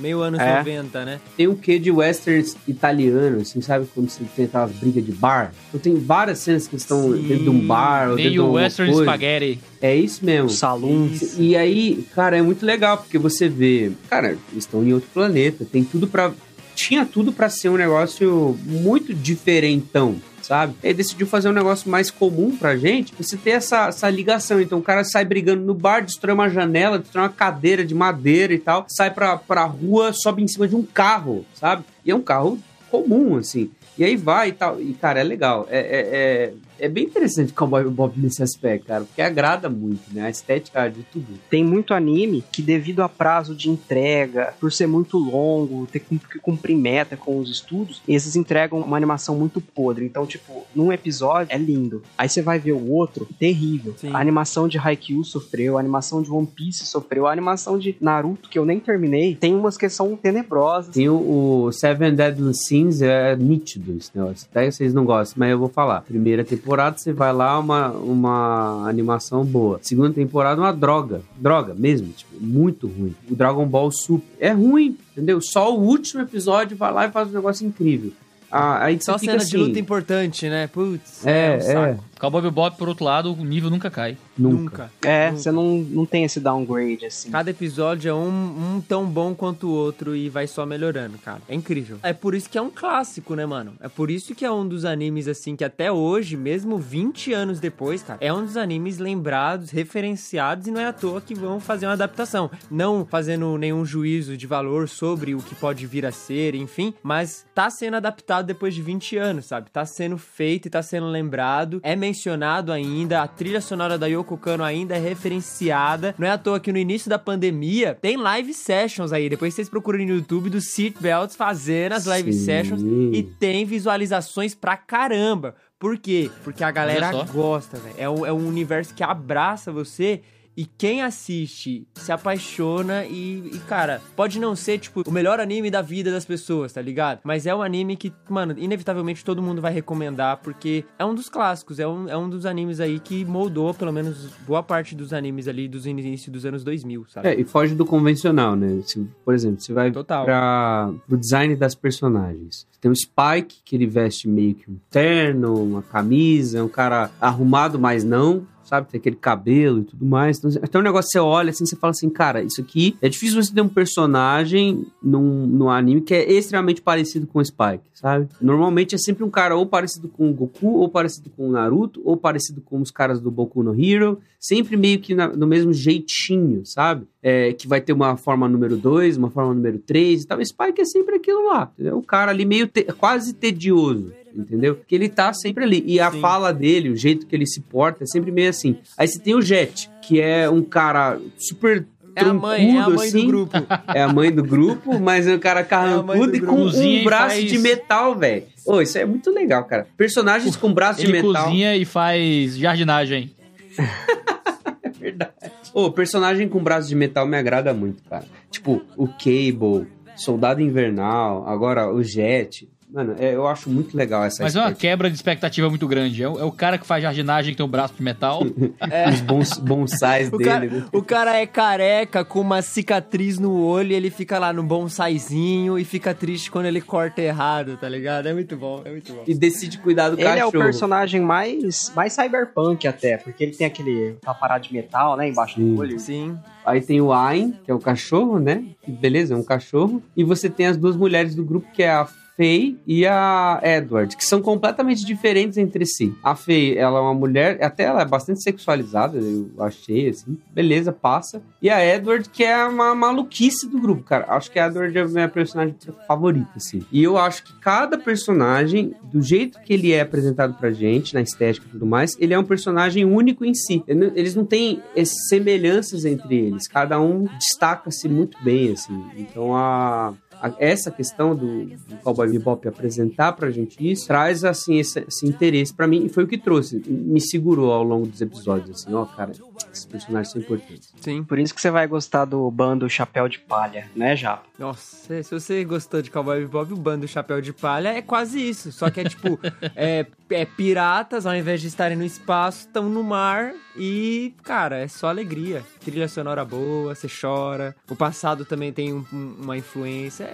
Meio anos É. 90, né? Tem um quê de westerns italiano, assim, sabe? Quando você tem aquelas brigas de bar. Então tem várias cenas que estão Sim. dentro de um bar ou dentro de alguma Western coisa. Spaghetti. É isso mesmo. Os salões. Isso. E aí, cara, é muito legal, porque você vê... Cara, eles estão em outro planeta. Tem tudo pra... Tinha tudo pra ser um negócio muito diferentão. Sabe? Ele decidiu fazer um negócio mais comum pra gente, você ter essa, essa ligação. Então o cara sai brigando no bar, destrói uma janela, destrói uma cadeira de madeira e tal, sai pra, pra rua, sobe em cima de um carro, sabe? E é um carro comum, assim. E aí vai e tal. E, cara, é legal. É, é, é, é bem interessante o Cowboy Bob nesse aspecto, cara, porque agrada muito, né? A estética de tudo. Tem muito anime que, devido a prazo de entrega, por ser muito longo, ter que cumprir meta com os estudos, esses entregam uma animação muito podre. Então, tipo, num episódio é lindo. Aí você vai ver o outro, terrível. Sim. A animação de Haikyuu sofreu, a animação de One Piece sofreu, a animação de Naruto, que eu nem terminei, tem umas que são tenebrosas. Tem o, o Seven Deadly Sins, é nítido esse negócio. Até vocês não gostam, mas eu vou falar. Primeira temporada, você vai lá, uma, uma animação boa. Segunda temporada, uma droga. Droga mesmo, tipo, muito ruim. O Dragon Ball Super é ruim, entendeu? Só o último episódio vai lá e faz um negócio incrível. Ah, aí Só cena assim, de luta importante, né? Putz. É, um saco. Cowboy Bebop, por outro lado, o nível nunca cai. Nunca. Nunca. É, Nunca. você não, não tem esse downgrade, assim. Cada episódio é um, um tão bom quanto o outro e vai só melhorando, cara. É incrível. É por isso que é um clássico, né, mano? É por isso que é um dos animes, assim, que até hoje, mesmo 20 anos depois, cara, é um dos animes lembrados, referenciados e não é à toa que vão fazer uma adaptação. Não fazendo nenhum juízo de valor sobre o que pode vir a ser, enfim, mas tá sendo adaptado depois de 20 anos, sabe? Tá sendo feito e tá sendo lembrado, é mencionado ainda, a trilha sonora da Yoko Kano ainda é referenciada. Não é à toa que no início da pandemia tem live sessions aí. Depois vocês procuram no YouTube dos Seatbelts fazendo as live Sim. sessions e tem visualizações pra caramba. Por quê? Porque a galera gosta, velho. É, um- é um universo que abraça você. E quem assiste se apaixona e, e, cara, pode não ser, tipo, o melhor anime da vida das pessoas, tá ligado? Mas é um anime que, mano, inevitavelmente todo mundo vai recomendar, porque é um dos clássicos, é um, é um dos animes aí que moldou, pelo menos, boa parte dos animes ali dos inícios dos anos 2000, sabe? É, e foge do convencional, né? Se, por exemplo, você vai Total. para o design das personagens. Tem o Spike, que ele veste meio que um terno, uma camisa, é um cara arrumado, mas não. Sabe, tem aquele cabelo e tudo mais. Então, até um negócio que você olha assim, você fala assim, cara, isso aqui é difícil você ter um personagem num, num anime que é extremamente parecido com o Spike, sabe? Normalmente é sempre um cara ou parecido com o Goku, ou parecido com o Naruto, ou parecido com os caras do Boku no Hero. Sempre meio que na- no mesmo jeitinho, sabe? É, que vai ter uma forma número 2, uma forma número 3 e tal. Spike é sempre aquilo lá, entendeu? O cara ali meio te- quase tedioso, entendeu? Que ele tá sempre ali. E a Sim. fala dele, o jeito que ele se porta, é sempre meio assim. Aí você tem o Jet, que é um cara super. É a mãe, é a mãe assim. do grupo. É a mãe do grupo, mas é um cara carrancudo e do com um e braço faz- de metal, velho. Ô, isso é muito legal, cara. Personagens com braço de Ele metal. cozinha e faz jardinagem. Verdade. Ô, personagem com braço de metal me agrada muito, cara. Tipo, o Cable, Soldado Invernal, agora o Jet. Mano, é- eu acho muito legal essa Mas é uma quebra de expectativa muito grande. É o, é o cara que faz jardinagem que tem um braço de metal. Os bons, bonsais O dele, cara, né? o cara é careca com uma cicatriz no olho e ele fica lá no bonsaizinho e fica triste quando ele corta errado, tá ligado? É muito bom, é muito bom. E decide cuidar do Ele é o cachorro. personagem mais, mais cyberpunk até, porque ele tem aquele parada de metal, né, embaixo Sim. do olho. Sim. Aí tem o Ayn, que é o cachorro, né? Beleza, é um cachorro. E você tem as duas mulheres do grupo, que é a Faye e a Edward, que são completamente diferentes entre si. A Faye, ela é uma mulher, até ela é bastante sexualizada, eu achei, assim. Beleza, passa. E a Edward, que é uma maluquice do grupo, cara. Acho que a Edward é a minha personagem favorita, assim. E eu acho que cada personagem, do jeito que ele é apresentado pra gente, na estética e tudo mais, ele é um personagem único em si. Eles não têm eh, semelhanças entre eles. Cada um destaca-se muito bem, assim. Então a a- essa questão do, do Cowboy Bebop apresentar pra gente isso traz assim esse, esse interesse pra mim e foi o que trouxe me segurou ao longo dos episódios assim ó cara esses personagens são importantes Sim. Por isso que você vai gostar do bando Chapéu de Palha, né, Japa? Nossa, se você gostou de Cowboy Bebop, o bando Chapéu de Palha é quase isso. Só que é tipo, é, é piratas, ao invés de estarem no espaço, estão no mar e, cara, é só alegria. Trilha sonora boa, você chora. O passado também tem um- um- uma influência.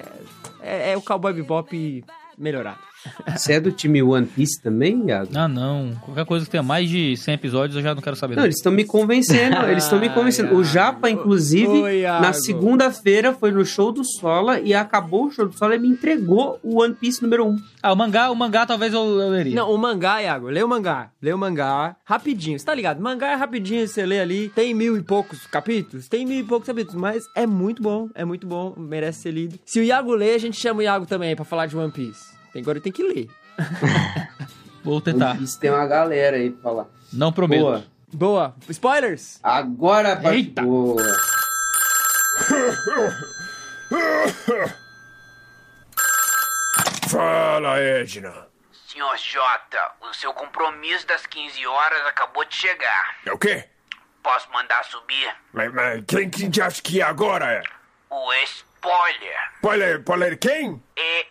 É, é- é o Cowboy Bebop melhorado. Você é do time One Piece também, Iago? Ah, não. Qualquer coisa que tenha mais de 100 episódios eu já não quero saber. Não, eles estão me convencendo, eles estão me convencendo. O Japa, inclusive, Oi, na segunda-feira foi no show do Sola e acabou o show do Sola e me entregou o One Piece número 1. Ah, o mangá, o mangá talvez eu, eu leria. Não, o mangá, Iago, lê o mangá. Lê o mangá rapidinho. Você tá ligado? Mangá é rapidinho, você lê ali. Tem mil e poucos capítulos? Tem mil e poucos capítulos, mas é muito bom, é muito bom, merece ser lido. Se o Iago lê, a gente chama o Iago também pra falar de One Piece. Agora tem que ler. Vou tentar. Piece tem uma galera aí pra falar. Não prometo. Boa. Boa. Spoilers! Agora a parte Eita. boa. Fala, Edna. Senhor Jota, o seu compromisso das 15 horas acabou de chegar. É o quê? Posso mandar subir? Mas, mas quem que acha que agora é? O spoiler. Spoiler, spoiler quem? E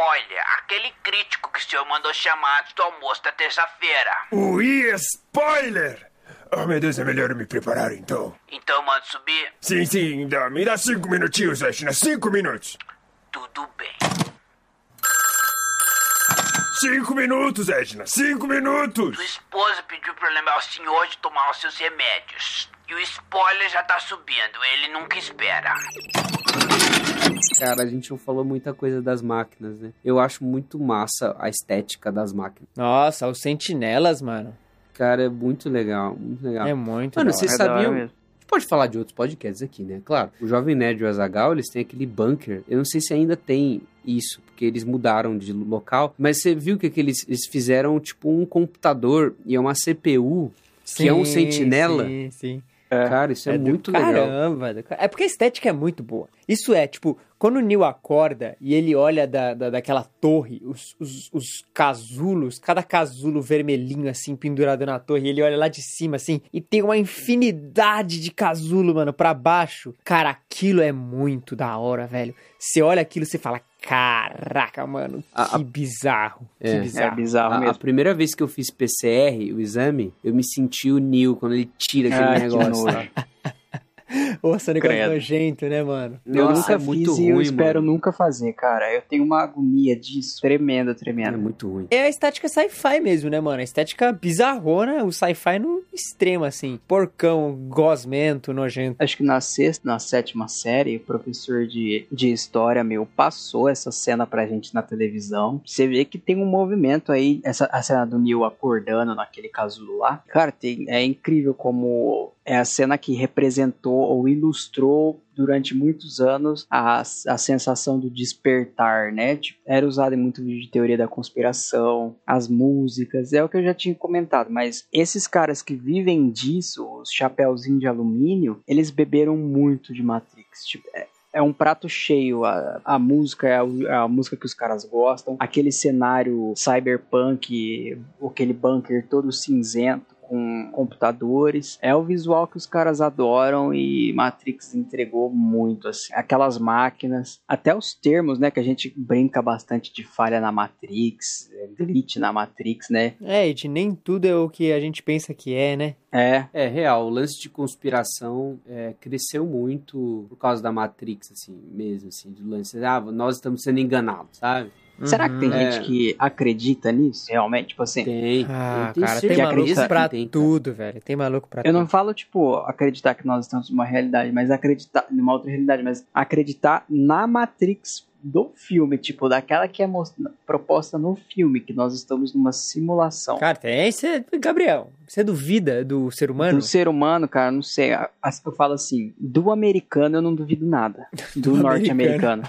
spoiler. Aquele crítico que o senhor mandou chamar antes do almoço da terça-feira. O e-spoiler! Oh, meu Deus, é melhor eu me preparar então. Então eu mando subir? Sim, sim, dá, me dá cinco minutinhos, Edna, cinco minutos. Tudo bem. Cinco minutos, Edna, cinco minutos! Sua esposa pediu pra eu lembrar o senhor de tomar os seus remédios. E o spoiler já tá subindo, ele nunca espera. Cara, a gente não falou muita coisa das máquinas, né? Eu acho muito massa a estética das máquinas. Nossa, os sentinelas, mano. Cara, é muito legal, muito legal. É muito Mano, da vocês É sabiam? mesmo. A gente pode falar de outros podcasts aqui, né? Claro. O Jovem Nerd e o Azagal, eles têm aquele bunker. Eu não sei se ainda tem isso, porque eles mudaram de local. Mas você viu que aqueles, eles fizeram tipo um computador e é uma CPU que é um Sim, sentinela. Sim, sim. Cara, isso é, do muito legal. Caramba, é porque a estética é muito boa. Isso é, tipo, quando o Neil acorda e ele olha da, da, daquela torre, os, os, os casulos, cada casulo vermelhinho, assim, pendurado na torre, ele olha lá de cima, assim, e tem uma infinidade de casulo, mano, pra baixo. Cara, aquilo é muito da hora, velho. Você olha aquilo e você fala, caraca, mano, que A- a- bizarro, que É. É bizarro. bizarro A, a mesmo. primeira vez que eu fiz PCR, o exame, eu me senti o Neil quando ele tira aquele Ah, que negócio. nojo. sabe? Nossa, negócio Credo. nojento, né, mano? Eu Nossa, nunca é muito fiz e eu ruim, espero mano. nunca fazer, cara. Eu tenho uma agonia disso. Tremenda, É tremenda. muito ruim. É a estética sci-fi mesmo, né, mano? A estética bizarrona, o sci-fi no extremo, assim. Porcão, gosmento, nojento. Acho que na sexta, na sétima série, o professor de, de história, meu, passou essa cena pra gente na televisão. Você vê que tem um movimento aí, essa, a cena do Neil acordando naquele casulo lá. Cara, tem, é incrível como é a cena que representou ou ilustrou durante muitos anos a, a sensação do despertar, né? Tipo, era usado em muito vídeo de teoria da conspiração, as músicas, é o que eu já tinha comentado, mas esses caras que vivem disso, os chapéuzinhos de alumínio, eles beberam muito de Matrix. Tipo, é, é um prato cheio. A, a música é a, é a música que os caras gostam. Aquele cenário cyberpunk, aquele bunker todo cinzento com computadores. É o visual que os caras adoram e Matrix entregou muito assim. Aquelas máquinas, até os termos, né, que a gente brinca bastante de falha na Matrix, é, glitch na Matrix, né? É, e de nem tudo é o que a gente pensa que é, né? É, É real, o lance de conspiração é, cresceu muito por causa da Matrix, assim, mesmo, assim, do lance, ah, nós estamos sendo enganados, sabe? Será que tem Uhum. gente É. que acredita nisso, realmente? Tipo assim, Tem, Ah, eu tenho cara, tem maluco que pra tem, tudo, velho. Tem maluco pra eu tudo. não falo, tipo, acreditar que nós estamos numa realidade, mas acreditar numa outra realidade, mas acreditar na Matrix do filme, tipo, daquela que é proposta no filme, que nós estamos numa simulação. Cara, tem. Você, Gabriel, você duvida do ser humano? Do ser humano, cara, não sei. Eu falo assim, do americano eu não duvido nada. Do, Do norte-americano.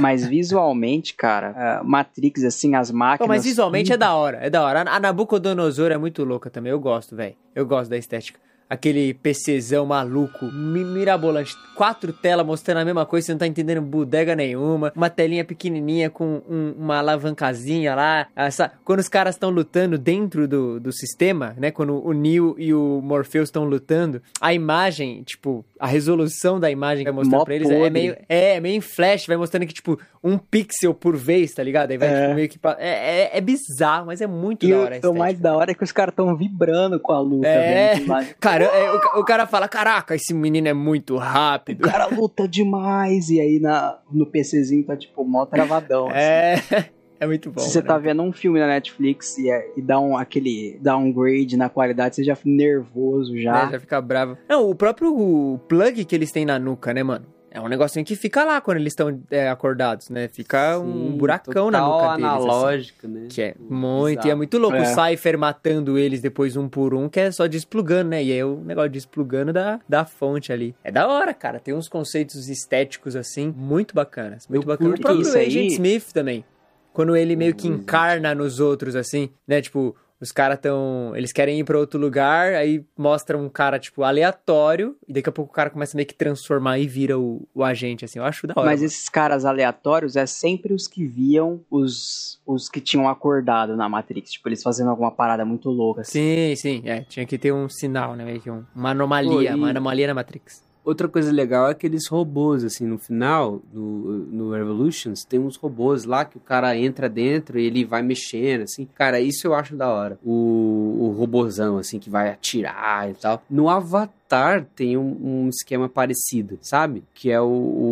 Mas visualmente, cara, Matrix, assim, as Pô, máquinas. mas visualmente tudo- é da hora, é da hora. A Nabucodonosor é muito louca também, eu gosto, velho. Eu gosto da estética. Aquele PCzão maluco, mi- mirabolante. Quatro telas mostrando a mesma coisa, você não tá entendendo bodega nenhuma. Uma telinha pequenininha com um- uma alavancazinha lá. Essa, quando os caras estão lutando dentro do, do sistema, né? Quando o Neo e o Morpheus estão lutando, a imagem, tipo, a resolução da imagem que vai mostrando Mó pra eles é podre. meio, é, é meio em flash, vai mostrando que, tipo, um pixel por vez, tá ligado? Aí vai É. tipo, meio que. É, é, é bizarro, mas é muito E da hora a o mais da hora é que os caras estão vibrando com a luta. É. imagem. Cara, é, o, o cara fala: caraca, esse menino é muito O rápido. cara luta demais. E aí na, no PCzinho tá tipo mó travadão. assim. É. É muito bom. Se você né? tá vendo um filme na Netflix e, é- e dá um, aquele downgrade na qualidade, você já fica nervoso já. né, já fica bravo. Não, o próprio plug que eles têm na nuca, né, mano? É um negocinho que fica lá quando eles estão é, acordados, né? Fica um Sim, buracão na nuca deles. assim. analógico, né? Que é muito, e é muito louco. É. O Cypher matando eles depois um por um, que é só desplugando, né? E aí o negócio desplugando da, da fonte ali. É da hora, cara. Tem uns conceitos estéticos assim, muito bacanas. Muito Eu bacana. O próprio isso aí. Agent Smith também. Quando ele meio que Agent encarna nos outros, assim, né? Tipo, os caras tão. Eles querem ir pra outro lugar, aí mostra um cara, tipo, aleatório, e daqui a pouco o cara começa meio que transformar e vira o, o agente, assim. Eu acho da hora. Mas mano. esses caras aleatórios é sempre os que viam os, os que tinham acordado na Matrix. Tipo, eles fazendo alguma parada muito louca. Assim. Sim, sim, é. Tinha que ter um sinal, né? Meio que um- uma anomalia, Pô, e- uma anomalia na Matrix. Outra coisa legal é aqueles robôs, assim, no final, no, no Revolutions, tem uns robôs lá que o cara entra dentro e ele vai mexendo, assim. Cara, isso eu acho da hora. O, o robôzão, assim, que vai atirar e tal. No Avatar tem um, um esquema parecido, sabe? Que é o,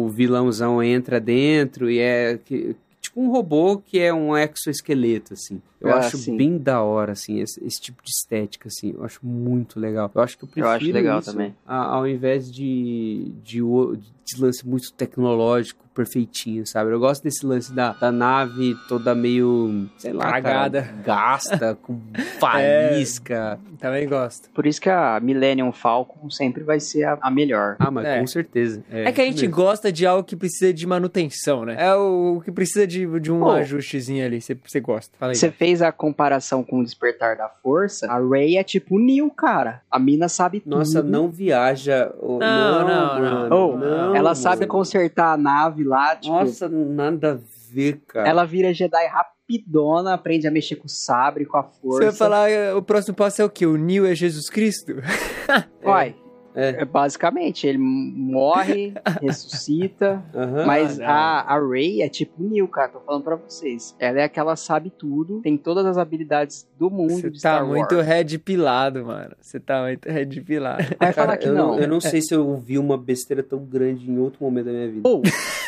o vilãozão entra dentro e é... que- Tipo um robô que é um exoesqueleto, assim. Eu Ah, acho sim. bem da hora, assim, esse, esse tipo de estética, assim. Eu acho muito legal. Eu acho que eu Eu prefiro acho legal isso também. a- ao invés de, de, o- de lance muito tecnológico, perfeitinho, sabe? Eu gosto desse lance da, da nave toda meio, sei lá, Cagada. cara, gasta, com faísca. Também gosto. Por isso que a Millennium Falcon sempre vai ser a, a melhor. Ah, mas É. com certeza. É, que a gente mesmo. gosta de algo que precisa de manutenção, né? É o, o que precisa de, de um Pô. ajustezinho ali. Você- Você gosta. Você fez a comparação com o Despertar da Força, a Ray é tipo o Neo, cara. A mina sabe tudo. Nossa, não viaja. ô, Não, não, mano, não. Oh, não, ela sabe mano. consertar a nave lá, tipo, Nossa, nada a ver, cara. ela vira Jedi rapidona, aprende a mexer com o sabre, com a Você força. vai falar, eh, o próximo passo é o quê? O Neo é Jesus Cristo? Uai, É. é basicamente, ele morre, ressuscita, Aham. mas não. a, a Ray é tipo o Neo, cara, tô falando pra vocês. Ela é aquela sabe tudo, tem todas as habilidades do mundo Você tá Star muito red pilado, mano. Você tá muito red pilado. Vai falar Cara, que eu, não. eu não sei se eu ouvi uma besteira tão grande em outro momento da minha vida. Pô,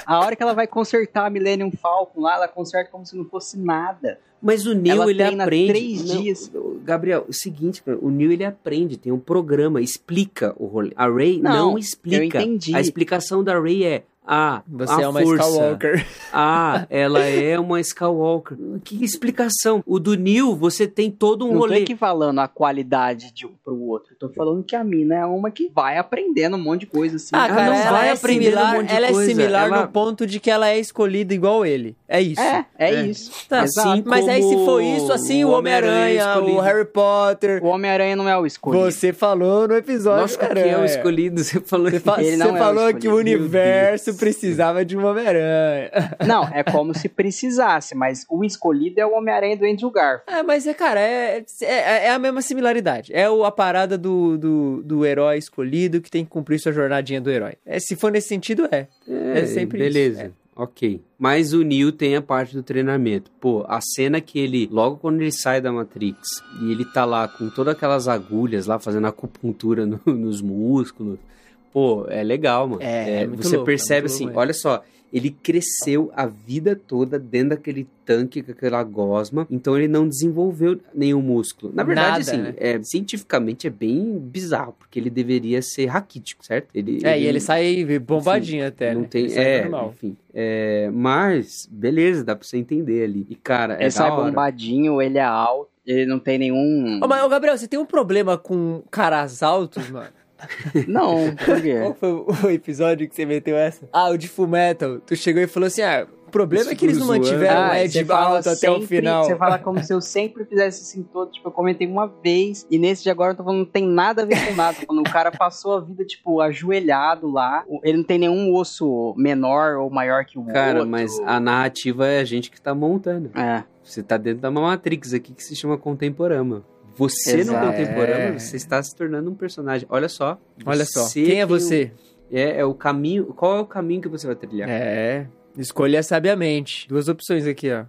a hora que ela vai consertar a Millennium Falcon lá, ela conserta como se não fosse nada. Mas o Neil, Ela ele aprende. três Não, dias. Gabriel, o seguinte, o Neil ele aprende, tem um programa, explica o rolê. A Ray não, Não, explica. A explicação da Ray é. Ah, Você a é uma força. Skywalker. Ah, ela é uma Skywalker. Que explicação. O do Neil, você tem todo um não tô rolê. equivalando a qualidade de um pro outro. Tô falando que a mina é uma que vai aprendendo um monte de coisa assim. Ah, Ela cara, não ela, vai é aprendendo similar, um monte de ela é coisa. similar Ela- no ponto de que ela é escolhida igual ele. É isso. É, é, É. isso. Tá, Assim mas aí se for isso, assim, o o Homem-Aranha Homem-Aranha, o escolhido. Harry Potter, O Homem-Aranha não é o escolhido. você falou no episódio Lógico que é o escolhido, você falou Você, fa- Ele você não é o falou que o universo precisava de um Homem-Aranha. Não, é como se precisasse, mas o escolhido é o Homem-Aranha do Andrew Garfield. É, mas é, cara, é, é, é a mesma similaridade. É o, a parada do, do, do herói escolhido que tem que cumprir sua jornadinha do herói. É, se for nesse sentido, é. É sempre beleza. isso, Ok. Mas o Neo tem a parte do treinamento. Pô, a cena que ele, logo quando ele sai da Matrix, e ele tá lá com todas aquelas agulhas lá, fazendo acupuntura no- nos músculos. Pô, é legal, mano. É, é muito você louco, é percebe muito assim, louco, é. olha só, ele cresceu a vida toda dentro daquele tanque com aquela gosma, então ele não desenvolveu nenhum músculo. Na verdade, Nada, assim, né? é, cientificamente é bem bizarro, porque ele deveria ser raquítico, certo? Ele, É, e ele sai bombadinho até, não né? tem, Ele sai é, normal. enfim. É, mas, beleza, dá pra você entender ali. E, cara, é ele sai da hora. bombadinho, ele é alto, ele não tem nenhum. Ô, mas, ô, Gabriel, você tem um problema com caras altos, mano? Não, por quê? Qual foi o- o episódio que você meteu essa? Ah, o de Full Metal. Tu chegou e falou assim, ah, o problema é que eles não mantiveram o Ah, Ed você fala alto até o final. Você fala como se eu sempre fizesse assim todo. Tipo, eu comentei uma vez. E nesse de agora eu tô falando, não tem nada a ver com nada. Falando, o cara passou a vida, tipo, ajoelhado lá. Ele não tem nenhum osso menor ou maior que o Cara, outro. mas a narrativa é a gente que tá montando. É. Você tá dentro da Matrix aqui que se chama Contemporama. Você Exato. no Contemporama, É. você está se tornando um personagem. Olha só. Olha só, quem é você? o- é, é o caminho. Qual é o caminho que você vai trilhar? É, escolha sabiamente. Duas opções aqui, ó.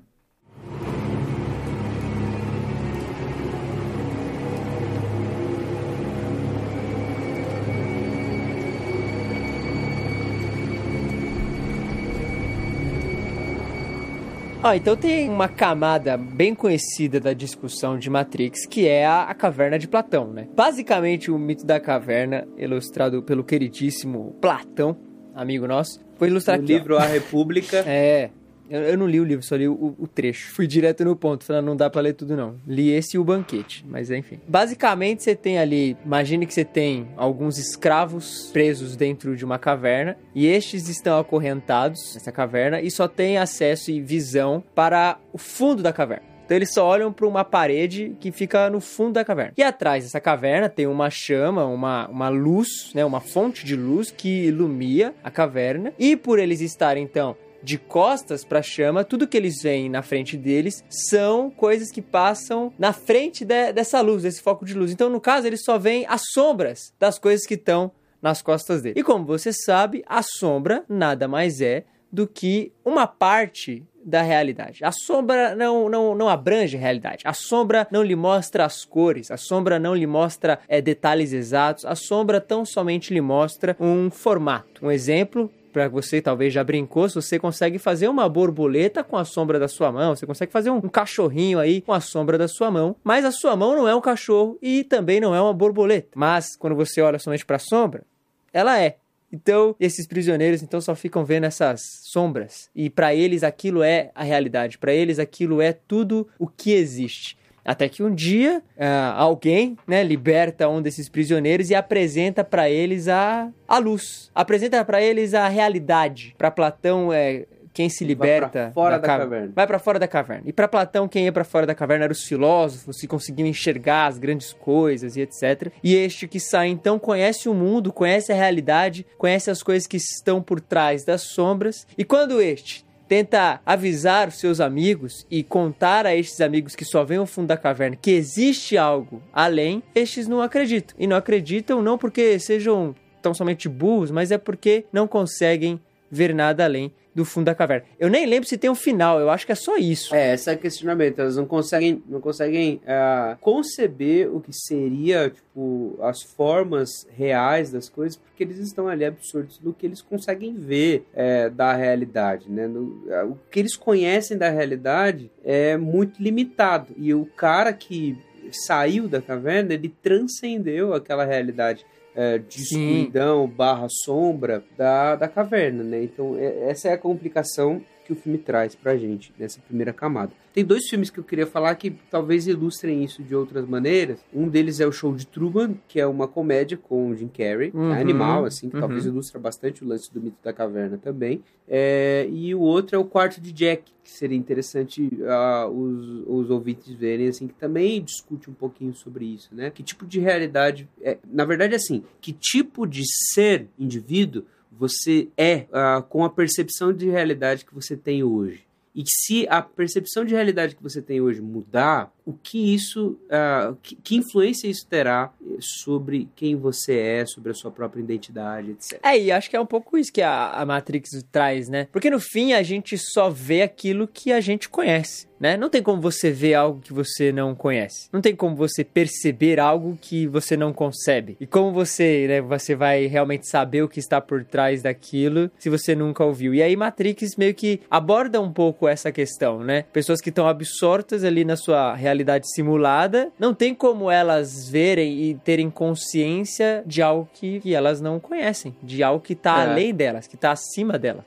Ah, então tem uma camada bem conhecida da discussão de Matrix, que é a, a caverna de Platão, né? Basicamente, o mito da caverna, ilustrado pelo queridíssimo Platão, amigo nosso, foi ilustrado No aqui, ó. livro A República. É. Eu, eu não li o livro, só li o, o trecho. Fui direto no ponto, falando, não dá pra ler tudo não. Li esse e o banquete, mas enfim. Basicamente, você tem ali, imagine que você tem alguns escravos presos dentro de uma caverna, e estes estão acorrentados nessa caverna e só têm acesso e visão para o fundo da caverna. Então eles só olham para uma parede que fica no fundo da caverna. E atrás dessa caverna tem uma chama, uma, uma luz, né, uma fonte de luz que ilumina a caverna. E por eles estarem então de costas para a chama, tudo que eles veem na frente deles são coisas que passam na frente de- dessa luz, desse foco de luz. Então, no caso, eles só veem as sombras das coisas que estão nas costas dele. E como você sabe, a sombra nada mais é do que uma parte da realidade. A sombra não, não, não abrange a realidade. A sombra não lhe mostra as cores. A sombra não lhe mostra é, detalhes exatos. A sombra tão somente lhe mostra um formato. Um exemplo para você talvez já brincou, se você consegue fazer uma borboleta com a sombra da sua mão, você consegue fazer um, cachorrinho aí com a sombra da sua mão, mas a sua mão não é um cachorro e também não é uma borboleta. Mas quando você olha somente para a sombra, ela é. Então, esses prisioneiros então só ficam vendo essas sombras e para eles aquilo é a realidade, para eles aquilo é tudo o que existe. Até que um dia ah, alguém né, liberta um desses prisioneiros e apresenta para eles a, a luz, apresenta para eles a realidade. Para Platão é quem se Vai pra liberta fora da ca- caverna. vai para fora da caverna. E para Platão quem ia para fora da caverna eram os filósofos que conseguiam enxergar as grandes coisas e etc. E este que sai então conhece o mundo, conhece a realidade, conhece as coisas que estão por trás das sombras. E quando este tenta avisar os seus amigos e contar a estes amigos que só veem o fundo da caverna que existe algo além, estes não acreditam. E não acreditam não porque sejam tão somente burros, mas é porque não conseguem ver nada além do fundo da caverna. Eu nem lembro se tem um final, eu acho que é só isso. É, esse é o questionamento. Elas não conseguem, não conseguem ah, conceber o que seria, tipo, as formas reais das coisas, porque eles estão ali absortos no que eles conseguem ver é, da realidade, né? No- ah, o que eles conhecem da realidade é muito limitado. E o cara que saiu da caverna, ele transcendeu aquela realidade é, de Sim. escuridão barra sombra da, da caverna, né? Então, é- essa é a complicação que o filme traz pra gente nessa primeira camada. Tem dois filmes que eu queria falar que talvez ilustrem isso de outras maneiras. Um deles é o Show de Truman, que é uma comédia com o Jim Carrey, Uhum, é animal, assim, que uhum. talvez ilustra bastante o lance do mito da caverna também. É, e o outro é o Quarto de Jack, que seria interessante ah, os, os ouvintes verem, assim, que também discute um pouquinho sobre isso, né? Que tipo de realidade... É, na verdade, assim, que tipo de ser indivíduo você é ah, com a percepção de realidade que você tem hoje. E se a percepção de realidade que você tem hoje mudar, o que isso, ah, que, que influência isso terá sobre quem você é, sobre a sua própria identidade, etc. É, e acho que é um pouco isso que a, a Matrix traz, né? Porque no fim a gente só vê aquilo que a gente conhece, né? Não tem como você ver algo que você não conhece. Não tem como você perceber algo que você não concebe. E como você, né, você vai realmente saber o que está por trás daquilo se você nunca ouviu. E aí Matrix meio que aborda um pouco essa questão, né? Pessoas que estão absortas ali na sua realidade simulada, não tem como elas verem e terem consciência de algo que, que elas não conhecem, de algo que tá É. além delas, que tá acima dela.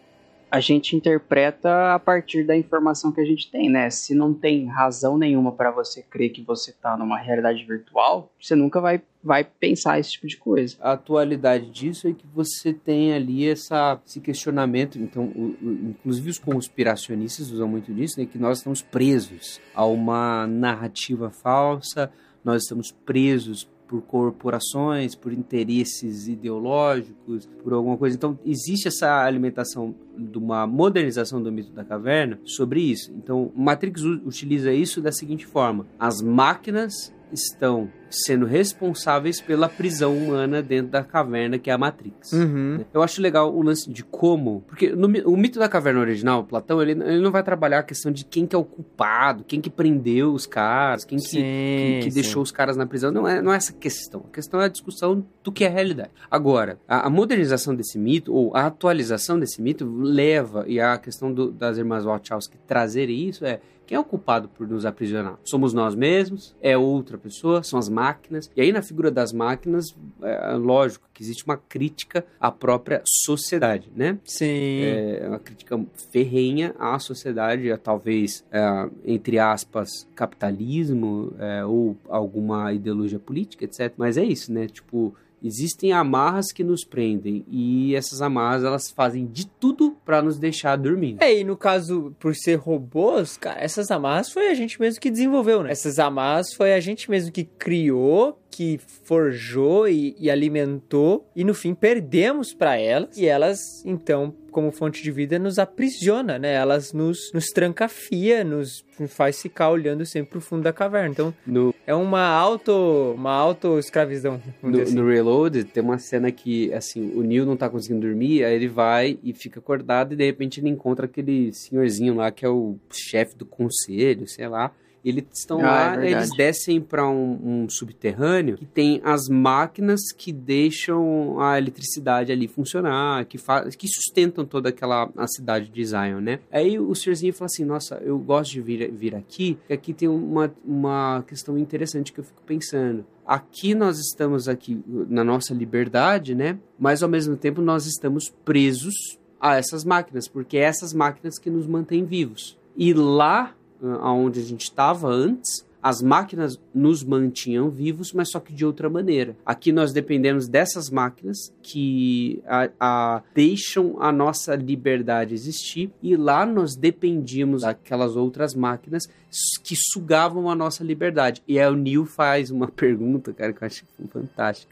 A gente interpreta a partir da informação que a gente tem, né? Se não tem razão nenhuma para você crer que você tá numa realidade virtual, você nunca vai, vai pensar esse tipo de coisa. A atualidade disso é que você tem ali essa, esse questionamento, então, o- o- inclusive os conspiracionistas usam muito disso, né, que nós estamos presos a uma narrativa falsa, nós estamos presos por corporações, por interesses ideológicos, por alguma coisa. Então, existe essa alimentação de uma modernização do mito da caverna sobre isso. Então, Matrix utiliza isso da seguinte forma: as máquinas estão sendo responsáveis pela prisão humana dentro da caverna que é a Matrix. Uhum. Eu acho legal o lance de como, porque no, o mito da caverna original, Platão, ele, ele não vai trabalhar a questão de quem que é o culpado, quem que prendeu os caras, quem que, Sim, que, que deixou os caras na prisão. Não é, não é essa questão. A questão é a discussão do que é a realidade. Agora, a, a modernização desse mito, ou a atualização desse mito, leva, e a questão do- das irmãs Wachowski trazerem isso é. Quem é o culpado por nos aprisionar? Somos nós mesmos? É outra pessoa? São as máquinas? E aí, na figura das máquinas, é lógico que existe uma crítica à própria sociedade, né? Sim. é uma crítica ferrenha à sociedade, a talvez, é, entre aspas, capitalismo é, ou alguma ideologia política, etc. Mas é isso, né? Tipo, existem amarras que nos prendem e essas amarras elas fazem de tudo pra nos deixar dormindo. É, e no caso, por ser robôs, cara, essas amarras foi a gente mesmo que desenvolveu, né? Essas amarras foi a gente mesmo que criou, que forjou e, e alimentou, e no fim perdemos pra elas, e elas, então, como fonte de vida, nos aprisiona, né? Elas nos, nos trancafia, nos faz ficar olhando sempre pro fundo da caverna. Então, No, é uma auto, uma auto-escravidão. vamos no, assim. no Reloaded tem uma cena que, assim, o Neil não tá conseguindo dormir, aí ele vai e fica acordado e de repente ele encontra aquele senhorzinho lá que é o chefe do conselho, sei lá. Eles estão Ah, é lá, verdade. eles descem para um, um subterrâneo que tem as máquinas que deixam a eletricidade ali funcionar, que, que sustentam toda aquela a cidade de Zion, né? Aí o senhorzinho fala assim: Nossa, eu gosto de vir, vir aqui, que aqui tem uma, uma questão interessante que eu fico pensando. Aqui nós estamos aqui na nossa liberdade, né? Mas ao mesmo tempo nós estamos presos a essas máquinas, porque é essas máquinas que nos mantêm vivos. E lá aonde a gente estava antes, as máquinas nos mantinham vivos, mas só que de outra maneira. Aqui nós dependemos dessas máquinas que a, a- deixam a nossa liberdade existir, e lá nós dependíamos daquelas outras máquinas que sugavam a nossa liberdade. E aí o Neil faz uma pergunta, cara, que eu acho fantástica.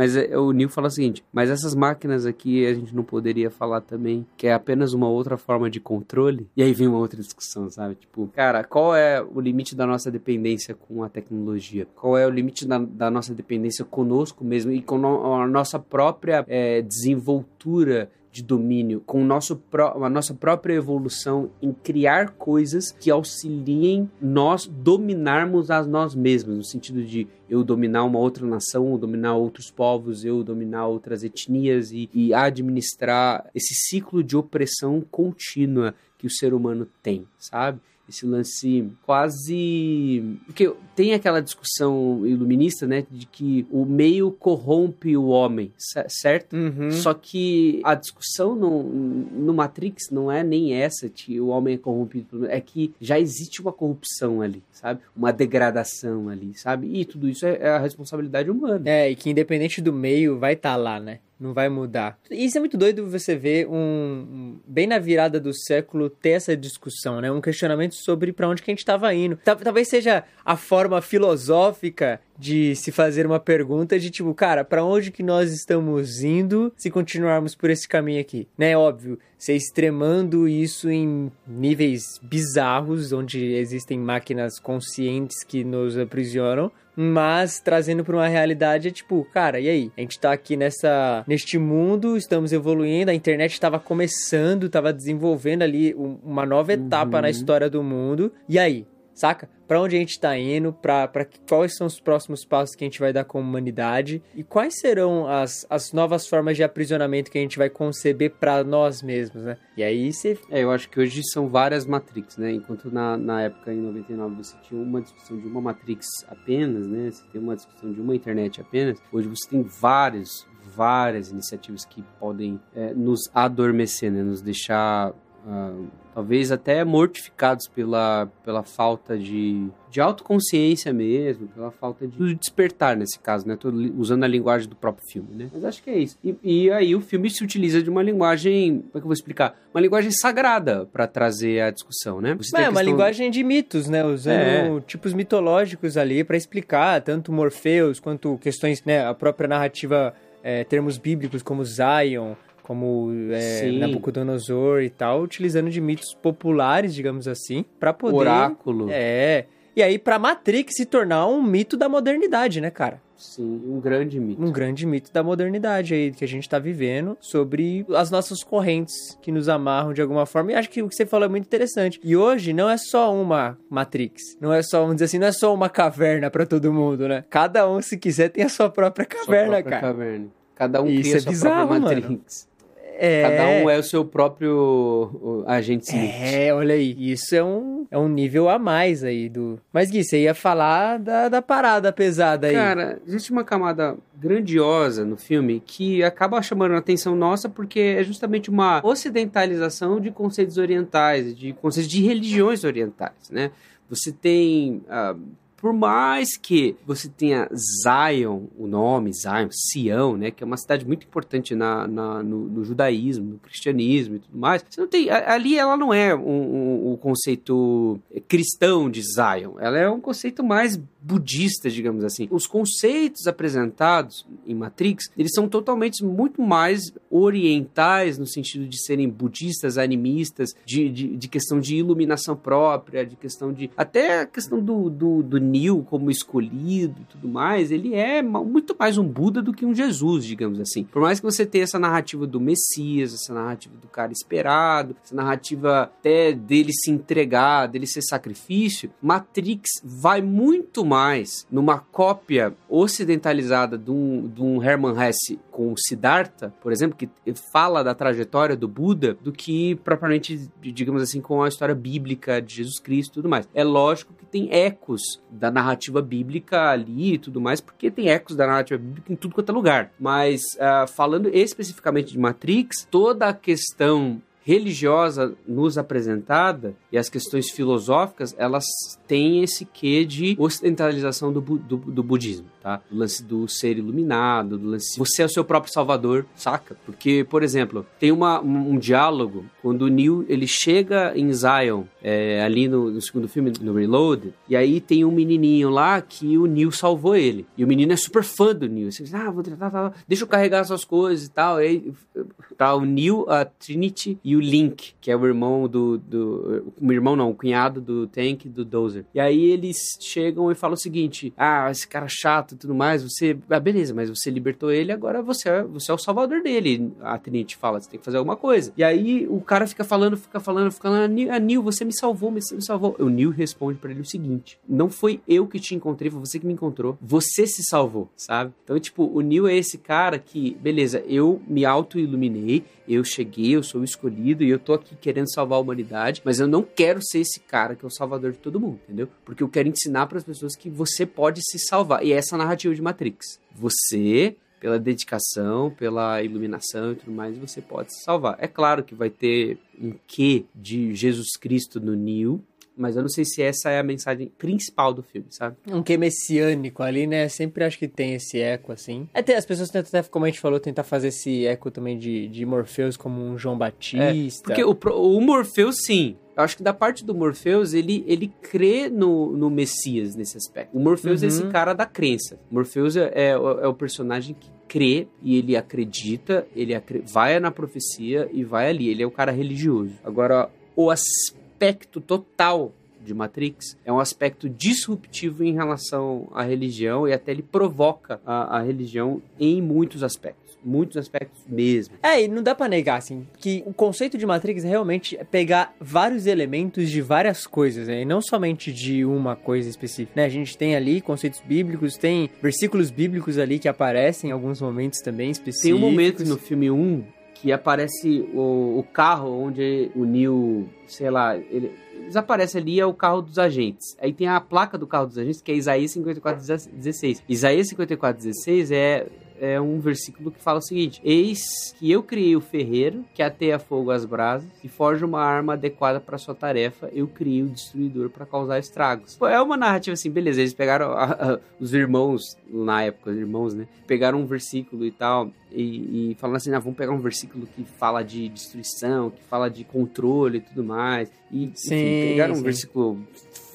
Mas é, o Neil fala o seguinte: mas essas máquinas aqui a gente não poderia falar também que é apenas uma outra forma de controle? E aí vem uma outra discussão, sabe? Tipo, cara, qual é o limite da nossa dependência com a tecnologia? Qual é o limite da, da nossa dependência conosco mesmo e com no- a nossa própria é, desenvoltura? De domínio, com nosso pró- a nossa própria evolução em criar coisas que auxiliem nós dominarmos a nós mesmos, no sentido de eu dominar uma outra nação, eu dominar outros povos, eu dominar outras etnias e, e administrar esse ciclo de opressão contínua que o ser humano tem, sabe? Esse lance quase. Porque tem aquela discussão iluminista, né? De que o meio corrompe o homem, ce- certo? Uhum. Só que a discussão no, no Matrix não é nem essa, que o homem é corrompido, é que já existe uma corrupção ali, sabe? Uma degradação ali, sabe? E tudo isso é, é a responsabilidade humana. É, e que independente do meio, vai estar lá, né? Não vai mudar. Isso é muito doido você ver um, bem na virada do século ter essa discussão, né? Um questionamento sobre para onde que a gente estava indo. Tal- Talvez seja a forma filosófica de se fazer uma pergunta de tipo, cara, para onde que nós estamos indo se continuarmos por esse caminho aqui? Né? Óbvio, você extremando isso em níveis bizarros, onde existem máquinas conscientes que nos aprisionam, mas trazendo para uma realidade é tipo, cara, e aí? A gente tá aqui nessa neste mundo, estamos evoluindo, a internet estava começando, estava desenvolvendo ali um- uma nova etapa na história do mundo. E aí? Saca? Pra onde a gente tá indo? Que- quais são os próximos passos que a gente vai dar como humanidade? E quais serão as, as novas formas de aprisionamento que a gente vai conceber pra nós mesmos, né? E aí você É, eu acho que hoje são várias Matrix, né? Enquanto na, na época, em 99, você tinha uma discussão de uma Matrix apenas, né? Você tem uma discussão de uma internet apenas. Hoje você tem vários, várias iniciativas que podem é, nos adormecer, né? Nos deixar... ah, talvez até mortificados pela, pela falta de, de autoconsciência mesmo, pela falta de despertar nesse caso, né? Tô usando a linguagem do próprio filme, né? Mas acho que é isso. E, e aí o filme se utiliza de uma linguagem, como é que eu vou explicar? Uma linguagem sagrada para trazer a discussão, né? Você É, a uma questão- linguagem de mitos, né? Usando É. tipos mitológicos ali pra explicar tanto Morpheus quanto questões, né? A própria narrativa, é, termos bíblicos como Zion, como é, Sim. Nabucodonosor e tal, utilizando de mitos populares, digamos assim, pra poder. Oráculo. É. E aí pra Matrix se tornar um mito da modernidade, né, cara? Sim, um grande mito. Um grande mito da modernidade aí que a gente tá vivendo sobre as nossas correntes que nos amarram de alguma forma. E acho que o que você falou é muito interessante. E hoje não é só uma Matrix, não é só, vamos dizer assim, não é só uma caverna pra todo mundo, né? Cada um, se quiser, tem a sua própria Sua caverna, própria cara. caverna. Cada um Isso cria é sua bizarro, própria mano. É. Cada um é o seu próprio agente Smith. É, olha aí, isso é um, é um nível a mais aí do. Mas Gui, você ia falar da, da parada pesada aí. Cara, existe uma camada grandiosa no filme que acaba chamando a atenção nossa porque é justamente uma ocidentalização de conceitos orientais, de conceitos de religiões orientais, né? Você tem, ah, por mais que você tenha Zion, o nome Zion, Sião, né? Que é uma cidade muito importante na, na- no, no judaísmo, no cristianismo e tudo mais. Você não tem, ali ela não é um, um- um conceito cristão de Zion. Ela é um conceito mais budista, digamos assim. Os conceitos apresentados em Matrix, eles são totalmente muito mais orientais no sentido de serem budistas, animistas, de, de, de questão de iluminação própria, de questão de... Até a questão do, do, do Neo como escolhido e tudo mais, ele é muito mais um Buda do que um Jesus, digamos assim. Por mais que você tenha essa narrativa do Messias, essa narrativa do cara esperado, essa narrativa até dele se entregar, dele ser sacrifício, Matrix vai muito mais numa cópia ocidentalizada de um, de um Hermann Hesse com Siddhartha, por exemplo, que fala da trajetória do Buda, do que propriamente, digamos assim, com a história bíblica de Jesus Cristo e tudo mais. É lógico que tem ecos da narrativa bíblica ali e tudo mais, porque tem ecos da narrativa bíblica em tudo quanto é lugar. Mas, ah, falando especificamente de Matrix, toda a questão religiosa nos apresentada e as questões filosóficas, elas têm esse quê de ocidentalização do, do, do budismo, tá? Do lance do ser iluminado, do lance... Você é o seu próprio salvador, saca? Porque, por exemplo, tem uma, um, diálogo quando o Neo, ele chega em Zion, é, ali no, no segundo filme, no Reload, e aí tem um menininho lá que o Neo salvou ele. E o menino é super fã do Neo. Você diz, ah, vou tentar, tá, deixa eu carregar suas coisas e tal. Aí tá o Neo, a Trinity e o Link, que é o irmão do. do o irmão não, o cunhado do Tank e do Dozer. E aí eles chegam e falam o seguinte: Ah, esse cara chato e tudo mais, você. Ah, beleza, mas você libertou ele, agora você é, você é o salvador dele. A Trinity fala, você tem que fazer alguma coisa. E aí o cara fica falando, fica falando, fica falando, "Neo- ah, Neo, você me salvou, você me salvou. O Neo responde pra ele o seguinte: Não foi eu que te encontrei, foi você que me encontrou. Você se salvou, sabe? Então, tipo, o Neo é esse cara que, beleza, eu me auto-iluminei, eu cheguei, eu sou o escolhido e eu tô aqui querendo salvar a humanidade, mas eu não quero ser esse cara que é o salvador de todo mundo, entendeu? Porque eu quero ensinar para as pessoas que você pode se salvar. E essa a narrativa de Matrix. Você, pela dedicação, pela iluminação e tudo mais, você pode se salvar. É claro que vai ter um quê de Jesus Cristo no Neo, mas eu não sei se essa é a mensagem principal do filme, sabe? Um que messiânico ali, né? Sempre acho que tem esse eco, assim. Até as pessoas tentam, até, como a gente falou, tentar fazer esse eco também de, de Morpheus como um João Batista. Porque o, o Morpheus, sim. Eu acho que da parte do Morpheus, ele, ele crê no, no Messias nesse aspecto. O Morpheus é esse Uhum. cara da crença. O Morpheus é, é, o- é o personagem que crê e ele acredita, ele acre- vai na profecia e vai ali. Ele é o cara religioso. Agora, o aspecto total de Matrix é um aspecto disruptivo em relação à religião e até ele provoca a, a religião em muitos aspectos. Muitos aspectos mesmo. É, e não dá pra negar, assim, que o conceito de Matrix é realmente pegar vários elementos de várias coisas, né? E não somente de uma coisa específica, né? A gente tem ali conceitos bíblicos, tem versículos bíblicos ali que aparecem em alguns momentos também específicos. Tem um momento no filme 1 que aparece o, o carro onde o Neo, sei lá, ele desaparece ali é o carro dos agentes. Aí tem a placa do carro dos agentes que é Isaías 54:16. Isaías 54:16 é é um versículo que fala o seguinte: Eis que eu criei o ferreiro que ateia fogo às brasas e forja uma arma adequada para sua tarefa. Eu criei o destruidor para causar estragos. É uma narrativa assim, beleza. Eles pegaram a- a- os irmãos na época, os irmãos, né? Pegaram um versículo e tal e, e falaram assim: ah, vamos pegar um versículo que fala de destruição, que fala de controle e tudo mais. E enfim, Sim, pegaram um sim. versículo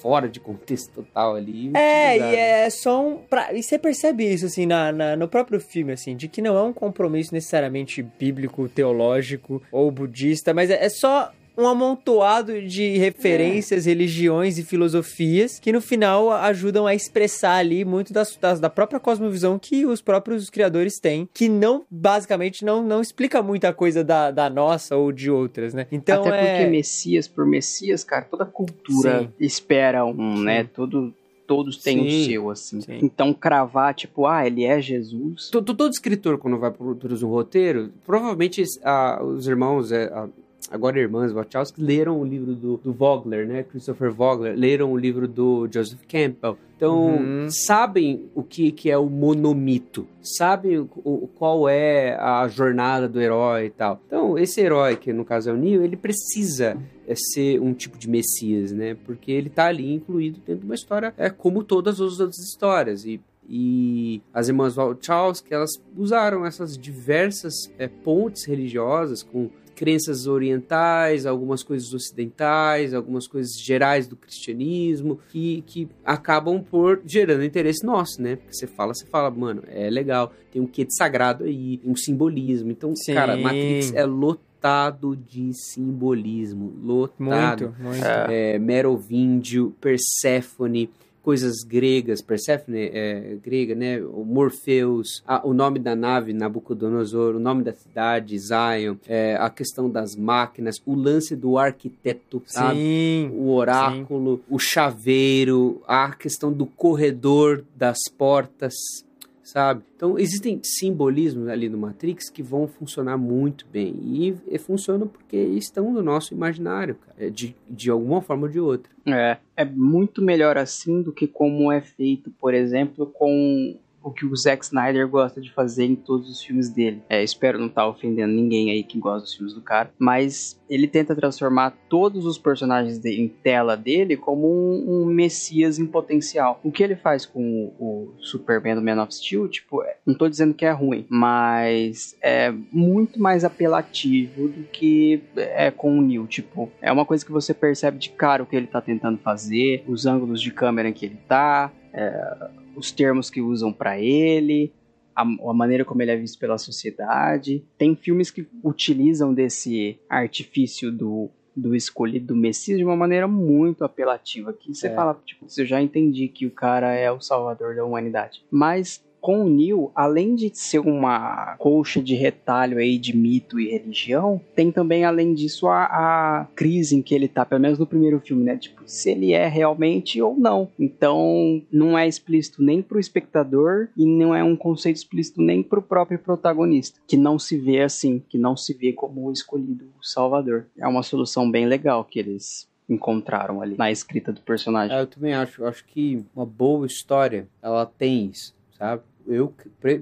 fora de contexto total ali. É, e é só um. Pra... E você percebe isso, assim, na, na- no próprio filme, assim, de que não é um compromisso necessariamente bíblico, teológico ou budista, mas é, é só um amontoado de referências, religiões e filosofias que no final ajudam a expressar ali muito das, das- da própria cosmovisão que os próprios criadores têm, que não, basicamente, não, não explica muita coisa da, da nossa ou de outras, né? Então Até é... porque Messias por Messias, cara, toda cultura Sim. espera um, né? Todo, todos têm o Sim. seu, assim. Sim. Então, cravar, tipo, ah, ele é Jesus. To- to- Todo escritor, quando vai produzir um roteiro, provavelmente ah, os irmãos, é, ah, agora irmãs Wachowski, leram o livro do, do Vogler, né? Christopher Vogler, leram o livro do Joseph Campbell. Então, Uhum. sabem o que, que é o monomito, sabem o, o- qual é a jornada do herói e tal. Então, esse herói, que no caso é o Neo, ele precisa é, ser um tipo de messias, né? Porque ele tá ali incluído dentro de uma história, é como todas as outras histórias. E e as irmãs Wachowski, elas usaram essas diversas é, pontes religiosas com crenças orientais, algumas coisas ocidentais, algumas coisas gerais do cristianismo, que, que acabam por gerando interesse nosso, né? Porque você fala, você fala, mano, é legal, tem um quê de sagrado aí, um simbolismo. Então, Sim. cara, Matrix é lotado de simbolismo, lotado Muito, muito. é, Merovíndio, Perséfone, coisas gregas, Perséfone é grega, né? O Morpheus, a- o nome da nave Nabucodonosor, o nome da cidade Zion, é, a questão das máquinas, o lance do arquiteto, sabe? Sim. O oráculo, o chaveiro, a questão do corredor das portas, sabe? Então existem simbolismos ali no Matrix que vão funcionar muito bem e, e funcionam porque estão no nosso imaginário, cara, é, de, de alguma forma ou de outra. É, é muito melhor assim do que como é feito, por exemplo, com o que o Zack Snyder gosta de fazer em todos os filmes dele. É, espero não estar ofendendo ninguém aí que gosta dos filmes do cara, mas ele tenta transformar todos os personagens de- em tela dele como um, um messias em potencial. O que ele faz com o, o Superman do Man of Steel, tipo, é- não tô dizendo que é ruim, mas é muito mais apelativo do que é com o Neil. Tipo, é uma coisa que você percebe de cara o que ele tá tentando fazer, os ângulos de câmera em que ele tá, é, os termos que usam pra ele, a, a maneira como ele é visto pela sociedade. Tem filmes que utilizam desse artifício do do escolhido do Messias de uma maneira muito apelativa. Que você É. fala, tipo, eu já entendi que o cara é o salvador da humanidade. Mas com o Neil, além de ser uma colcha de retalho aí de mito e religião, tem também, além disso, a, a crise em que ele tá, pelo menos no primeiro filme, né? Tipo, se ele é realmente ou não. Então, não é explícito nem pro espectador e não é um conceito explícito nem pro próprio protagonista, que não se vê assim, que não se vê como o escolhido salvador. É uma solução bem legal que eles encontraram ali na escrita do personagem. É, eu também acho. Acho que uma boa história, ela tem isso, sabe? Eu,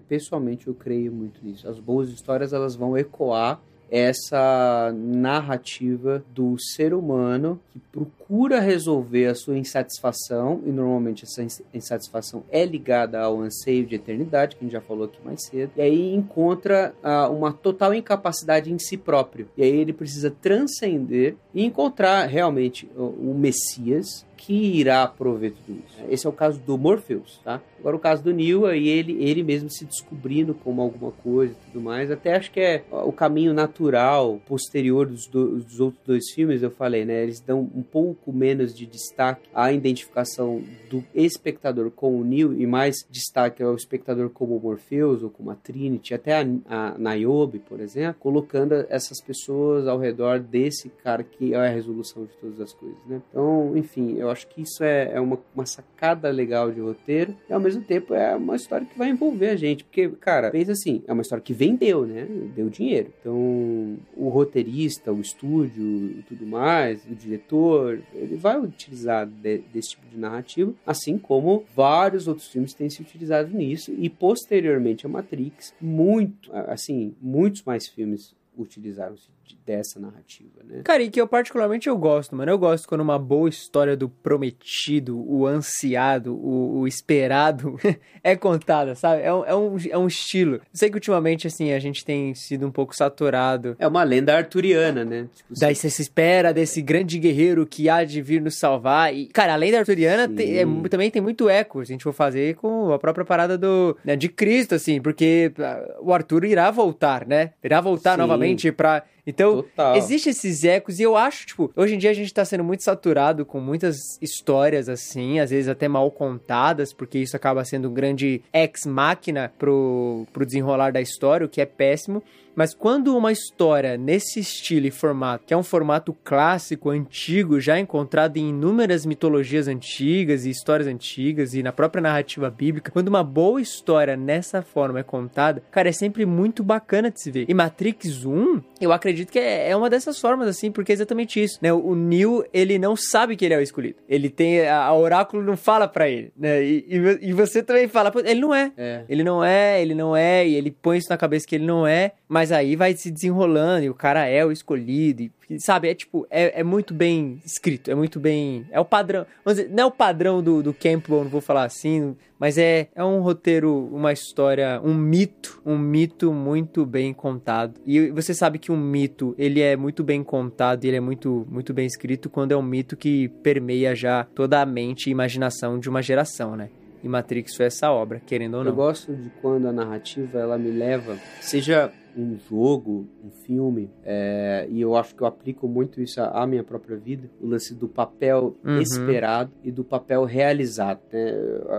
pessoalmente, eu creio muito nisso. As boas histórias, elas vão ecoar essa narrativa do ser humano que procura resolver a sua insatisfação, e normalmente essa ins- insatisfação é ligada ao anseio de eternidade, que a gente já falou aqui mais cedo, e aí encontra ah, uma total incapacidade em si próprio. E aí ele precisa transcender e encontrar realmente o, o Messias que irá prover tudo isso. Esse é o caso do Morpheus, tá? Agora o caso do Neo, aí ele, ele mesmo se descobrindo como alguma coisa e tudo mais. Até acho que é o caminho natural, posterior dos, do- dos outros dois filmes, eu falei, né? Eles dão um pouco menos de destaque à identificação do espectador com o Neo e mais destaque ao espectador como o Morpheus ou como a Trinity, até a, a Niobe, por exemplo, colocando essas pessoas ao redor desse cara que é a resolução de todas as coisas, né? Então, enfim, eu acho que isso é, é uma, uma sacada legal de roteiro e ao mesmo tempo é uma história que vai envolver a gente, porque, cara, pensa assim, é uma história que vendeu, né? Deu dinheiro. Então, o roteirista, o estúdio e tudo mais, o diretor, ele vai utilizar de- desse tipo de narrativa, assim como vários outros filmes têm se utilizado nisso e posteriormente a Matrix, muito, assim, muitos mais filmes utilizaram-se dessa narrativa, né? Cara, e que eu particularmente eu gosto, mano. Eu gosto quando uma boa história do prometido, o ansiado, o, o esperado é contada, sabe? É um, é, um, é um estilo. Sei que ultimamente, assim, a gente tem sido um pouco saturado. É uma lenda arturiana, né? Tipo, Daí você se espera desse grande guerreiro que há de vir nos salvar. E, cara, a lenda arturiana tem- é também tem muito eco. Se a gente for fazer com a própria parada do né, de Cristo, assim, porque ah, o Arthur irá voltar, né? Irá voltar Sim. novamente pra Então, Total. existe esses ecos e eu acho, tipo, hoje em dia a gente tá sendo muito saturado com muitas histórias assim, às vezes até mal contadas, porque isso acaba sendo um grande ex-máquina pro, pro desenrolar da história, o que é péssimo. Mas quando uma história nesse estilo e formato, que é um formato clássico, antigo, já encontrado em inúmeras mitologias antigas e histórias antigas e na própria narrativa bíblica, quando uma boa história nessa forma é contada, cara, é sempre muito bacana de se ver. E Matrix 1, eu acredito que é, é uma dessas formas, assim, porque é exatamente isso, né? O Neo, ele não sabe que ele é o escolhido. Ele tem, a, a oráculo não fala pra ele, né? E, e, e você também fala, "Pô, ele não é. É. Ele não é, ele não é, e ele põe isso na cabeça que ele não é, mas aí vai se desenrolando e o cara é o escolhido, e, sabe? É tipo, é, é muito bem escrito, é muito bem. É o padrão. Dizer, não é o padrão do, do Campbell, não vou falar assim, mas é, é um roteiro, uma história, um mito, um mito muito bem contado. E você sabe que um mito, ele é muito bem contado e ele é muito, muito bem escrito quando é um mito que permeia já toda a mente e imaginação de uma geração, né? E Matrix foi essa obra, querendo ou Eu não. gosto de quando a narrativa ela me leva, seja um jogo, um filme, é, e eu acho que eu aplico muito isso à, minha própria vida, o lance do papel Uhum. esperado e do papel realizado. né?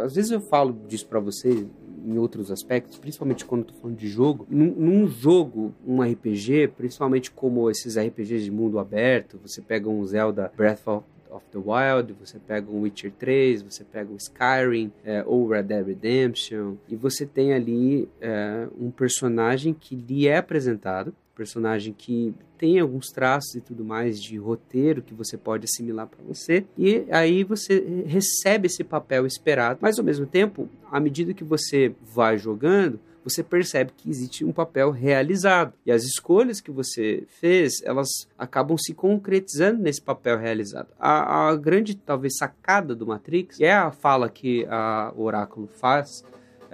Às vezes eu falo disso pra vocês em outros aspectos, principalmente quando eu tô falando de jogo. Num, num jogo, um RPG, principalmente como esses RPGs de mundo aberto, você pega um Zelda Breath of of the Wild, você pega um Witcher 3, você pega um Skyrim é, ou Red Dead Redemption, e você tem ali é, um personagem que lhe é apresentado, personagem que tem alguns traços e tudo mais de roteiro que você pode assimilar para você, e aí você recebe esse papel esperado, mas ao mesmo tempo, à medida que você vai jogando, você percebe que existe um papel realizado. E as escolhas que você fez, elas acabam se concretizando nesse papel realizado. A, a grande, talvez, sacada do Matrix é a fala que a Oráculo faz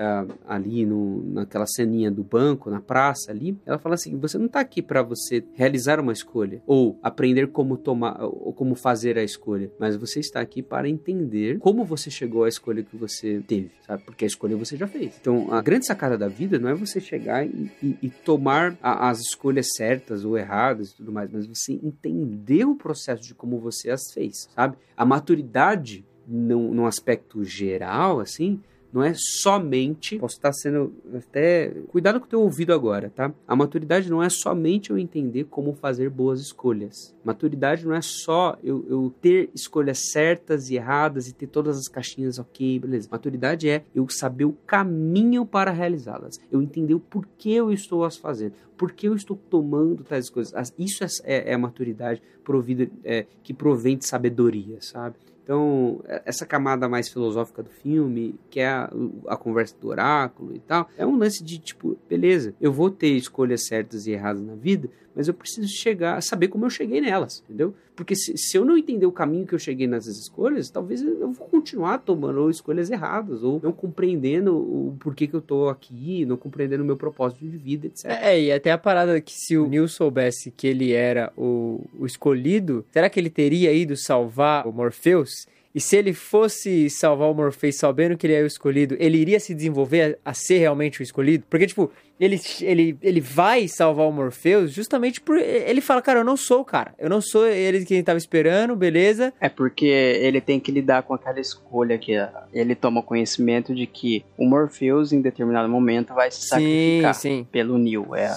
ah, ali no, naquela ceninha do banco, na praça ali, ela fala assim: você não está aqui para você realizar uma escolha ou aprender como tomar ou como fazer a escolha, mas você está aqui para entender como você chegou à escolha que você teve, sabe? Porque a escolha você já fez. Então, a grande sacada da vida não é você chegar e, e- e tomar a- as escolhas certas ou erradas e tudo mais, mas você entender o processo de como você as fez, sabe? A maturidade num, num aspecto geral, assim, não é somente. Posso estar sendo até. Cuidado com o teu ouvido agora, tá? A maturidade não é somente eu entender como fazer boas escolhas. Maturidade não é só eu, eu ter escolhas certas e erradas e ter todas as caixinhas ok, beleza. Maturidade é eu saber o caminho para realizá-las. Eu entender o porquê eu estou as fazendo. Por que eu estou tomando tais coisas. As- Isso é, é, é a maturidade provida, é, que provém de sabedoria, sabe? Então, é- essa camada mais filosófica do filme, que é a, a conversa do oráculo e tal, é um lance de tipo, beleza, eu vou ter escolhas certas e erradas na vida, mas eu preciso chegar saber como eu cheguei nelas, entendeu? Porque se, se eu não entender o caminho que eu cheguei nessas escolhas, talvez eu vou continuar tomando escolhas erradas, ou não compreendendo o porquê que eu tô aqui, não compreendendo o meu propósito de vida, etc. É, e até a parada que se o Neil soubesse que ele era o, o escolhido, será que ele teria ido salvar o Morpheus? E se ele fosse salvar o Morpheus sabendo que ele é o escolhido, ele iria se desenvolver a, a ser realmente o escolhido? Porque, tipo, ele, ele, ele vai salvar o Morpheus justamente por. Ele fala, cara, eu não sou o cara. Eu não sou ele que ele tava esperando, beleza? É porque ele tem que lidar com aquela escolha que ele toma conhecimento de que o Morpheus em determinado momento vai se Sim, sacrificar sim. pelo Neo. É,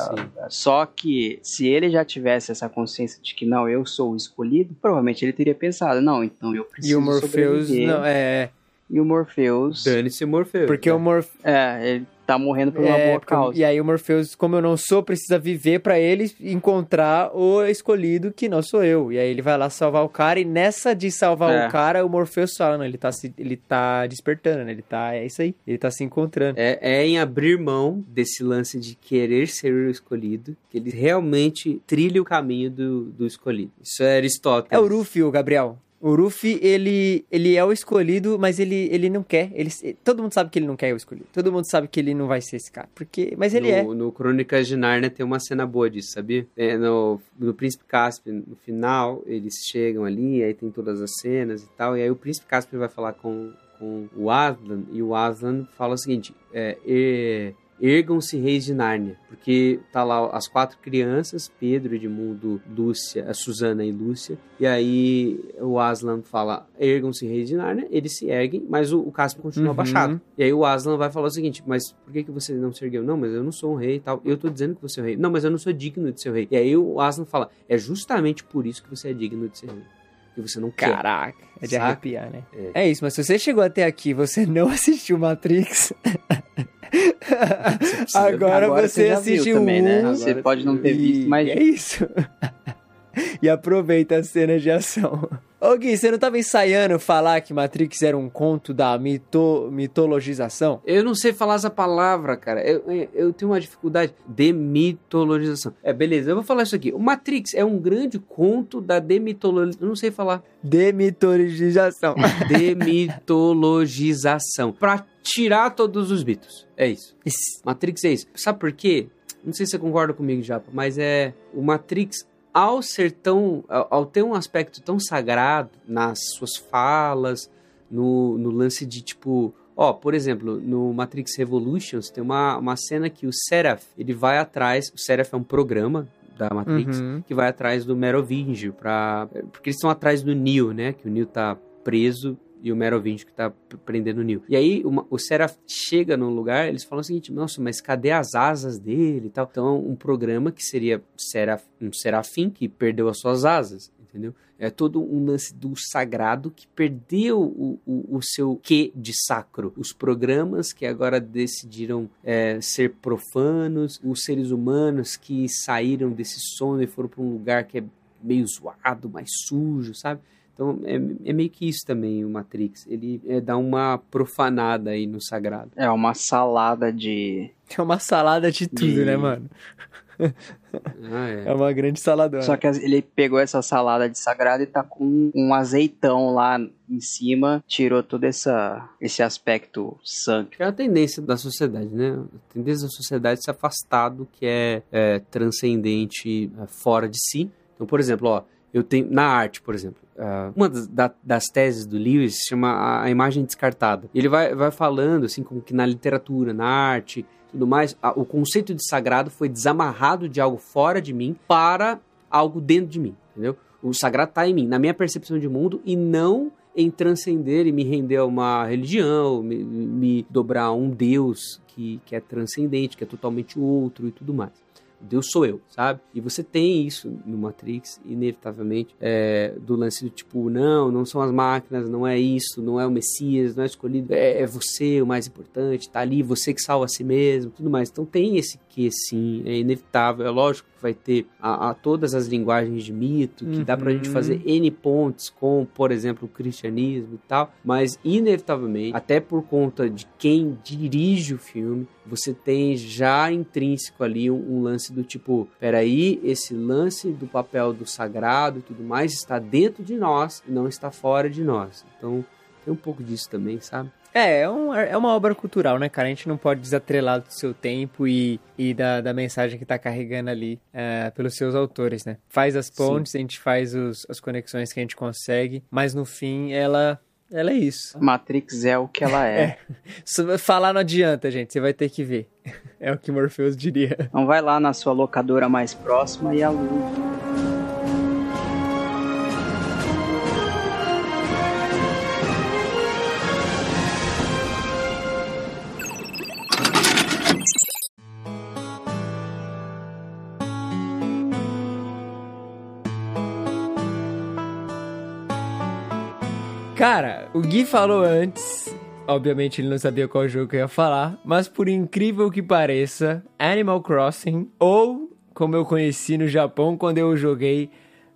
só que se ele já tivesse essa consciência de que não, eu sou o escolhido, provavelmente ele teria pensado, não, então eu preciso E o Morpheus. sobreviver. Não, é. E o Morpheus, Dane-se Morfeu. Porque o Morpheus. é, ele tá morrendo por uma É, boa causa. E aí o Morpheus, como eu não sou, precisa viver pra ele encontrar o escolhido que não sou eu. E aí ele vai lá salvar o cara e nessa de salvar É. o cara, o Morpheus fala, não, ele tá se, ele tá despertando, né? Ele tá, é isso aí. Ele tá se encontrando. É, é em abrir mão desse lance de querer ser o escolhido que ele realmente trilha o caminho do, do escolhido. Isso é Aristóteles. É o Ruffy, o Gabriel. O Ruffy, ele, ele é o escolhido, mas ele, ele não quer. Ele, todo mundo sabe que ele não quer o escolhido. Todo mundo sabe que ele não vai ser esse cara. Porque, mas ele no, é. No Crônicas de Nárnia tem uma cena boa disso, sabia? É, no, no Príncipe Caspian, no final, eles chegam ali, aí tem todas as cenas e tal, e aí o Príncipe Caspian vai falar com, com o Aslan, e o Aslan fala o seguinte, é, é, Ergam-se reis de Nárnia, porque tá lá as quatro crianças, Pedro, Edmundo, Lúcia, a Susana e Lúcia, e aí o Aslan fala, ergam-se reis de Nárnia, eles se erguem, mas o, o Caspian continua Uhum. abaixado. E aí o Aslan vai falar o seguinte, mas por que, que você não se ergueu? Não, mas eu não sou um rei e tal, eu tô dizendo que você é um rei. Não, mas eu não sou digno de ser rei. E aí o Aslan fala, é justamente por isso que você é digno de ser rei. Que você não quer. Caraca, é de Saca? arrepiar, né? É. É. isso, mas se você chegou até aqui e você não assistiu Matrix, agora, Agora você, já viu assistiu também, né? um Você pode não ter visto, mas é isso. e aproveita as cenas de ação. Ô Gui, você não tava ensaiando falar que Matrix era um conto da mito, mitologização? Eu não sei falar essa palavra, cara. Eu, eu, eu tenho uma dificuldade. Demitologização. É, beleza, eu vou falar isso aqui. O Matrix é um grande conto da demitologização. Eu não sei falar. Demitologização. Demitologização. pra tirar todos os mitos. É isso. Matrix é isso. Sabe por quê? Não sei se você concorda comigo, Japa, mas é. O Matrix, ao ser tão. Ao, ter um aspecto tão sagrado nas suas falas, no, no lance de tipo. Ó, por exemplo, no Matrix Revolutions tem uma, uma cena que o Seraph, ele vai atrás. O Seraph é um programa da Matrix Uhum. que vai atrás do Merovingio para porque eles estão atrás do Neo, né? Que o Neo tá preso e o Merovingio que tá prendendo o Neo. E aí uma- o Seraph chega num lugar, eles falam o seguinte: "Nossa, mas cadê as asas dele e tal?". Então, um programa que seria Seraph, um serafim que perdeu as suas asas, entendeu? É todo um lance do sagrado que perdeu o, o, o seu quê de sacro. Os programas que agora decidiram é, ser profanos, os seres humanos que saíram desse sono e foram para um lugar que é meio zoado, mais sujo, sabe? Então é, é meio que isso também o Matrix. Ele é, dá uma profanada aí no sagrado. é uma salada de. É uma salada de tudo, E- né, mano? Ah, é. É uma grande saladona. Só que ele pegou essa salada de sagrado e tá com um azeitão lá em cima, tirou todo essa, esse aspecto sangue. É a tendência da sociedade, né? A tendência da sociedade é se afastar do que é, é, transcendente é, fora de si. Então, por exemplo, ó, eu tenho na arte, por exemplo, ah, uma das, da- das teses do Lewis se chama a, a imagem descartada. Ele vai, vai falando assim como que na literatura, na arte, tudo mais, a- o conceito de sagrado foi desamarrado de algo fora de mim para algo dentro de mim, entendeu? O sagrado está em mim, na minha percepção de mundo e não em transcender e me render a uma religião, me, me dobrar a um Deus que, que é transcendente, que é totalmente outro e tudo mais. Deus sou eu, sabe? E você tem isso no Matrix, inevitavelmente, é, do lance do tipo, não, não são as máquinas, não é isso, não é o Messias, não é escolhido, é, é você o mais importante, tá ali, você que salva a si mesmo, tudo mais. Então tem esse que sim, é inevitável, é lógico que vai ter a, a todas as linguagens de mito, que dá pra gente Uhum. fazer N pontos com, por exemplo, o cristianismo e tal, mas inevitavelmente, até por conta de quem dirige o filme, você tem já intrínseco ali um, um lance do tipo, peraí, esse lance do papel do sagrado e tudo mais está dentro de nós e não está fora de nós. Então, tem um pouco disso também, sabe? É, é, um- é uma obra cultural, né, cara? A gente não pode desatrelar do seu tempo e, e da, da mensagem que tá carregando ali é, pelos seus autores, né? Faz as pontes, a gente faz os- as conexões que a gente consegue, mas no fim ela, ela é isso. Matrix é o que ela é. Só Falar não adianta, gente, você vai ter que ver. É o que Morpheus diria. Então vai lá na sua locadora mais próxima e aluga. Cara, o Gui falou antes. Obviamente ele não sabia qual jogo eu ia falar, mas por incrível que pareça, Animal Crossing, ou como eu conheci no Japão quando eu joguei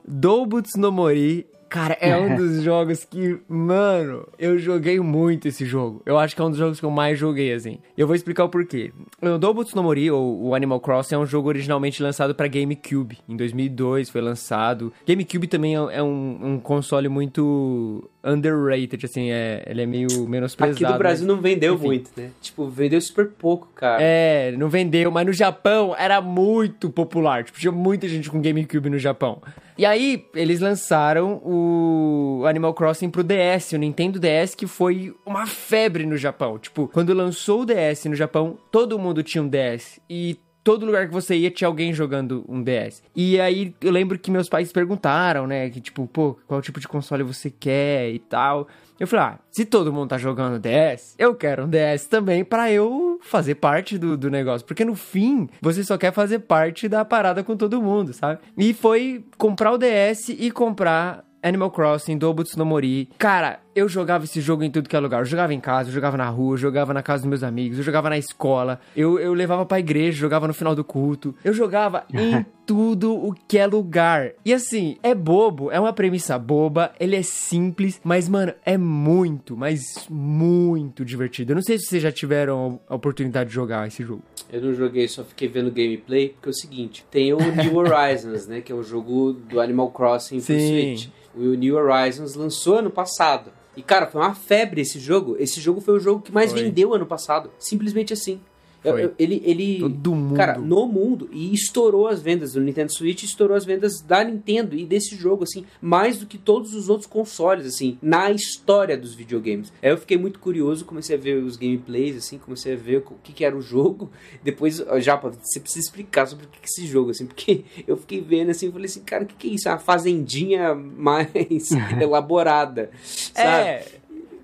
Doubutsu no Mori, cara, é um dos jogos que, mano, eu joguei muito esse jogo. Eu acho que é um dos jogos que eu mais joguei, assim. Eu vou explicar o porquê. O Doubutsu no Mori, ou o Animal Crossing, é um jogo originalmente lançado pra GameCube. Em 2002 foi lançado. GameCube também é é um, um console muito underrated, assim, é, ele é meio menosprezado. Aqui do Brasil mas- não vendeu enfim. muito, né? Tipo, vendeu super pouco, cara. É, não vendeu, mas no Japão era muito popular. Tipo, tinha muita gente com GameCube no Japão. E aí, eles lançaram o Animal Crossing pro DS, o Nintendo DS, que foi uma febre no Japão. Tipo, quando lançou o DS no Japão, todo mundo tinha um DS. E todo lugar que você ia tinha alguém jogando um DS. E aí eu lembro que meus pais perguntaram, né, que tipo, pô, qual tipo de console você quer e tal. Eu falei, ah, se todo mundo tá jogando DS, eu quero um DS também pra eu fazer parte do, do negócio. Porque no fim, você só quer fazer parte da parada com todo mundo, sabe? E foi comprar o DS e comprar Animal Crossing, Dobutsu no Mori. Cara, eu jogava esse jogo em tudo que é lugar. Eu jogava em casa, eu jogava na rua, eu jogava na casa dos meus amigos, eu jogava na escola, eu, eu levava pra igreja, jogava no final do culto. Eu jogava em tudo o que é lugar. E assim, é bobo, é uma premissa boba, ele é simples, mas, mano, é muito, mas muito divertido. Eu não sei se vocês já tiveram a oportunidade de jogar esse jogo. Eu não joguei, só fiquei vendo gameplay, porque é o seguinte, tem o New Horizons, né, que é o jogo do Animal Crossing pro Sim. Switch. O New Horizons lançou ano passado. E, cara, foi uma febre esse jogo. Esse jogo foi o jogo que mais Foi. vendeu ano passado. Simplesmente assim. Foi. ele, ele Todo mundo. Cara, no mundo. E estourou as vendas do Nintendo Switch, estourou as vendas da Nintendo e desse jogo, assim, mais do que todos os outros consoles, assim, na história dos videogames. Aí eu fiquei muito curioso, comecei a ver os gameplays, assim, comecei a ver o que, que era o jogo. Depois, já, você precisa explicar sobre o que que é esse jogo, assim, porque eu fiquei vendo assim, falei assim, cara, o que, que é isso? É uma fazendinha mais elaborada, sabe? É.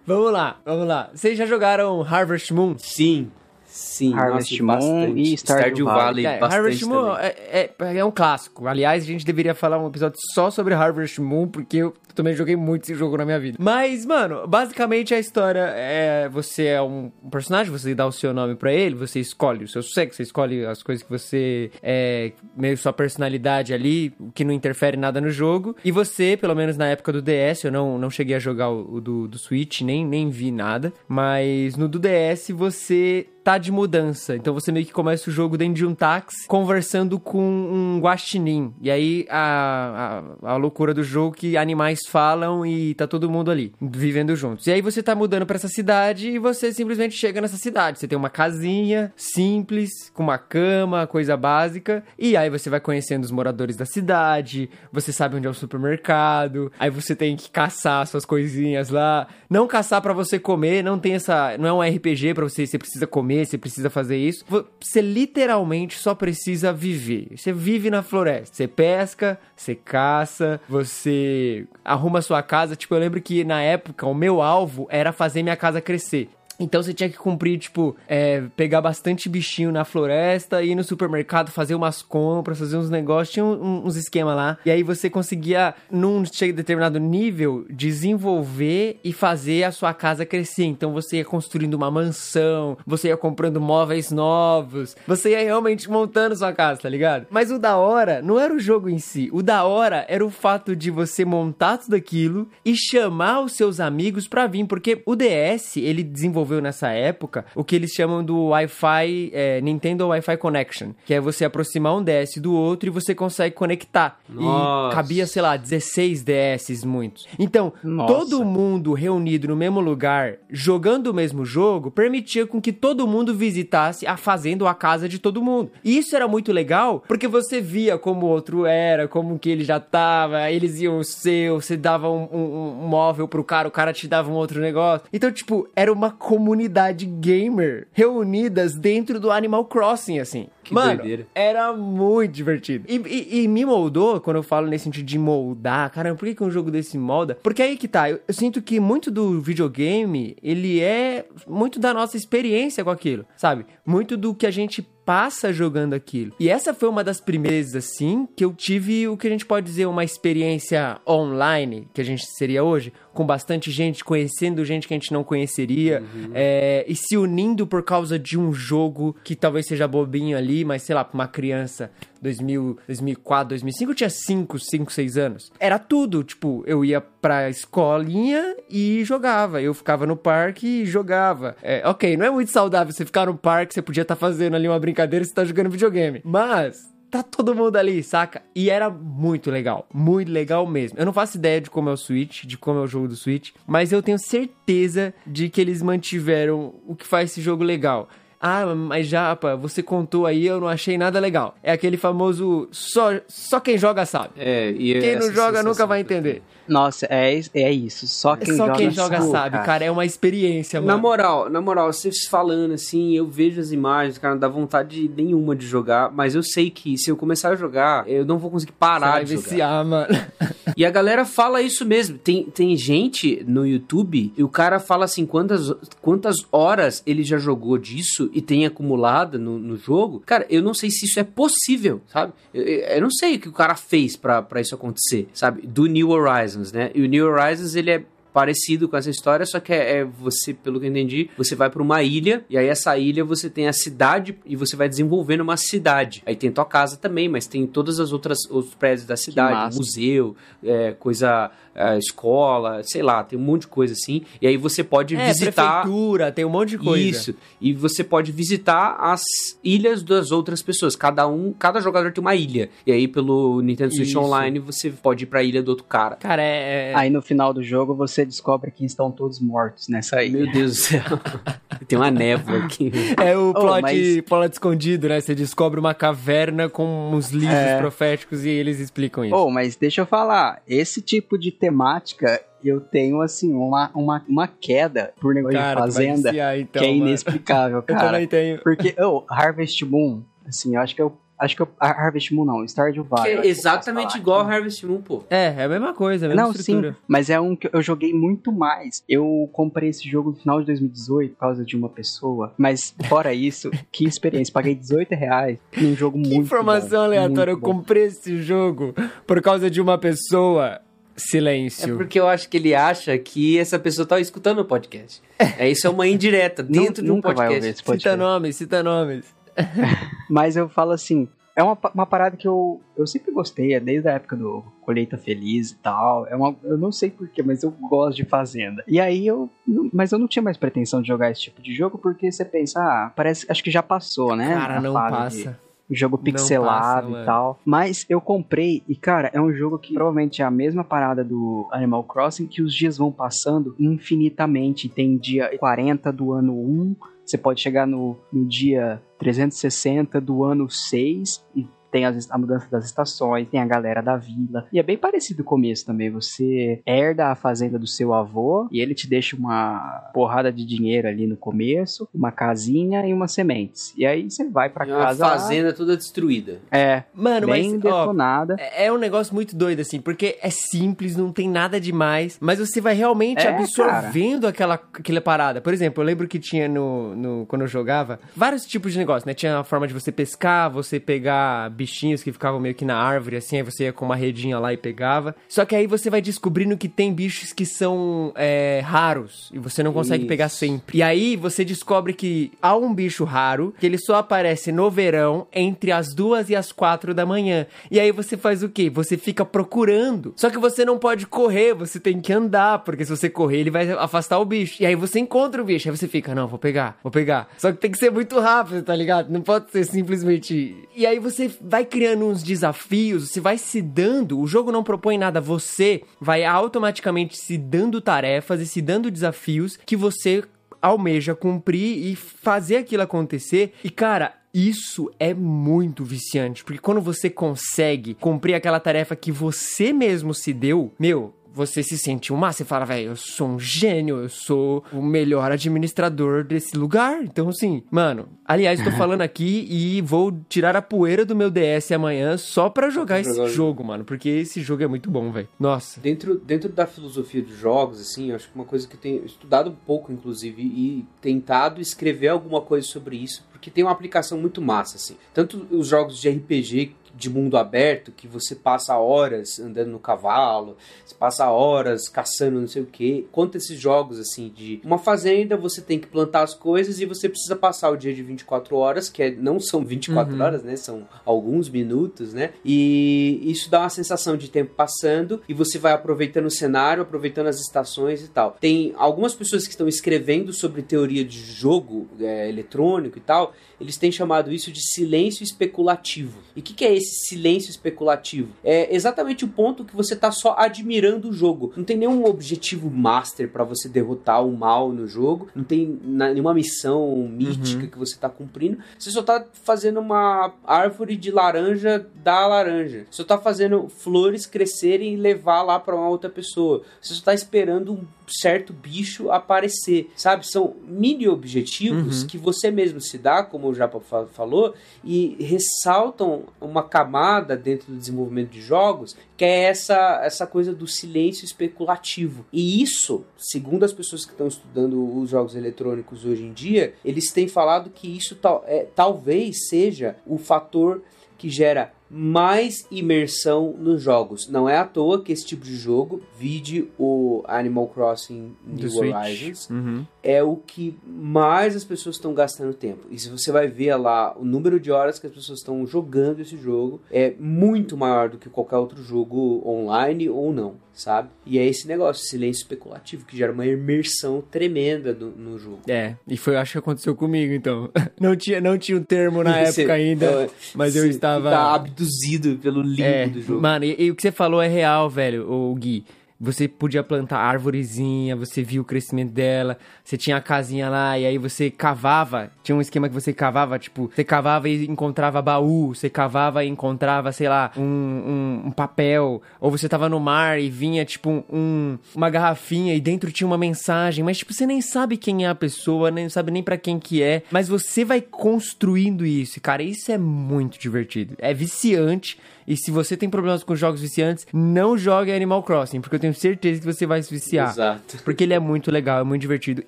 Vamos lá, vamos lá. Vocês já jogaram Harvest Moon? Sim. Sim, Harvest nossa, Moon bastante. e Stardew Valley. É, bastante Harvest Moon é, é, é um clássico. Aliás, a gente deveria falar um episódio só sobre Harvest Moon, porque eu também joguei muito esse jogo na minha vida. Mas, mano, basicamente a história é: você é um personagem, você dá o seu nome pra ele, você escolhe o seu sexo, você escolhe as coisas que você é, meio sua personalidade ali, que não interfere nada no jogo. E você, pelo menos na época do DS, eu não, não cheguei a jogar o, o do, do Switch, nem, nem vi nada. Mas no do DS você tá de mudança. Então você meio que começa o jogo dentro de um táxi, conversando com um guaxinim. E aí a, a, a loucura do jogo que animais falam e tá todo mundo ali, vivendo juntos. E aí você tá mudando pra essa cidade e você simplesmente chega nessa cidade. Você tem uma casinha simples, com uma cama, coisa básica. E aí você vai conhecendo os moradores da cidade, você sabe onde é o supermercado, aí você tem que caçar suas coisinhas lá. Não caçar pra você comer, não tem essa. Não é um RPG pra você, você precisa comer, você precisa fazer isso. Você literalmente só precisa viver. Você vive na floresta. Você pesca, você caça, você arruma sua casa. Tipo, eu lembro que na época o meu alvo era fazer minha casa crescer. Então você tinha que cumprir, tipo, é, pegar bastante bichinho na floresta, ir no supermercado, fazer umas compras, fazer uns negócios, tinha um- uns esquemas lá. E aí você conseguia, num determinado nível, desenvolver e fazer a sua casa crescer. Então você ia construindo uma mansão, você ia comprando móveis novos, você ia realmente montando sua casa, tá ligado? Mas o da hora não era o jogo em si. O da hora era o fato de você montar tudo aquilo e chamar os seus amigos pra vir, porque o DS, ele desenvolveu nessa época o que eles chamam do Wi-Fi, é, Nintendo Wi-Fi Connection, que é você aproximar um DS do outro e você consegue conectar. Nossa. E cabia, sei lá, 16 DS muitos. Então, Nossa. todo mundo reunido no mesmo lugar, jogando o mesmo jogo, permitia com que todo mundo visitasse a fazenda ou a casa de todo mundo. E isso era muito legal, porque você via como o outro era, como que ele já tava, eles iam ser, você dava um, um- um móvel pro cara, o cara te dava um outro negócio. Então, tipo, era uma comunidade gamer reunidas dentro do Animal Crossing, assim. Que Mano, doideira. era muito divertido. E, e- e me moldou, quando eu falo nesse sentido de moldar, caramba, por que, que um jogo desse molda? Porque aí que tá, eu, eu sinto que muito do videogame, ele é muito da nossa experiência com aquilo, sabe? Muito do que a gente passa jogando aquilo. E essa foi uma das primeiras, assim, que eu tive o que a gente pode dizer uma experiência online, que a gente seria hoje, com bastante gente, conhecendo gente que a gente não conheceria, é, e se unindo por causa de um jogo que talvez seja bobinho ali, mas sei lá, pra uma criança 2000, 2004, 2005, eu tinha 5, 5, 6 anos. Era tudo, tipo, eu ia pra escolinha e jogava. Eu ficava no parque e jogava. É, ok, não é muito saudável você ficar no parque, você podia estar fazendo ali uma brincadeira e você tá jogando videogame. Mas tá todo mundo ali, saca? E era muito legal, muito legal mesmo. Eu não faço ideia de como é o Switch, de como é o jogo do Switch, mas eu tenho certeza de que eles mantiveram o que faz esse jogo legal. Ah, mas Japa, você contou aí, eu não achei nada legal. É aquele famoso só, só quem joga sabe. É, e Quem não essa joga nunca vai entender. Nossa, é, é isso. Só quem só joga, quem joga sabe, cara. cara. É uma experiência, Na mano. moral, na moral, vocês falando assim, eu vejo as imagens, cara, não dá vontade nenhuma de jogar, mas eu sei que se eu começar a jogar, eu não vou conseguir Você parar vai de jogar. viciar, mano. E a galera fala isso mesmo. Tem, tem gente no YouTube e o cara fala assim: quantas, quantas horas ele já jogou disso e tem acumulada no, no jogo. Cara, eu não sei se isso é possível, sabe? Eu, eu- eu não sei o que o cara fez pra pra isso acontecer, sabe? Do New Horizons, né? E o New Horizons, ele é parecido com essa história, só que é, é você, pelo que eu entendi, você vai pra uma ilha e aí essa ilha você tem a cidade e você vai desenvolvendo uma cidade. Aí tem tua casa também, mas tem todas as outras os prédios da cidade, museu, é, coisa, escola, sei lá, tem um monte de coisa assim. E aí você pode É, visitar prefeitura, tem um monte de coisa. isso. E você pode visitar as ilhas das outras pessoas. Cada um, cada jogador tem uma ilha. E aí pelo Nintendo Switch Isso. Online você pode ir pra ilha do outro cara. Cara, é... é- Aí no final do jogo você descobre que estão todos mortos nessa ilha. Meu Deus do céu. tem uma névoa aqui. É o plot, mas- plot escondido, né? Você descobre uma caverna com uns livros É. proféticos e eles explicam isso. Oh, mas deixa eu falar, esse tipo de temática eu tenho assim uma, uma, uma queda por negócio cara, de fazenda viciar, então, que é mano. inexplicável, Eu cara. também tenho. Porque oh, Harvest Moon, assim, eu acho que eu acho que eu, ah, Harvest Moon não, Stardew Valley. eu é eu exatamente falar igual a Harvest Moon, pô. É, é a mesma coisa, a mesma Não, estrutura. sim, mas é um que eu joguei muito mais. Eu comprei esse jogo no final de 2018 por causa de uma pessoa. Mas, fora isso, que experiência. Paguei 18 reais num jogo Que muito informação bom, aleatória. Eu muito comprei esse jogo por causa de uma pessoa. É Silêncio. porque eu acho que ele acha que essa pessoa tá escutando o podcast. É isso é uma indireta dentro de um podcast. ouvir esse Cita podcast. nomes, cita nomes. Mas eu falo assim, é uma, uma parada que eu, eu sempre gostei, é desde a época do Colheita Feliz e tal. É uma, eu não sei porquê, mas eu gosto de Fazenda. E aí eu. não- Mas eu não tinha mais pretensão de jogar esse tipo de jogo, porque você pensa, ah, parece. Acho que já passou, né? Cara, não de- passa. um jogo pixelado passa, e tal. Mas eu comprei e, cara, é um jogo que provavelmente é a mesma parada do Animal Crossing, que os dias vão passando infinitamente. Tem dia 40 do ano 1, você pode chegar no, no dia 360 do ano 6 e tem as- a mudança das estações, tem a galera da vila. E é bem parecido com o começo também. Você herda a fazenda do seu avô e ele te deixa uma porrada de dinheiro ali no começo, uma casinha e umas sementes. E aí você vai pra uma casa. lá, fazenda toda destruída. é, Mano, bem mas. ó, detonada. É é um negócio muito doido, assim, porque é simples, não tem nada demais, mas você vai realmente É, absorvendo aquela, aquela parada. Por exemplo, eu lembro que tinha no, no. Quando eu jogava, vários tipos de negócio, né? Tinha a forma de você pescar, você pegar bichinhos que ficavam meio que na árvore, assim, aí você ia com uma redinha lá e pegava. Só que aí você vai descobrindo que tem bichos que são é, raros e você não consegue Isso. pegar sempre. E aí você descobre que há um bicho raro que ele só aparece no verão entre as duas e as quatro da manhã. E aí você faz o quê? Você fica procurando. Só que você não pode correr, você tem que andar, porque se você correr ele vai afastar o bicho. E aí você encontra o bicho, aí você fica, não, vou pegar, vou pegar. Só que tem que ser muito rápido, tá ligado? Não pode ser simplesmente. E aí você vai criando uns desafios, você vai se dando. O jogo não propõe nada, você vai automaticamente se dando tarefas e se dando desafios que você almeja cumprir e fazer aquilo acontecer. E cara, isso é muito viciante, porque quando você consegue cumprir aquela tarefa que você mesmo se deu, meu, você se sente um massa, você fala, velho, eu sou um gênio, eu sou o melhor administrador desse lugar. Então, assim, mano, aliás, tô falando aqui e vou tirar a poeira do meu DS amanhã só pra jogar esse jogar o jogo, mano, porque esse jogo é muito bom, velho. Nossa. Dentro, dentro da filosofia dos jogos, assim, eu acho que uma coisa que eu tenho estudado um pouco, inclusive, e tentado escrever alguma coisa sobre isso, porque tem uma aplicação muito massa, assim. Tanto os jogos de RPG de mundo aberto, que você passa horas andando no cavalo, você passa horas caçando não sei o que, quanto esses jogos, assim, de uma fazenda, você tem que plantar as coisas e você precisa passar o dia de 24 horas, que é, não são 24 Uhum. horas, né? São alguns minutos, né? E isso dá uma sensação de tempo passando e você vai aproveitando o cenário, aproveitando as estações e tal. Tem algumas pessoas que estão escrevendo sobre teoria de jogo é, eletrônico e tal, eles têm chamado isso de silêncio especulativo. E o que, que é esse esse silêncio especulativo. É exatamente o ponto que você tá só admirando o jogo. Não tem nenhum objetivo master para você derrotar o mal no jogo, não tem nenhuma missão mítica que você tá cumprindo. Você só tá fazendo uma árvore de laranja da laranja. Você só tá fazendo flores crescerem e levar lá para uma outra pessoa. Você só tá esperando um certo bicho aparecer, sabe? São mini objetivos que você mesmo se dá, como o Japa fa- falou, e ressaltam uma camada dentro do desenvolvimento de jogos, que é essa, essa coisa do silêncio especulativo. E isso, segundo as pessoas que estão estudando os jogos eletrônicos hoje em dia, eles têm falado que isso tal, é, talvez seja o fator que gera mais imersão nos jogos. Não é à toa que esse tipo de jogo, vide o Animal Crossing Do New Switch. Horizons, Uhum. é o que mais as pessoas estão gastando tempo. E se você vai ver lá o número de horas que as pessoas estão jogando esse jogo, é muito maior do que qualquer outro jogo online ou não, sabe? E é esse negócio, silêncio especulativo, que gera uma imersão tremenda do- no jogo. É, e foi, acho que aconteceu comigo, então. Não tinha, não tinha um termo na Você- época ainda, é, mas eu estava... Tá abduzido pelo limbo É, do jogo. mano, e, e o que você falou é real, velho, o Gui. Você podia plantar árvorezinha, você viu o crescimento dela, você tinha a casinha lá, e aí você cavava, tinha um esquema que você cavava, tipo, você cavava e encontrava baú, você cavava e encontrava, sei lá, um, um, um papel, ou você tava no mar e vinha, tipo, um, uma garrafinha e dentro tinha uma mensagem, mas, tipo, você nem sabe quem é a pessoa, nem sabe nem pra quem que é, mas você vai construindo isso, cara, isso é muito divertido, é viciante, e se você tem problemas com jogos viciantes, não jogue Animal Crossing, porque eu tenho certeza que você vai se viciar. Exato. Porque ele é muito legal, é muito divertido.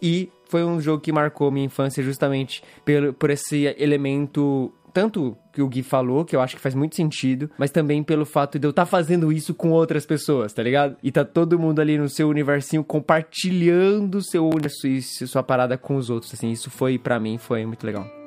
E foi um jogo que marcou minha infância justamente pelo, por esse elemento. Tanto que o Gui falou, que eu acho que faz muito sentido, mas também pelo fato de eu estar fazendo isso com outras pessoas, tá ligado? E tá todo mundo ali no seu universinho compartilhando seu universo e sua parada com os outros, assim. Isso foi, pra mim, foi muito legal.